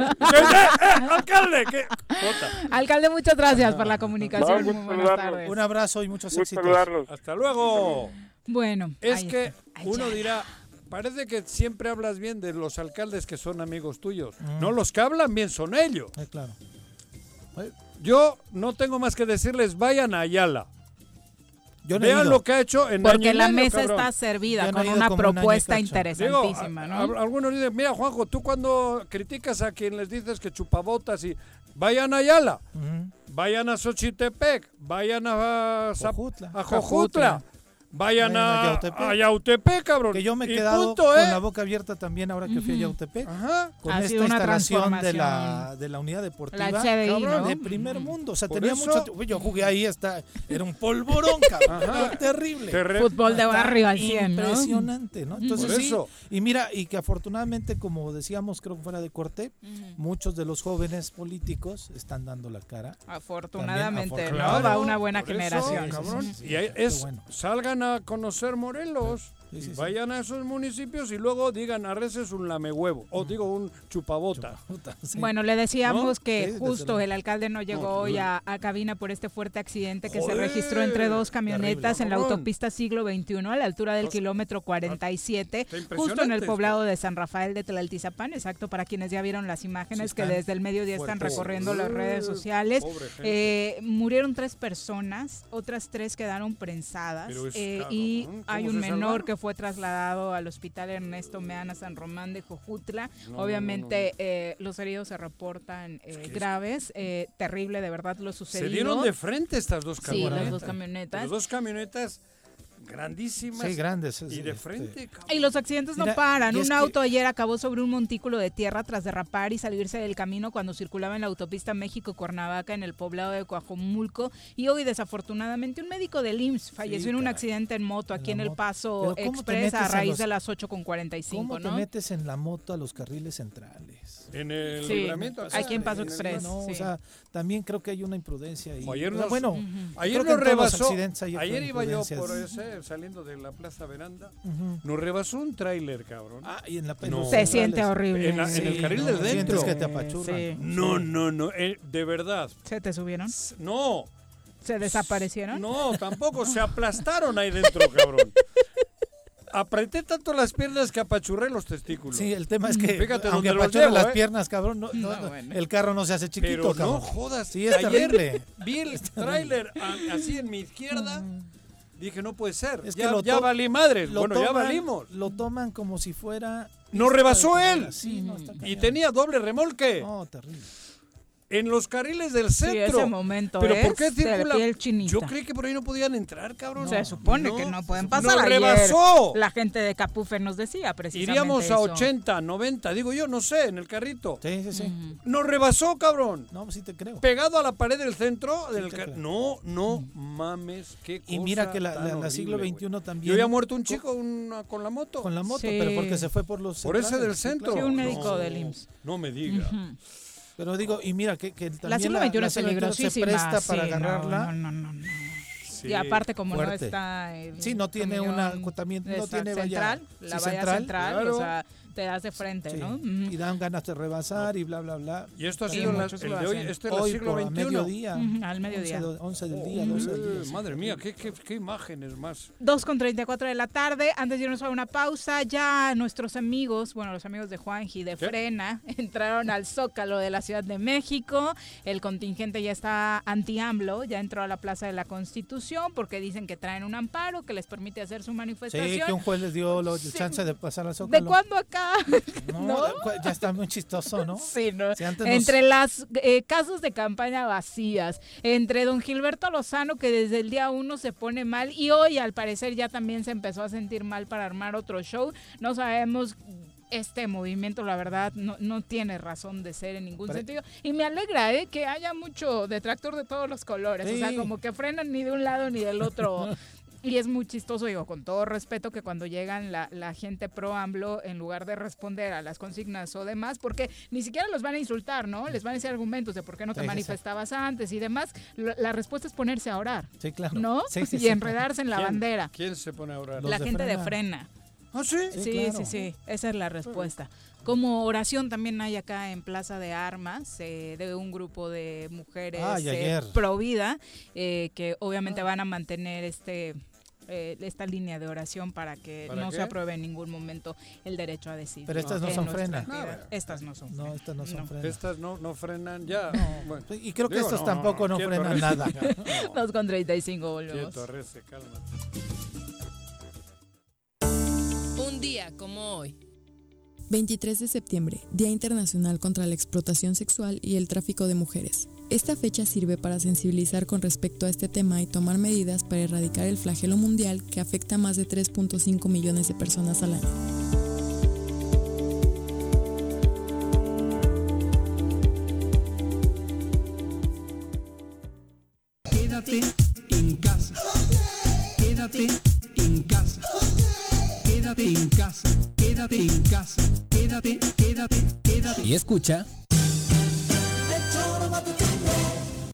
¡Alcalde! ¿qué? Alcalde, muchas gracias por la comunicación. No, Muy buenas tardes. Un abrazo y muchos éxitos. saludarlos. Hasta luego. Bueno, Es ahí que está. Ay, uno dirá, parece que siempre hablas bien de los alcaldes que son amigos tuyos. Mm. No, los que hablan bien son ellos. Eh, claro. Yo no tengo más que decirles, vayan a Ayala. Yo no he Vean lo que ha hecho en Porque año la medio, mesa cabrón. está servida no con una un propuesta interesantísima, Digo, ¿no? a- a- algunos dicen, mira Juanjo, tú cuando criticas a quien les dices que chupabotas y vayan a Ayala, vayan a Xochitepec, vayan a, Jojutla. a Jojutla, Vayan a a, Yautepec. a Yautepec, cabrón. Que yo me he quedado punto, con ¿eh? la boca abierta también ahora que fui a Yautepec. Ajá. Con Ha esta sido una instalación de la, de la unidad deportiva. La HDI, cabrón, ¿no? de primer mundo. O sea, Por tenía eso- mucho. tiempo. Yo jugué ahí hasta. Era un polvorón, cabrón. Ajá. Terrible. Terre- Fútbol de barrio al 100, ¿no? Impresionante, ¿no? Entonces Por sí, eso. y mira, y que afortunadamente, como decíamos, creo que fuera de corte, muchos de los jóvenes políticos están dando la cara. Afortunadamente, También, ¿no? Va una buena eso, generación. cabrón. Sí, sí, sí. Y es, bueno. salgan a conocer Morelos. Sí, sí, sí. Vayan a esos municipios y luego digan a veces un lamehuevo o digo un chupabota. Bueno, le decíamos que justo el alcalde no llegó No, hoy a, a cabina por este fuerte accidente que Joder, se registró entre dos camionetas terrible, en la autopista siglo XXI a la altura del kilómetro 47, Está justo en el poblado de San Rafael de Tlaltizapán, exacto, para quienes ya vieron las imágenes Sí, que desde el mediodía están recorriendo las redes sociales. Eh, murieron tres personas, otras tres quedaron prensadas es eh, y ¿cómo hay un menor que fue trasladado al hospital Ernesto Meana San Román de Jojutla. No, no, Obviamente eh, los heridos se reportan eh, graves, eh, terrible de verdad lo sucedido. Se dieron de frente estas dos Sí, camionetas. las dos camionetas. Las dos camionetas grandísimas. Sí, grandes. Y de este, frente, cabrón. Y los accidentes no paran. Un que- auto ayer acabó sobre un montículo de tierra tras derrapar y salirse del camino cuando circulaba en la autopista México-Cuernavaca en el poblado de Coajomulco. Y hoy, desafortunadamente, un médico del IMSS falleció en un accidente en moto aquí En el. Paso Pero ¿cómo te Express a metes a raíz los- de las 8.45, ¿Cómo ¿no? te metes en la moto a los carriles centrales? En el Sí, libramiento. aquí en Paso el- Express. No, sí. o sea, también creo que hay una imprudencia ahí. Ayer sea, nos- bueno, rebasó. Ayer iba yo por ese, saliendo de la Plaza Veranda. Ujú. Nos rebasó un tráiler, cabrón. Ah, y en la No. Se centrales. siente horrible. En, la- en el carril no, del dentro. que te apachurran. Sí. No, no, no. eh, de verdad. ¿Se te subieron? No. ¿Se desaparecieron? No, tampoco. Se aplastaron ahí dentro, cabrón. Apreté tanto las piernas que apachurré los testículos. Sí, el tema es que Fíjate aunque apachurren llevo, las ¿eh? piernas, cabrón, no- no- No, bueno. el carro no se hace chiquito, Pero no cabrón. jodas. Sí, es Ayer terrible. Vi el tráiler así en mi izquierda. Dije, no puede ser. Es que ya lo ya valí madres. Lo Bueno, ya valimos. Lo toman como si fuera... Nos rebasó él. Sí, no, está Y tenía doble remolque. No, terrible. En los carriles del Sí, centro. ese momento Pero es ¿por qué circula? Yo creí que por ahí no podían entrar, cabrón. Se supone que no pueden pasar. Nos rebasó. La gente de Capufe nos decía precisamente Iríamos a eso. 80, 90, digo yo, no sé, en el carrito. Sí, sí, sí. Nos rebasó, cabrón. No, pues sí te creo. Pegado a la pared del centro. del te ca- creo. No, no mames, qué cosa Y mira que la, la- siglo. XXI también... Yo había muerto un chico una- con la moto. Con la moto, Sí. pero porque se fue por los Por ese del sí, centro. Sí, un médico No, del IMSS. No me diga. Pero digo, y mira que, que también siglo la, XXI la es se presta para sí, agarrarla. No, no, no, no. Sí. Y aparte como no está el Sí, no tiene una- también no tiene valla- central, sí, la valla central, central, claro. o sea, te das de frente, Sí, ¿no? Y dan ganas de rebasar y bla, bla, bla. Y esto ha Sí, sido la- el de hoy, hacen. este es el Hoy siglo XXI. mediodía. Al mediodía. 11, do- 11 del día, 12 del día. Eh, madre mía, qué, qué, qué imágenes más. 2 con 34 de la tarde, antes de irnos a una pausa, ya nuestros amigos, bueno, los amigos de Juanji de ¿Qué? Frena, entraron al Zócalo de la Ciudad de México. El contingente ya está anti-AMLO, ya entró a la Plaza de la Constitución porque dicen que traen un amparo que les permite hacer su Sí, manifestación. que un juez les dio la Sí. chance de pasar al ¿De Zócalo. cuándo acá? No, ¿No? ya está muy chistoso, ¿no? Sí, ¿no? Si antes nos- Entre las eh, casas de campaña vacías, entre don Gilberto Lozano, que desde el día uno se pone mal, y hoy al parecer ya también se empezó a sentir mal para armar otro show. No sabemos. Este movimiento, la verdad, no, no tiene razón de ser en ningún Pero- sentido. Y me alegra ¿eh? que haya mucho detractor de todos los colores. O sea, como que frenan ni de un lado ni del otro Y es muy chistoso, digo, con todo respeto, que cuando llegan la, la gente pro AMLO, en lugar de responder a las consignas o demás, porque ni siquiera los van a insultar, ¿no? Les van a decir argumentos de por qué no te Sí, sí, sí. manifestabas antes y demás. La respuesta es ponerse a orar, Sí, claro. ¿no? Sí, sí, y sí. enredarse en la ¿Quién- bandera. ¿Quién se pone a orar? la gente de frena. ¿Ah, sí? Sí, sí, sí, esa es la respuesta. Como oración también hay acá en Plaza de Armas eh, de un grupo de mujeres eh, pro vida eh, que obviamente van a mantener este eh, esta línea de oración para que ¿Para no qué? se apruebe en ningún momento el derecho a decidir. Pero estas no en son nuestra frena. entidad. Estas no son No, estas no son frenas. Estas no, no frenan ya. Bueno, Y creo que digo, estos tampoco no frenan nada. no. Dos con 35 volvemos. Un día como hoy. 23 de septiembre, Día Internacional contra la Explotación Sexual y el Tráfico de Mujeres. Esta fecha sirve para sensibilizar con respecto a este tema y tomar medidas para erradicar el flagelo mundial que afecta a más de 3.5 millones de personas al año. Quédate en casa. Quédate en casa. Quédate en casa. Quédate en casa. Quédate, quédate, quédate. Y escucha.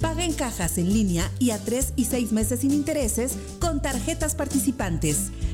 Paga en cajas en línea y a 3 y 6 meses sin intereses con tarjetas participantes.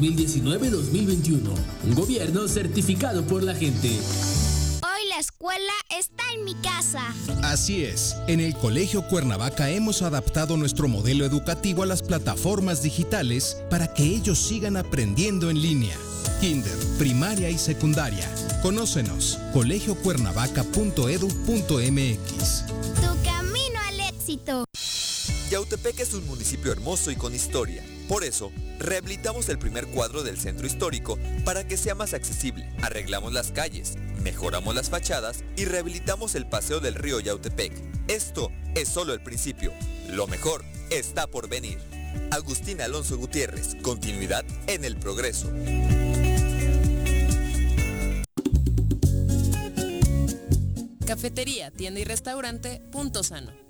2019-2021. Un gobierno certificado por la gente. Hoy la escuela está en mi casa. Así es, en el Colegio Cuernavaca hemos adaptado nuestro modelo educativo a las plataformas digitales para que ellos sigan aprendiendo en línea. Kinder, primaria y secundaria. Conócenos, colegiocuernavaca.edu.mx. Tu camino al éxito. Yautepec es un municipio hermoso y con historia. Por eso, rehabilitamos el primer cuadro del centro histórico para que sea más accesible. Arreglamos las calles, mejoramos las fachadas y rehabilitamos el paseo del río Yautepec. Esto es solo el principio. Lo mejor está por venir. Agustín Alonso Gutiérrez, continuidad en el progreso. Cafetería, tienda y restaurante Punto Sano.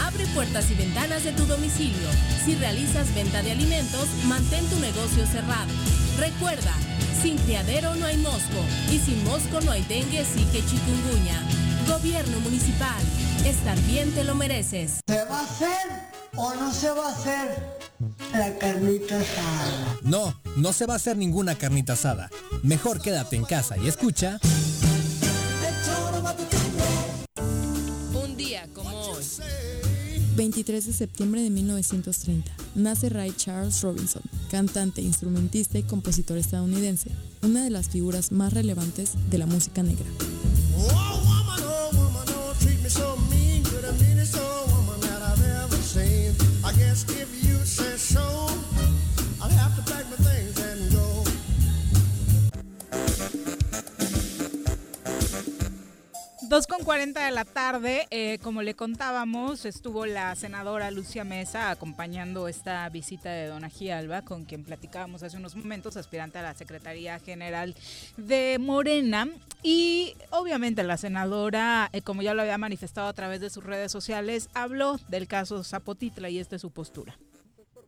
Abre puertas y ventanas de tu domicilio. Si realizas venta de alimentos, mantén tu negocio cerrado. Recuerda, sin criadero no hay mosco y sin mosco no hay dengue, sí que chikungunya. Gobierno municipal, estar bien te lo mereces. ¿Se va a hacer o no se va a hacer la carnita asada? No, no se va a hacer ninguna carnita asada. Mejor quédate en casa y escucha. 23 de septiembre de 1930, nace Ray Charles Robinson, cantante, instrumentista y compositor estadounidense, una de las figuras más relevantes de la música negra. guess if you 2 con 40 de la tarde, eh, como le contábamos, estuvo la senadora Lucia Mesa acompañando esta visita de Don Ají Alba, con quien platicábamos hace unos momentos, aspirante a la Secretaría General de Morena. Y obviamente la senadora, eh, como ya lo había manifestado a través de sus redes sociales, habló del caso Zapotitla y esta es su postura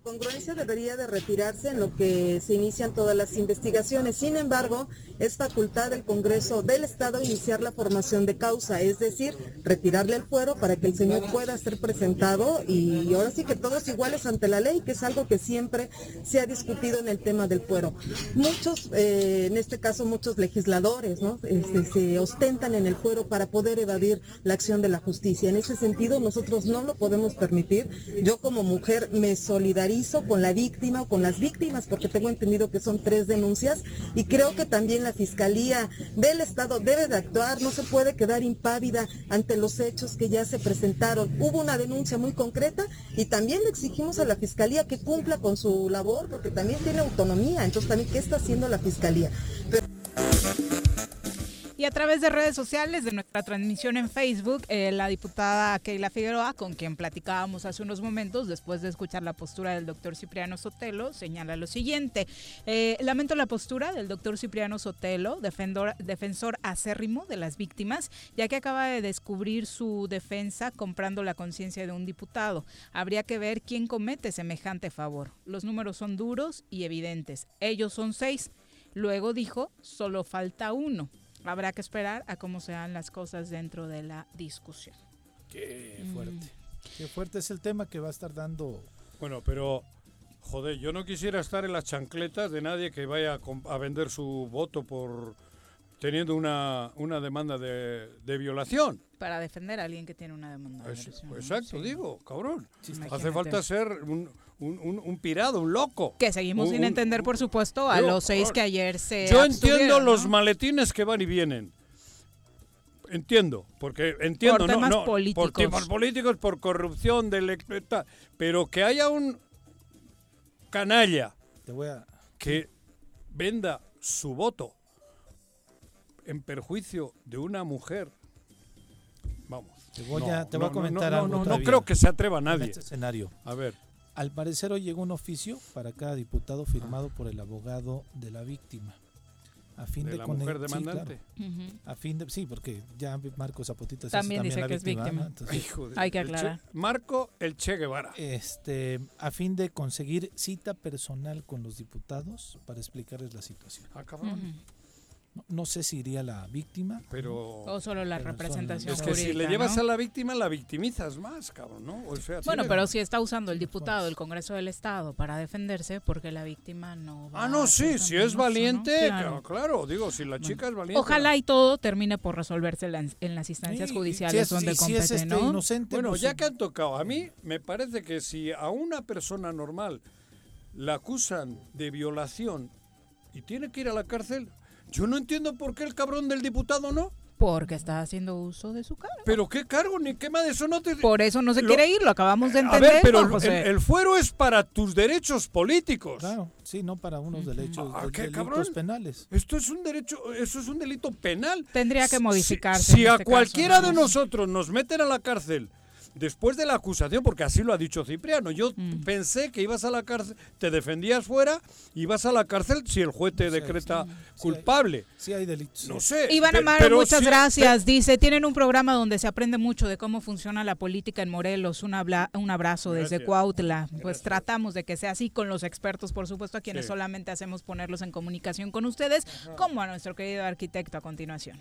congruencia debería de retirarse en lo que se inician todas las investigaciones. Sin embargo, es facultad del Congreso del Estado iniciar la formación de causa, es decir, retirarle el fuero para que el señor pueda ser presentado y ahora sí que todos iguales ante la ley, que es algo que siempre se ha discutido en el tema del fuero. Muchos, eh, en este caso muchos legisladores, ¿no? Este, se ostentan en el fuero para poder evadir la acción de la justicia. En ese sentido, nosotros no lo podemos permitir. Yo como mujer me solidarizo con la víctima o con las víctimas, porque tengo entendido que son tres denuncias y creo que también la Fiscalía del Estado debe de actuar, no se puede quedar impávida ante los hechos que ya se presentaron. Hubo una denuncia muy concreta y también le exigimos a la Fiscalía que cumpla con su labor, porque también tiene autonomía, entonces también, ¿qué está haciendo la Fiscalía? Y a través de redes sociales, de nuestra transmisión en Facebook, eh, la diputada Keila Figueroa, con quien platicábamos hace unos momentos, después de escuchar la postura del doctor Cipriano Sotelo, señala lo siguiente. Eh, lamento la postura del doctor Cipriano Sotelo, defensor, defensor acérrimo de las víctimas, ya que acaba de descubrir su defensa comprando la conciencia de un diputado. Habría que ver quién comete semejante favor. Los números son duros y evidentes. Ellos son seis. Luego dijo, solo falta uno habrá que esperar a cómo sean las cosas dentro de la discusión. Qué mm. fuerte. Qué fuerte es el tema que va a estar dando. Bueno, pero joder, yo no quisiera estar en las chancletas de nadie que vaya a, vender su voto por teniendo una, una demanda de, violación. Para defender a alguien que tiene una demanda de violación. Exacto, digo, cabrón. Hace falta ser un, un, pirado, un loco. Que seguimos sin entender, por supuesto, a los seis que ayer se. Yo entiendo los maletines que van y vienen. Entiendo, porque entiendo, por temas políticos. por temas políticos, por corrupción, de pero que haya un canalla que venda su voto en perjuicio de una mujer. Vamos. Te voy, a, te voy a comentar algo. No, creo que se atreva nadie. este escenario. A ver. Al parecer hoy llegó un oficio para cada diputado firmado por el abogado de la víctima. A fin de, la mujer demandante. Sí, A fin de sí, porque ya Marco Zapotita también dice que es víctima. Hay que aclarar. Marco el Che Guevara. Este, a fin de conseguir cita personal con los diputados para explicarles la situación. Ah, cabrón. No, sé si iría la víctima. Pero. O solo la representación. Es que si le llevas a la víctima, la victimizas más, cabrón, ¿no? bueno, pero si está usando el diputado del Congreso del Estado para defenderse, porque la víctima no. Va ah, no, sí, si es valiente, claro. digo, si la chica es valiente. Ojalá y todo termine por resolverse en las instancias judiciales donde compete, este ¿no? Inocente, bueno, pues ya que han tocado, a mí me parece que si a una persona normal la acusan de violación y tiene que ir a la cárcel, yo no entiendo por qué el cabrón del diputado no. Porque está haciendo uso de su cargo. ¿Pero qué cargo? Ni qué más de eso no te... Por eso no se quiere ir, lo acabamos de entender. A ver, pero el, fuero es para tus derechos políticos. Claro, sí, no para unos derechos, ah, delitos penales. Esto es un derecho, eso es un delito penal. Tendría que modificarse. Si, a este cualquiera de nosotros nos meten a la cárcel después de la acusación, porque así lo ha dicho Cipriano, yo mm. pensé que ibas a la cárcel, te defendías fuera, ibas a la cárcel si el juez te decreta culpable. Sí hay, delitos. No sé. Iván Amaro, muchas gracias. Dice, tienen un programa donde se aprende mucho de cómo funciona la política en Morelos. Un, un abrazo desde Cuautla. Pues tratamos de que sea así con los expertos, por supuesto, a quienes solamente hacemos ponerlos en comunicación con ustedes, como a nuestro querido arquitecto a continuación.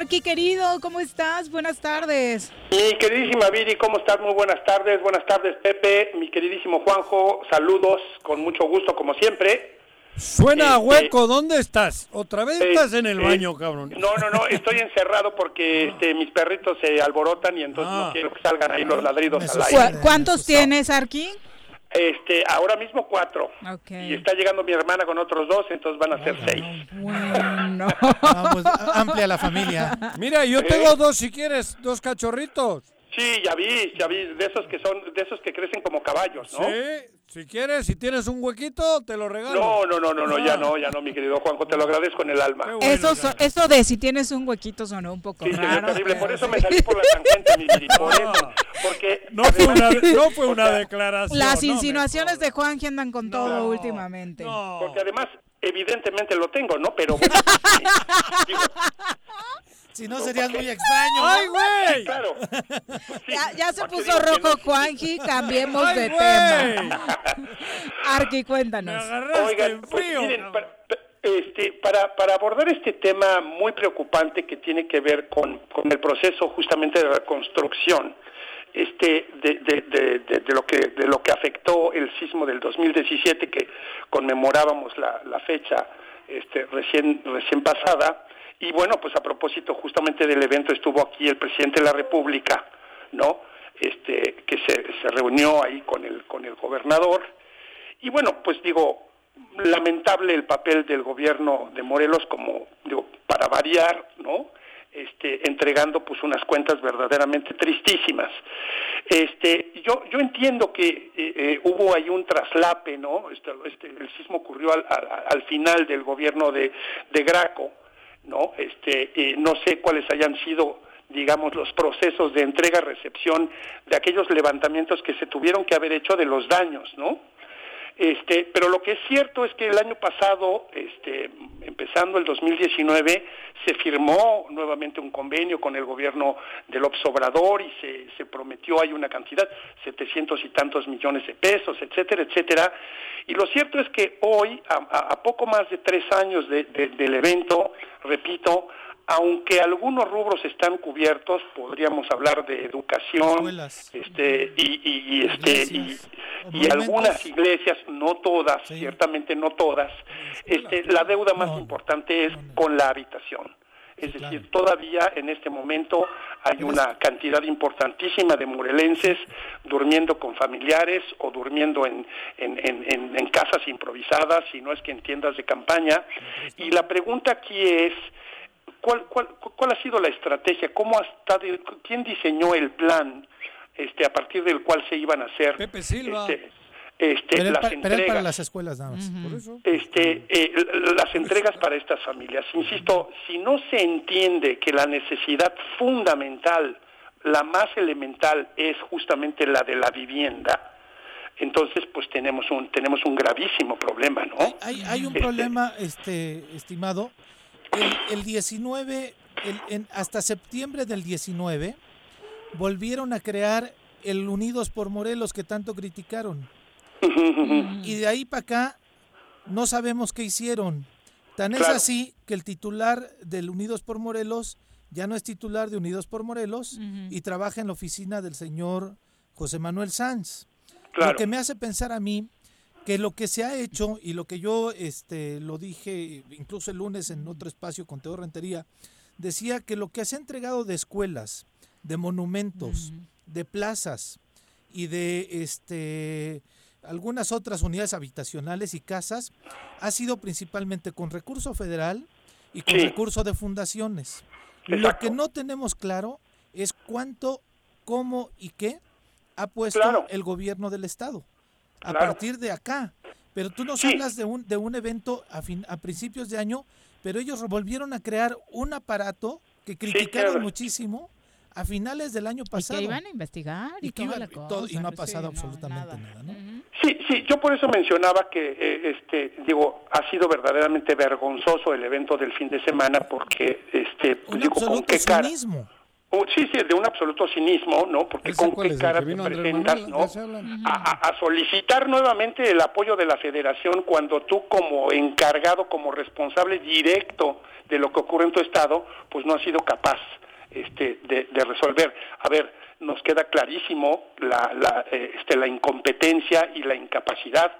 Arqui, querido, ¿cómo estás? Buenas tardes. Mi queridísima Viri, ¿cómo estás? Muy buenas tardes. Buenas tardes, Pepe. Mi queridísimo Juanjo, saludos, con mucho gusto, como siempre. Suena a Este, hueco, ¿dónde estás? ¿Otra vez eh, estás en el eh, baño, cabrón? No, no, no, estoy encerrado porque este, mis perritos se alborotan y entonces Ah. no quiero que salgan ahí los ladridos al ¿Cu- aire. ¿Cuántos tienes, Arqui? Este, ahora mismo cuatro. Ok. Y está llegando mi hermana con otros dos, entonces van a ser seis. Bueno. Vamos, amplia la familia. Mira, yo tengo dos, si quieres, dos cachorritos. Sí, ya vi, ya vi, de esos que son, de esos que crecen como caballos, ¿no? Sí, si quieres, si tienes un huequito, te lo regalo. No, no, no, no, no, ya Ah. no, ya no, mi querido Juanjo, te lo agradezco en el alma. Eso, so- eso de si tienes un huequito sonó un poco Sí, raro. terrible, por eso me salí por la tangente, mi por eso, porque... No fue una, además- no fue o una sea, declaración. Las no me insinuaciones de Juan que andan con todo últimamente. Porque además, evidentemente lo tengo, ¿no? Pero bueno, digo, Si no, serías muy extraño. ¡Ay, güey! claro. Ya, ya se puso rojo no- Juanji, cambiemos ¡Ay, de güey! tema. Arqui, cuéntanos. Oigan, pues, frío. miren, para, este, para, para abordar este tema muy preocupante que tiene que ver con, con el proceso justamente de reconstrucción, este, de, de, de, de- de lo que, de lo que afectó el sismo del 2017, que conmemorábamos la, la fecha este, recién, recién pasada, y bueno, pues a propósito justamente del evento estuvo aquí el presidente de la República, ¿no? Este, que se, se reunió ahí con el, con el gobernador, y bueno, pues digo, lamentable el papel del gobierno de Morelos como, digo, para variar, ¿no? Este, entregando pues unas cuentas verdaderamente tristísimas. Este, yo, yo entiendo que eh, eh, hubo ahí un traslape, ¿no? Este, este, el sismo ocurrió al, al- al final del gobierno de, de Graco, ¿no? Este, eh, no sé cuáles hayan sido digamos, los procesos de entrega-recepción de aquellos levantamientos que se tuvieron que haber hecho de los daños, ¿no? Este, pero lo que es cierto es que el año pasado, este, empezando el 2019, se firmó nuevamente un convenio con el gobierno del Obrador y se, prometió hay una cantidad, 700 y tantos millones de pesos, etcétera, etcétera. Y lo cierto es que hoy, a, poco más de tres años de- de- del evento, repito, aunque algunos rubros están cubiertos, podríamos hablar de educación, Escuelas. este, y, y- y, este, y, Iglesias, y algunas iglesias, no todas, ciertamente no todas, este, la deuda más No, importante es con la habitación. Es decir, todavía en este momento hay una cantidad importantísima de morelenses durmiendo con familiares o durmiendo en, en, en- en- en casas improvisadas, si no es que en tiendas de campaña. Y la pregunta aquí es, ¿cuál, cuál, cuál ha sido la estrategia? ¿Cómo ha estado, ¿Quién diseñó el plan este, a partir del cual se iban a hacer Pepe Silva. este, este, Pero, las pa- pero es para entregas? las escuelas nada más. Por eso. este, eh, las entregas para estas familias. Insisto, si no se entiende que la necesidad fundamental, la más elemental, es justamente la de la vivienda, entonces pues tenemos un tenemos un gravísimo problema, ¿no? Hay, hay un Este, problema, este, estimado. El, el 19, el- en- hasta septiembre del 19, volvieron a crear el Unidos por Morelos que tanto criticaron. Y de ahí para acá no sabemos qué hicieron. Tan es así que el titular del Unidos por Morelos ya no es titular de Unidos por Morelos y trabaja en la oficina del señor José Manuel Sanz. Claro. Lo que me hace pensar a mí que lo que se ha hecho y lo que yo este lo dije incluso el lunes en otro espacio con Teo Rentería decía que lo que se ha entregado de escuelas, de monumentos, de plazas y de este algunas otras unidades habitacionales y casas ha sido principalmente con recurso federal y con Sí. recurso de fundaciones. Lo que no tenemos claro es cuánto, cómo y qué ha puesto Claro. el gobierno del estado a Claro. partir de acá. Pero tú nos Sí. hablas de un, de un evento a, fin- a principios de año, pero ellos volvieron a crear un aparato que criticaron claro. muchísimo a finales del año Y pasado. que iban a investigar y, Y que toda iban- la y todo- y no ha sí, pasado no, absolutamente nada. nada, ¿no? Sí, sí, yo por eso mencionaba que, eh, este, digo, ha sido verdaderamente vergonzoso el evento del fin de semana porque, este, pues, Un digo, ¿con qué cara? cinismo. Sí, sí, de un absoluto cinismo, ¿no? Porque ¿Ese con qué cara te presentas, Manuel? ¿no? A solicitar nuevamente el apoyo de la federación cuando tú como encargado, como responsable directo de lo que ocurre en tu estado, pues no has sido capaz este, de, de resolver. A ver, nos queda clarísimo la, la, eh, este, la incompetencia y la incapacidad,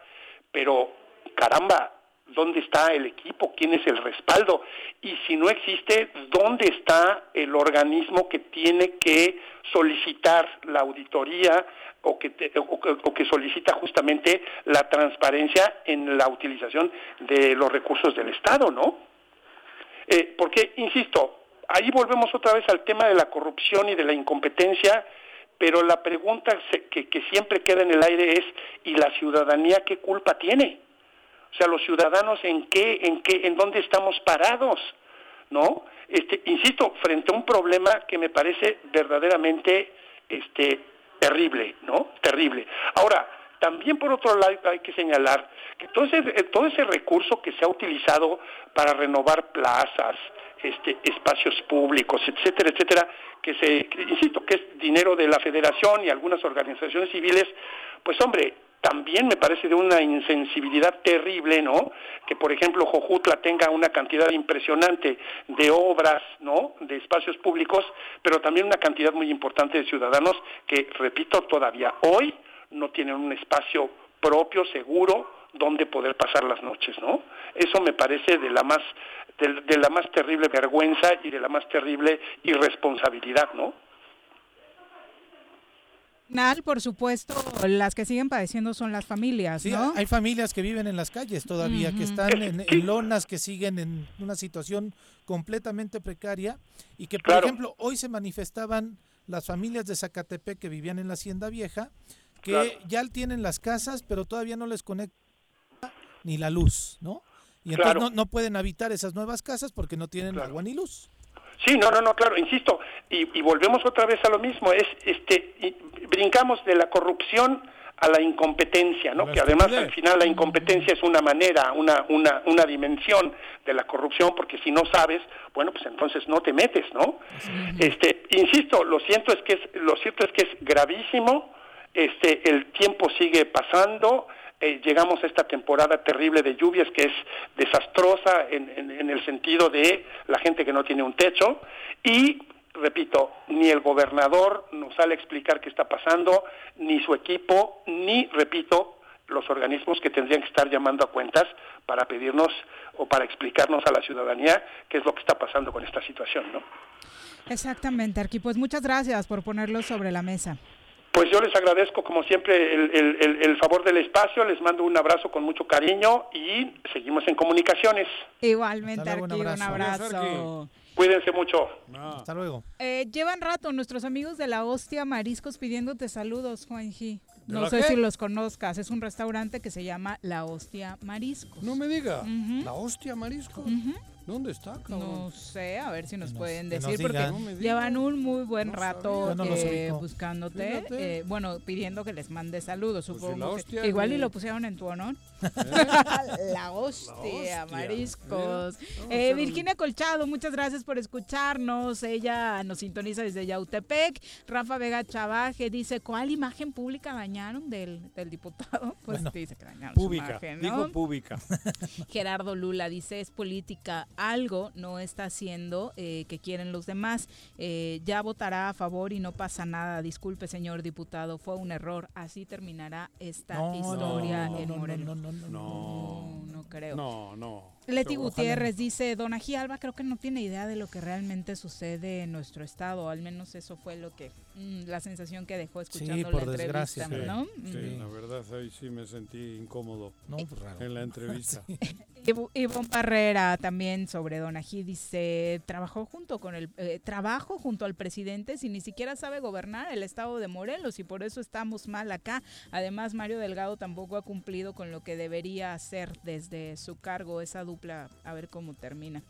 pero caramba, dónde está el equipo, quién es el respaldo y si no existe, dónde está el organismo que tiene que solicitar la auditoría o que, te- o que- solicita justamente la transparencia en la utilización de los recursos del Estado, ¿no? Eh, porque, insisto, ahí volvemos otra vez al tema de la corrupción y de la incompetencia, pero la pregunta que, que siempre queda en el aire es, ¿y la ciudadanía qué culpa tiene? O sea, los ciudadanos en qué, en qué, en dónde estamos parados, ¿no? Este, insisto, frente a un problema que me parece verdaderamente, este, terrible, ¿no? Terrible. Ahora, también por otro lado hay que señalar que todo ese, eh, todo ese recurso que se ha utilizado para renovar plazas, este, espacios públicos, etcétera, etcétera, que se, insisto, que es dinero de la federación y algunas organizaciones civiles, pues hombre, también me parece de una insensibilidad terrible, ¿no? Que por ejemplo Jojutla tenga una cantidad impresionante de obras, ¿no? De espacios públicos, pero también una cantidad muy importante de ciudadanos que, repito, todavía hoy no tienen un espacio propio, seguro, donde poder pasar las noches, ¿no? Eso me parece de la más de, de la más terrible vergüenza y de la más terrible irresponsabilidad, ¿no? Nal, por supuesto, las que siguen padeciendo son las familias, Sí, ¿no? hay familias que viven en las calles todavía, que están en, en lonas, que siguen en una situación completamente precaria y que, por Claro. ejemplo, hoy se manifestaban las familias de Zacatepec que vivían en la Hacienda Vieja, que Claro. ya tienen las casas, pero todavía no les conecta ni la luz, ¿no? Y entonces Claro. no, no pueden habitar esas nuevas casas porque no tienen agua ni luz. Sí, no, no, no, claro, insisto, y, y volvemos otra vez a lo mismo, es este, y brincamos de la corrupción a la incompetencia, ¿no? La Que además al final la incompetencia es una manera, una, una, una dimensión de la corrupción, porque si no sabes, bueno, pues entonces no te metes, ¿no? Este, insisto, lo siento es que es, lo cierto es que es gravísimo, este, el tiempo sigue pasando, eh, llegamos a esta temporada terrible de lluvias que es desastrosa en, en- en el sentido de la gente que no tiene un techo y repito, ni el gobernador nos sale a explicar qué está pasando, ni su equipo, ni, repito, los organismos que tendrían que estar llamando a cuentas para pedirnos o para explicarnos a la ciudadanía qué es lo que está pasando con esta situación, ¿no? Exactamente, Arqui. Pues muchas gracias por ponerlo sobre la mesa. Pues yo les agradezco como siempre el, el- el- el favor del espacio, les mando un abrazo con mucho cariño y seguimos en comunicaciones. Igualmente, Arqui, un un abrazo. abrazo. Cuídense mucho. Hasta luego. Eh, llevan rato nuestros amigos de la Hostia Mariscos pidiéndote saludos, Juanji. ¿De No sé qué? si los conozcas. Es un restaurante que se llama La Hostia Mariscos. No me diga. La hostia marisco. ¿Dónde está, cabrón? No sé, a ver si nos nos- pueden nos decir, porque. No llevan un muy buen rato no eh, buscándote, eh, bueno, pidiendo que les mande saludos, Pues si supongo. que- igual y lo pusieron en tu honor. la hostia, hostia. mariscos. Eh, Virginia Colchado, muchas gracias por escucharnos. Ella nos sintoniza desde Yautepec. Rafa Vega Chavaje dice, ¿cuál imagen pública dañaron del, del diputado? Pues Bueno, dice que dañaron su Pública, imagen, dijo ¿no? pública. Gerardo Lula dice es política, algo no está haciendo eh, que quieren los demás. Eh, ya votará a favor y no pasa nada. Disculpe, señor diputado, fue un error. Así terminará esta No, historia no, en no, no, Morelos. No, no, no, No, no creo. No, no. Leti Gutiérrez dice, Don Ají Alba creo que no tiene idea de lo que realmente sucede en nuestro estado, al menos eso fue lo que, mm, la sensación que dejó escuchando por la desgracia. entrevista, ¿no? Sí, Mm. la verdad ahí sí me sentí incómodo No, pues raro. en la entrevista. Ivo- Ivonne Barrera también sobre Don Ají dice, trabajó junto con el, eh, trabajo junto al presidente si ni siquiera sabe gobernar el estado de Morelos y por eso estamos mal acá. Además, Mario Delgado tampoco ha cumplido con lo que debería hacer desde su cargo, esa dupla, a ver cómo termina.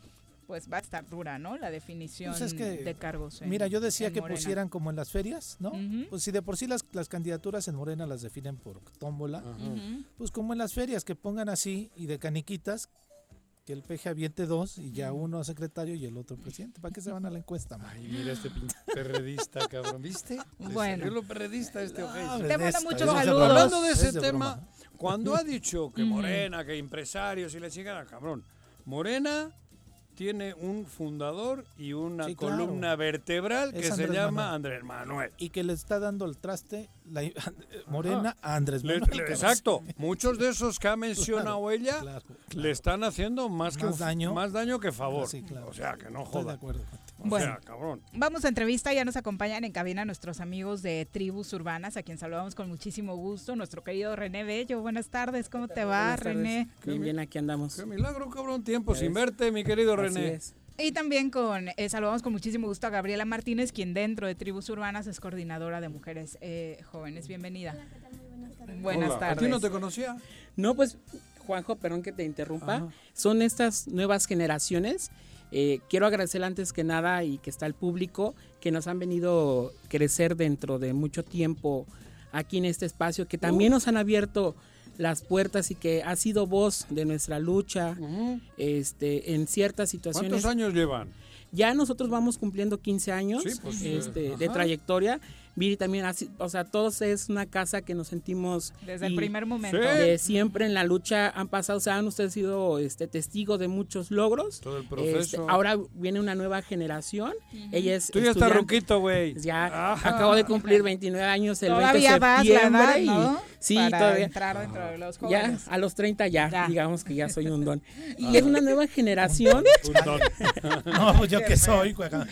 Pues va a estar dura, ¿no? La definición Pues es que, de cargos. en- Mira, yo decía que Morena. pusieran como en las ferias, ¿no? Pues si de por sí las, las candidaturas en Morena las definen por tómbola, pues como en las ferias, que pongan así y de caniquitas, que el peje aviente dos y ya uno secretario y el otro presidente. ¿Para qué se van a la encuesta? man? Ay, mira este pinche perredista, cabrón, ¿viste? Le Bueno. salió lo perredista este ojete. Te esta, muchos saludos. Hablando de Es ese de tema, broma. cuando ha dicho que. Morena, que empresarios y la chingada, cabrón, Morena tiene un fundador y una Sí, claro. columna vertebral que Es se llama Manuel. Andrés Manuel. Y que le está dando el traste la- Morena a Andrés Manuel. le- que exacto. Muchos de esos que ha mencionado Claro, ella claro, le están haciendo más, que Más un- daño. más daño que favor. Sí, claro. O sea, que no Estoy de joda. acuerdo O Bueno. sea, cabrón. Vamos a entrevista, ya nos acompañan en cabina nuestros amigos de Tribus Urbanas, a quien saludamos con muchísimo gusto, nuestro querido René Bello. Buenas tardes, ¿cómo te va, Buenas tardes. René? Bien, bien, aquí andamos. Qué milagro, cabrón. Tiempo sin verte, mi querido Así René. es. Y también con eh, saludamos con muchísimo gusto a Gabriela Martínez, quien dentro de Tribus Urbanas es coordinadora de mujeres eh, jóvenes. Bienvenida. Buenas Hola. tardes. ¿A ti no te conocía? No, pues, Juanjo, perdón que te interrumpa. Son estas nuevas generaciones. Eh, quiero agradecer antes que nada y que está el público que nos han venido crecer dentro de mucho tiempo aquí en este espacio, que también nos han abierto las puertas y que ha sido voz de nuestra lucha este, en ciertas situaciones. ¿Cuántos años llevan? Ya nosotros vamos cumpliendo 15 años Sí, pues, este, eh, de trayectoria. Viri también, así, o sea, todos es una casa que nos sentimos... Desde el primer momento. De siempre en la lucha han pasado, o sea, han ustedes sido este, testigos de muchos logros. Todo el Este, proceso. ahora viene una nueva generación. Ella es Tú ya estás ronquito, güey. Ya acabo de cumplir 29 años el 20 Todavía de vas la septiembre. edad, y- ¿no? sí, Para todavía. entrar dentro de los Ya, jóvenes. a los 30 ya, digamos que ya soy un don. Y Ah. es una nueva generación. Un don. No, pues yo que soy, juega.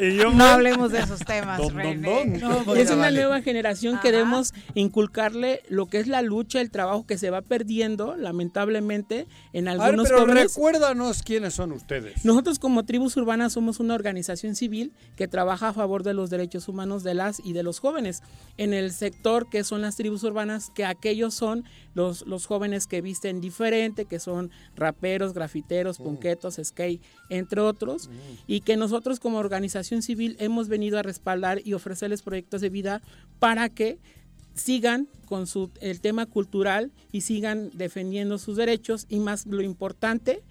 Y yo, No hablemos de esos temas, Don, don, René. don. No, pues es una vale. nueva generación que debemos inculcarle lo que es la lucha, el trabajo que se va perdiendo, lamentablemente, en A ver, algunos pero jóvenes. recuérdanos quiénes son ustedes. Nosotros como Tribus Urbanas somos una organización civil que trabaja a favor de los derechos humanos de las y de los jóvenes. En el sector que son las tribus urbanas, que aquellos son los, los jóvenes que visten diferente, que son raperos, grafiteros, punquetos, skate, entre otros, y que nosotros como organización civil hemos venido a respaldar y ofrecerles proyectos de vida para que sigan con su, el tema cultural y sigan defendiendo sus derechos. Y más lo importante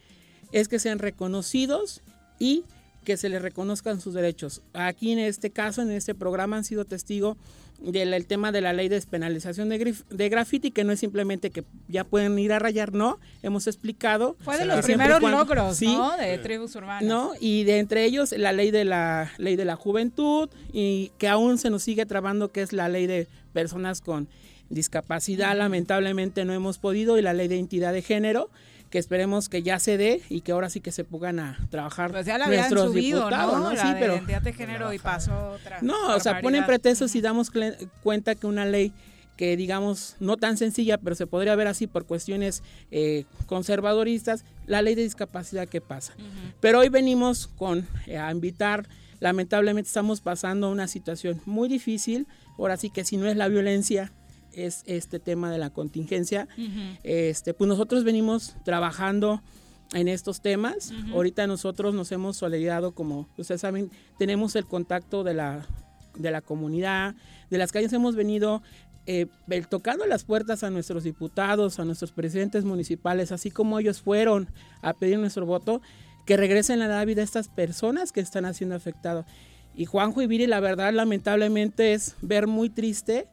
es que sean reconocidos y que se les reconozcan sus derechos. Aquí en este caso, en este programa, han sido testigo del el tema de la ley de despenalización de, grif- de graffiti, que no es simplemente que ya pueden ir a rayar, no, hemos explicado. Fue de los primeros cuando- logros, Sí, ¿no? De Tribus Urbanas. ¿no? Y de entre ellos la ley de la ley de la juventud y que aún se nos sigue trabando que es la ley de personas con discapacidad, lamentablemente no hemos podido y la ley de identidad de género que esperemos que ya se dé y que ahora sí que se pongan a trabajar Pues ya la nuestros subido, diputados, ¿no? ¿no? La Sí, de pero identidad de género y pasó otra. no, o sea, ponen pretextos y damos cuenta que una ley que digamos no tan sencilla, pero se podría ver así por cuestiones eh, conservadoristas, la ley de discapacidad que pasa. Pero hoy venimos con eh, a invitar, lamentablemente estamos pasando una situación muy difícil, ahora sí que si no es la violencia, es este tema de la contingencia. Este, pues nosotros venimos trabajando en estos temas. Ahorita nosotros nos hemos solidarizado, como ustedes saben, tenemos el contacto de la, de la comunidad, de las calles hemos venido eh, tocando las puertas a nuestros diputados, a nuestros presidentes municipales, así como ellos fueron a pedir nuestro voto, que regresen a la vida a estas personas que están siendo afectadas. Y Juanjo y Viri, la verdad, lamentablemente es ver muy triste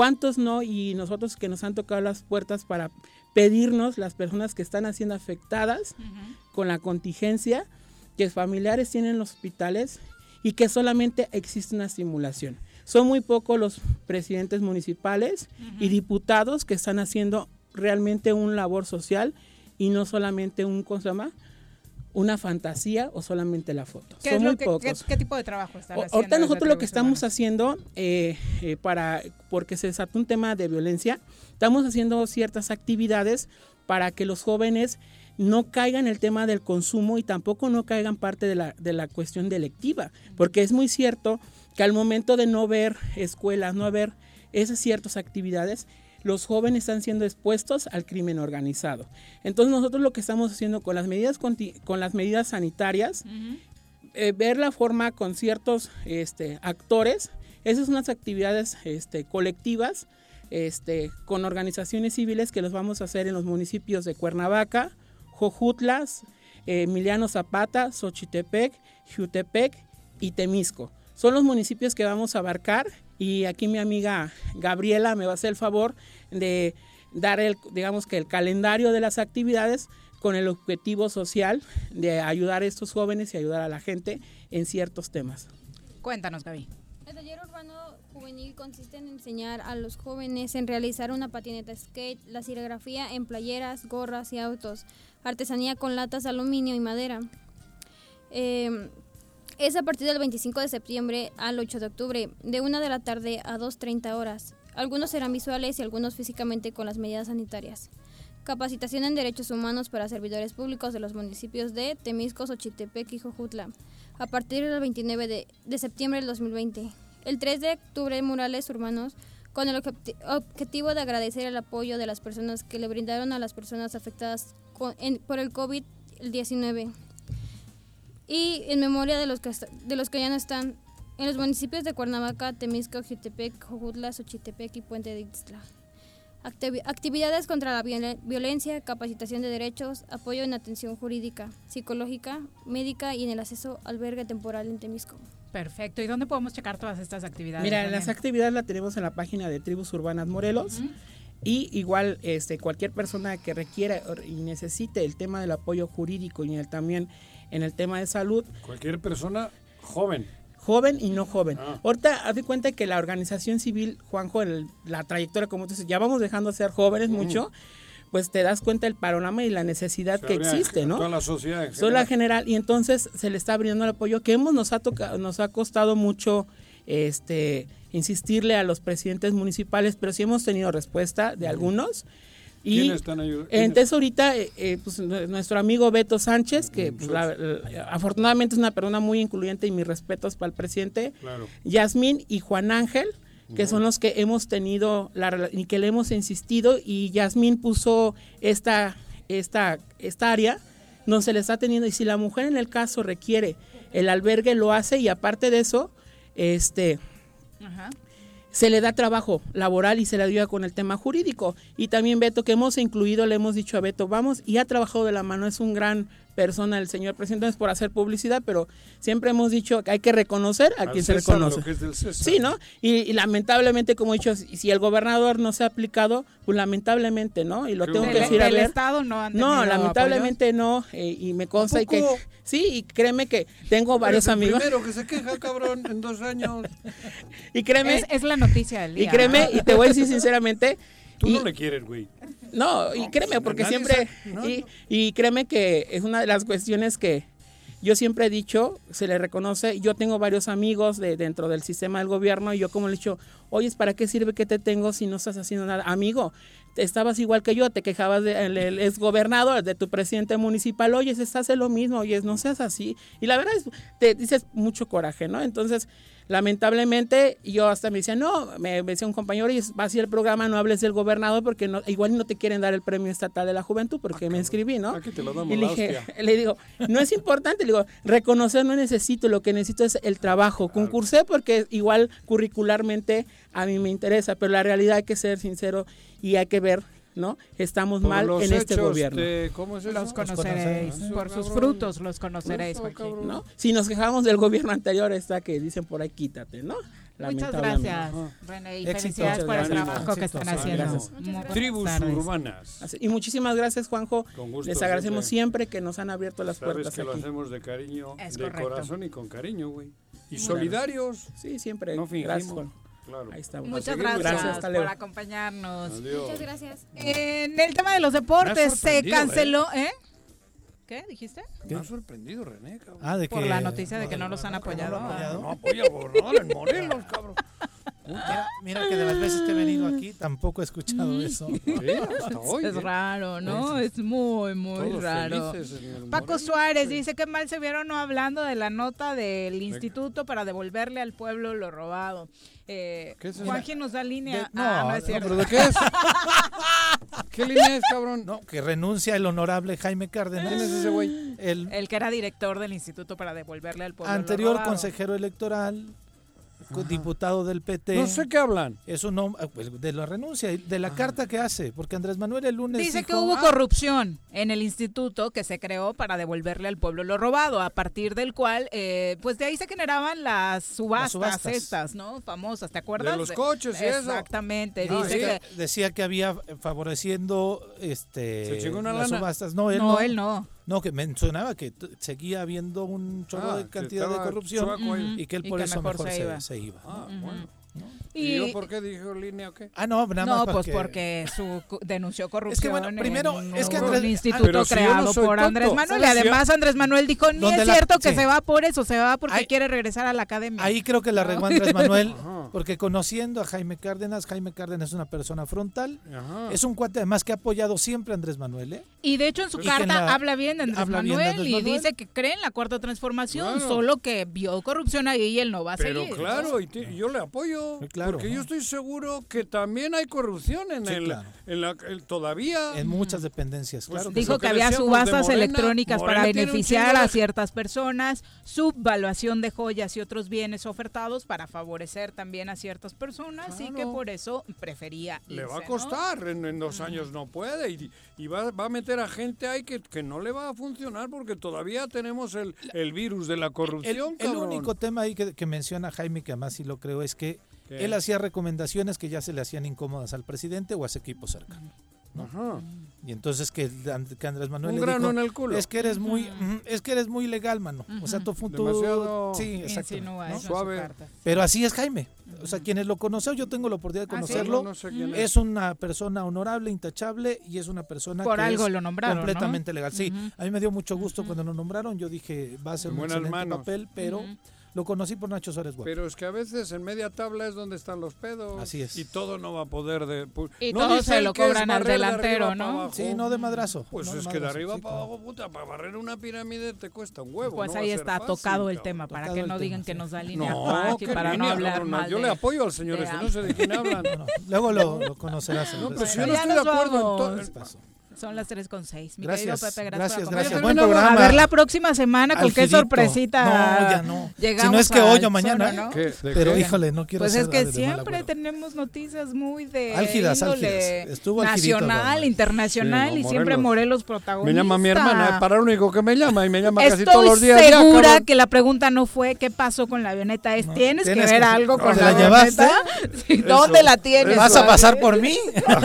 cuántos no y nosotros que nos han tocado las puertas para pedirnos las personas que están siendo afectadas con la contingencia, que familiares tienen en los hospitales y que solamente existe una simulación. Son muy pocos los presidentes municipales y diputados que están haciendo realmente un labor social y no solamente un, ¿cómo? Una fantasía o solamente la foto. ¿Qué, Son muy que- pocos. qué- qué tipo de trabajo están O- haciendo? Ahorita nosotros lo que estamos haciendo eh, eh, para, porque se desató un tema de violencia, estamos haciendo ciertas actividades para que los jóvenes no caigan en el tema del consumo y tampoco no caigan parte de la, de la cuestión delictiva, porque es muy cierto que al momento de no ver escuelas, no ver esas ciertas actividades, los jóvenes están siendo expuestos al crimen organizado. Entonces nosotros lo que estamos haciendo con las medidas con las medidas sanitarias, eh, ver la forma con ciertos este, actores, esas son unas actividades este, colectivas este, con organizaciones civiles que los vamos a hacer en los municipios de Cuernavaca, Jojutlas, eh, Emiliano Zapata, Xochitepec, Jutepec y Temisco. Son los municipios que vamos a abarcar y aquí mi amiga Gabriela me va a hacer el favor de dar el, digamos que el calendario de las actividades con el objetivo social de ayudar a estos jóvenes y ayudar a la gente en ciertos temas. Cuéntanos, Gaby. El taller urbano juvenil consiste en enseñar a los jóvenes en realizar una patineta skate, la serigrafía en playeras, gorras y autos, artesanía con latas de aluminio y madera. Eh, es a partir del 25 de septiembre al 8 de octubre, de 1 de la tarde a 2.30 horas. Algunos serán visuales y algunos físicamente con las medidas sanitarias. Capacitación en Derechos Humanos para servidores públicos de los municipios de Temisco, Xochitepec y Jojutla, a partir del 29 de, septiembre del 2020. El 3 de octubre, murales urbanos con el objeti- objetivo de agradecer el apoyo de las personas que le brindaron a las personas afectadas con- en- por el COVID-19 y en memoria de los que, de los que ya no están en los municipios de Cuernavaca, Temisco, Jutepec, Jojutla, Xochitepec y Puente de Ixtla. Activi- actividades contra la violen- violencia, capacitación de derechos, apoyo en atención jurídica, psicológica, médica y en el acceso al albergue temporal en Temisco. Perfecto. ¿Y dónde podemos checar todas estas actividades? Mira, las actividades las tenemos en la página de Tribus Urbanas Morelos. Y igual este cualquier persona que requiera y necesite el tema del apoyo jurídico y el- también en el tema de salud, Cualquier persona joven. joven y no joven. Ah. Ahorita haz de cuenta que la organización civil, Juanjo, el- la trayectoria como tú dices, ya vamos dejando de ser jóvenes Mm. mucho, pues te das cuenta del panorama y la necesidad Se que existe, ¿no? toda la sociedad en la general. y entonces se le está abriendo el apoyo que hemos nos ha tocado, nos ha costado mucho este insistirle a los presidentes municipales, pero sí hemos tenido respuesta de algunos. Y ¿Quiénes están ayudando? entonces ahorita eh, eh, pues, nu- nuestro amigo Beto Sánchez, que pues, la- la- afortunadamente es una persona muy incluyente y mis respetos para el presidente, Claro. Yasmín y Juan Ángel, que son los que hemos tenido la y que le hemos insistido y Yasmín puso esta esta esta área donde se le está teniendo y si la mujer en el caso requiere el albergue lo hace y aparte de eso este Ajá. Se le da trabajo laboral y se le ayuda con el tema jurídico. Y también Beto, que hemos incluido, le hemos dicho a Beto, vamos, y ha trabajado de la mano, es un gran persona el señor presidente, no es por hacer publicidad, pero siempre hemos dicho que hay que reconocer a Al quien se reconoce. lo que es del César. Sí, ¿no? Y, y lamentablemente, como he dicho, si si el gobernador no se ha aplicado, pues lamentablemente, ¿no? Y lo tengo que decir a ¿Del ver. Estado no han No, lamentablemente no, eh, y me consta y que sí, y créeme que tengo varios el amigos. primero que se queja, cabrón, en dos años. Y créeme, Es, es la noticia del día. y créeme, ¿no? y te voy a decir sinceramente, Tú y- no le quieres, güey. No, y créeme, porque nadie siempre, y, y créeme que es una de las cuestiones que yo siempre he dicho, se le reconoce, yo tengo varios amigos de, dentro del sistema del gobierno y yo como le he dicho, oye, ¿para qué sirve que te tengo si no estás haciendo nada? Amigo, estabas igual que yo, te quejabas del el exgobernador, de tu presidente municipal, oye, se hace lo mismo, oye, no seas así. Y la verdad es, te dices mucho coraje, ¿no? Entonces, lamentablemente, yo hasta me decía, no, me, me decía un compañero, oye, va así el programa, no hables del gobernador porque no, igual no te quieren dar el premio estatal de la juventud porque me inscribí, ¿no? Aquí te lo damos Y le dije, le digo, no es importante, le digo, reconocer no necesito, lo que necesito es el trabajo. Concursé porque igual curricularmente a mí me interesa, pero la realidad hay que ser sincero y hay que ver, ¿no? Estamos Por mal los en este gobierno. de- ¿Cómo es eso? Los conoceréis. Por sus frutos los conoceréis, Eso, Joaquín. Si nos quejamos del gobierno anterior, está que dicen por ahí, quítate, ¿no? Muchas gracias, René, y felicidades por el trabajo que están haciendo. Tribus tardes. urbanas. Y muchísimas gracias, Juanjo. Con gusto, Les agradecemos siempre. siempre que nos han abierto las Sabes puertas que lo aquí. hacemos de cariño, Es de correcto. corazón y con cariño, güey. Y solidarios. Sí, siempre. No fingimos. Gracias. Claro. Ahí estamos. Muchas gracias, Gracias, por acompañarnos. Adiós. Muchas gracias. En el tema de los deportes se canceló, ¿eh? ¿Qué dijiste? Me ha sorprendido, René, cabrón. Ah, de Por que- la noticia de que no los han apoyado. No apoya a gobernador en Morelos, cabrón. Mira, mira que de las veces que he venido aquí tampoco he escuchado eso. Sí, hasta hoy. Es ¿eh? raro, ¿no? Es muy, muy Todos raro. Paco. Suárez dice que mal se vieron no hablando de la nota del instituto para devolverle al pueblo lo robado. Eh, ¿Qué es eso? Juanji nos da línea. De- no, ah, no es no, cierto. ¿Pero de qué es? ¿Qué línea es, cabrón? No, que renuncia el honorable Jaime Cárdenas. ¿Quién es ese güey? El El que era director del instituto para devolverle al pueblo lo anterior robado. consejero electoral, co- diputado del PT. No sé qué hablan. Eso no, ah, pues, de la renuncia, y de la carta que hace, porque Andrés Manuel el lunes Dice que hubo "Ah, corrupción en el instituto que se creó para devolverle al pueblo lo robado, a partir del cual, eh, pues de ahí se generaban las subastas, subastas. estas, ¿no? Famosas, ¿te acuerdas? De los coches y eso. Exactamente. No, dice sí, que decía que había favoreciendo este ¿Se chingó una las lana? subastas. No, él no, no. él no. No, que mencionaba que seguía habiendo un chorro Ah, de cantidad de corrupción y que él Y por que eso mejor mejor se se, iba. se iba. Ah, bueno. ¿Y, Y- yo por qué dije línea o qué? Ah, no, nada no, más pues porque- porque su denunció corrupción. Es que, bueno, primero, en es que un Andrés- instituto Pero si yo no creado soy por tonto. Andrés Manuel. Y además Andrés Manuel dijo, ni es la- cierto que sí. se va por eso, se va porque Ahí- quiere regresar a la academia. Ahí creo que la regó Andrés Manuel, porque conociendo a Jaime Cárdenas, Jaime Cárdenas es una persona frontal, Ajá. es un cuate además que ha apoyado siempre a Andrés Manuel, ¿eh? Y de hecho en su carta en la- habla bien de Andrés habla bien de Manuel Andrés y Manuel. dice que cree en la cuarta transformación, Claro. solo que vio corrupción ahí y él no va a Pero seguir. claro, y ti- yo le apoyo. Claro, porque yo estoy seguro que también hay corrupción en Sí, el, claro. en la, el- todavía. En muchas dependencias, Pues claro. Dijo que, que había subastas Morena, electrónicas para Morena beneficiar a ciertas personas, subvaluación de joyas y otros bienes ofertados para favorecer también a ciertas personas y que Claro. por eso prefería Le va a irse, ¿no? costar, en, en dos años no puede y, y va, va a meter a gente ahí que, que no le va a funcionar porque todavía tenemos el, el virus de la El, corrupción. el único tema ahí que, que menciona Jaime, que además sí lo creo, es que ¿Qué? él hacía recomendaciones que ya se le hacían incómodas al presidente o a su equipo cercano. ¿no? Ajá. Y entonces que, que Andrés Manuel Un le grano dijo, en el culo. es que eres muy es que eres muy legal, mano. O sea, tu futuro Demasiado sí, exacto. Suave. carta. Pero así es Jaime. O sea, quienes lo conocen, yo tengo la oportunidad de Ah, ¿sí? conocerlo. No, no sé quién es una persona honorable, intachable y es una persona Por que algo es lo nombraron, ¿no? completamente legal. Sí, a mí me dio mucho gusto cuando lo nombraron. Yo dije, va a ser un excelente papel, pero lo conocí por Nacho Suárez Guapo. Pero es que a veces en media tabla es donde están los pedos. Así es. Y todo no va a poder de. Y no todo se lo cobran al de delantero, ¿no? Sí, no de madrazo. Pues no es que de arriba sí, para abajo, puta, para barrer una pirámide te cuesta un huevo. Pues no ahí está fácil, tocado el tema, para Tocado que no tema, digan sí. que nos da línea No, para no hablar mal Yo de- le apoyo al señor de ese, no sé de quién hablan. Luego lo, conocerás. No, pero si yo no estoy de acuerdo en vamos. todo. Son las 3 con 6. Mi Gracias, querido Pepe, gracias, gracias. por gracias. Buen programa. A ver la próxima semana con qué sorpresita. No, ya no. Llegamos Si no es que hoy o mañana, Zona, ¿no? ¿Qué? ¿De Pero qué? híjole, no quiero Pues ser es que siempre tenemos noticias muy de Álgidas, álgidas. Estuvo nacional, internacional Sí, no, y siempre Morelos. Protagonista. Me llama mi hermana, para lo único que me llama y me llama casi Estoy todos los días. ya, segura que la pregunta no fue qué pasó con la avioneta, es tienes, que ver algo con ¿Te la, avioneta. ¿Dónde la tienes? ¿Vas a pasar por mí?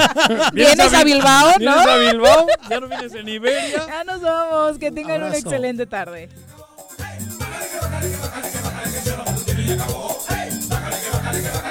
¿Vienes a Bilbao, no? ¿Ya no vienes en Iberia? Ya nos vamos, que tengan una Abrazo. excelente tarde. Hey,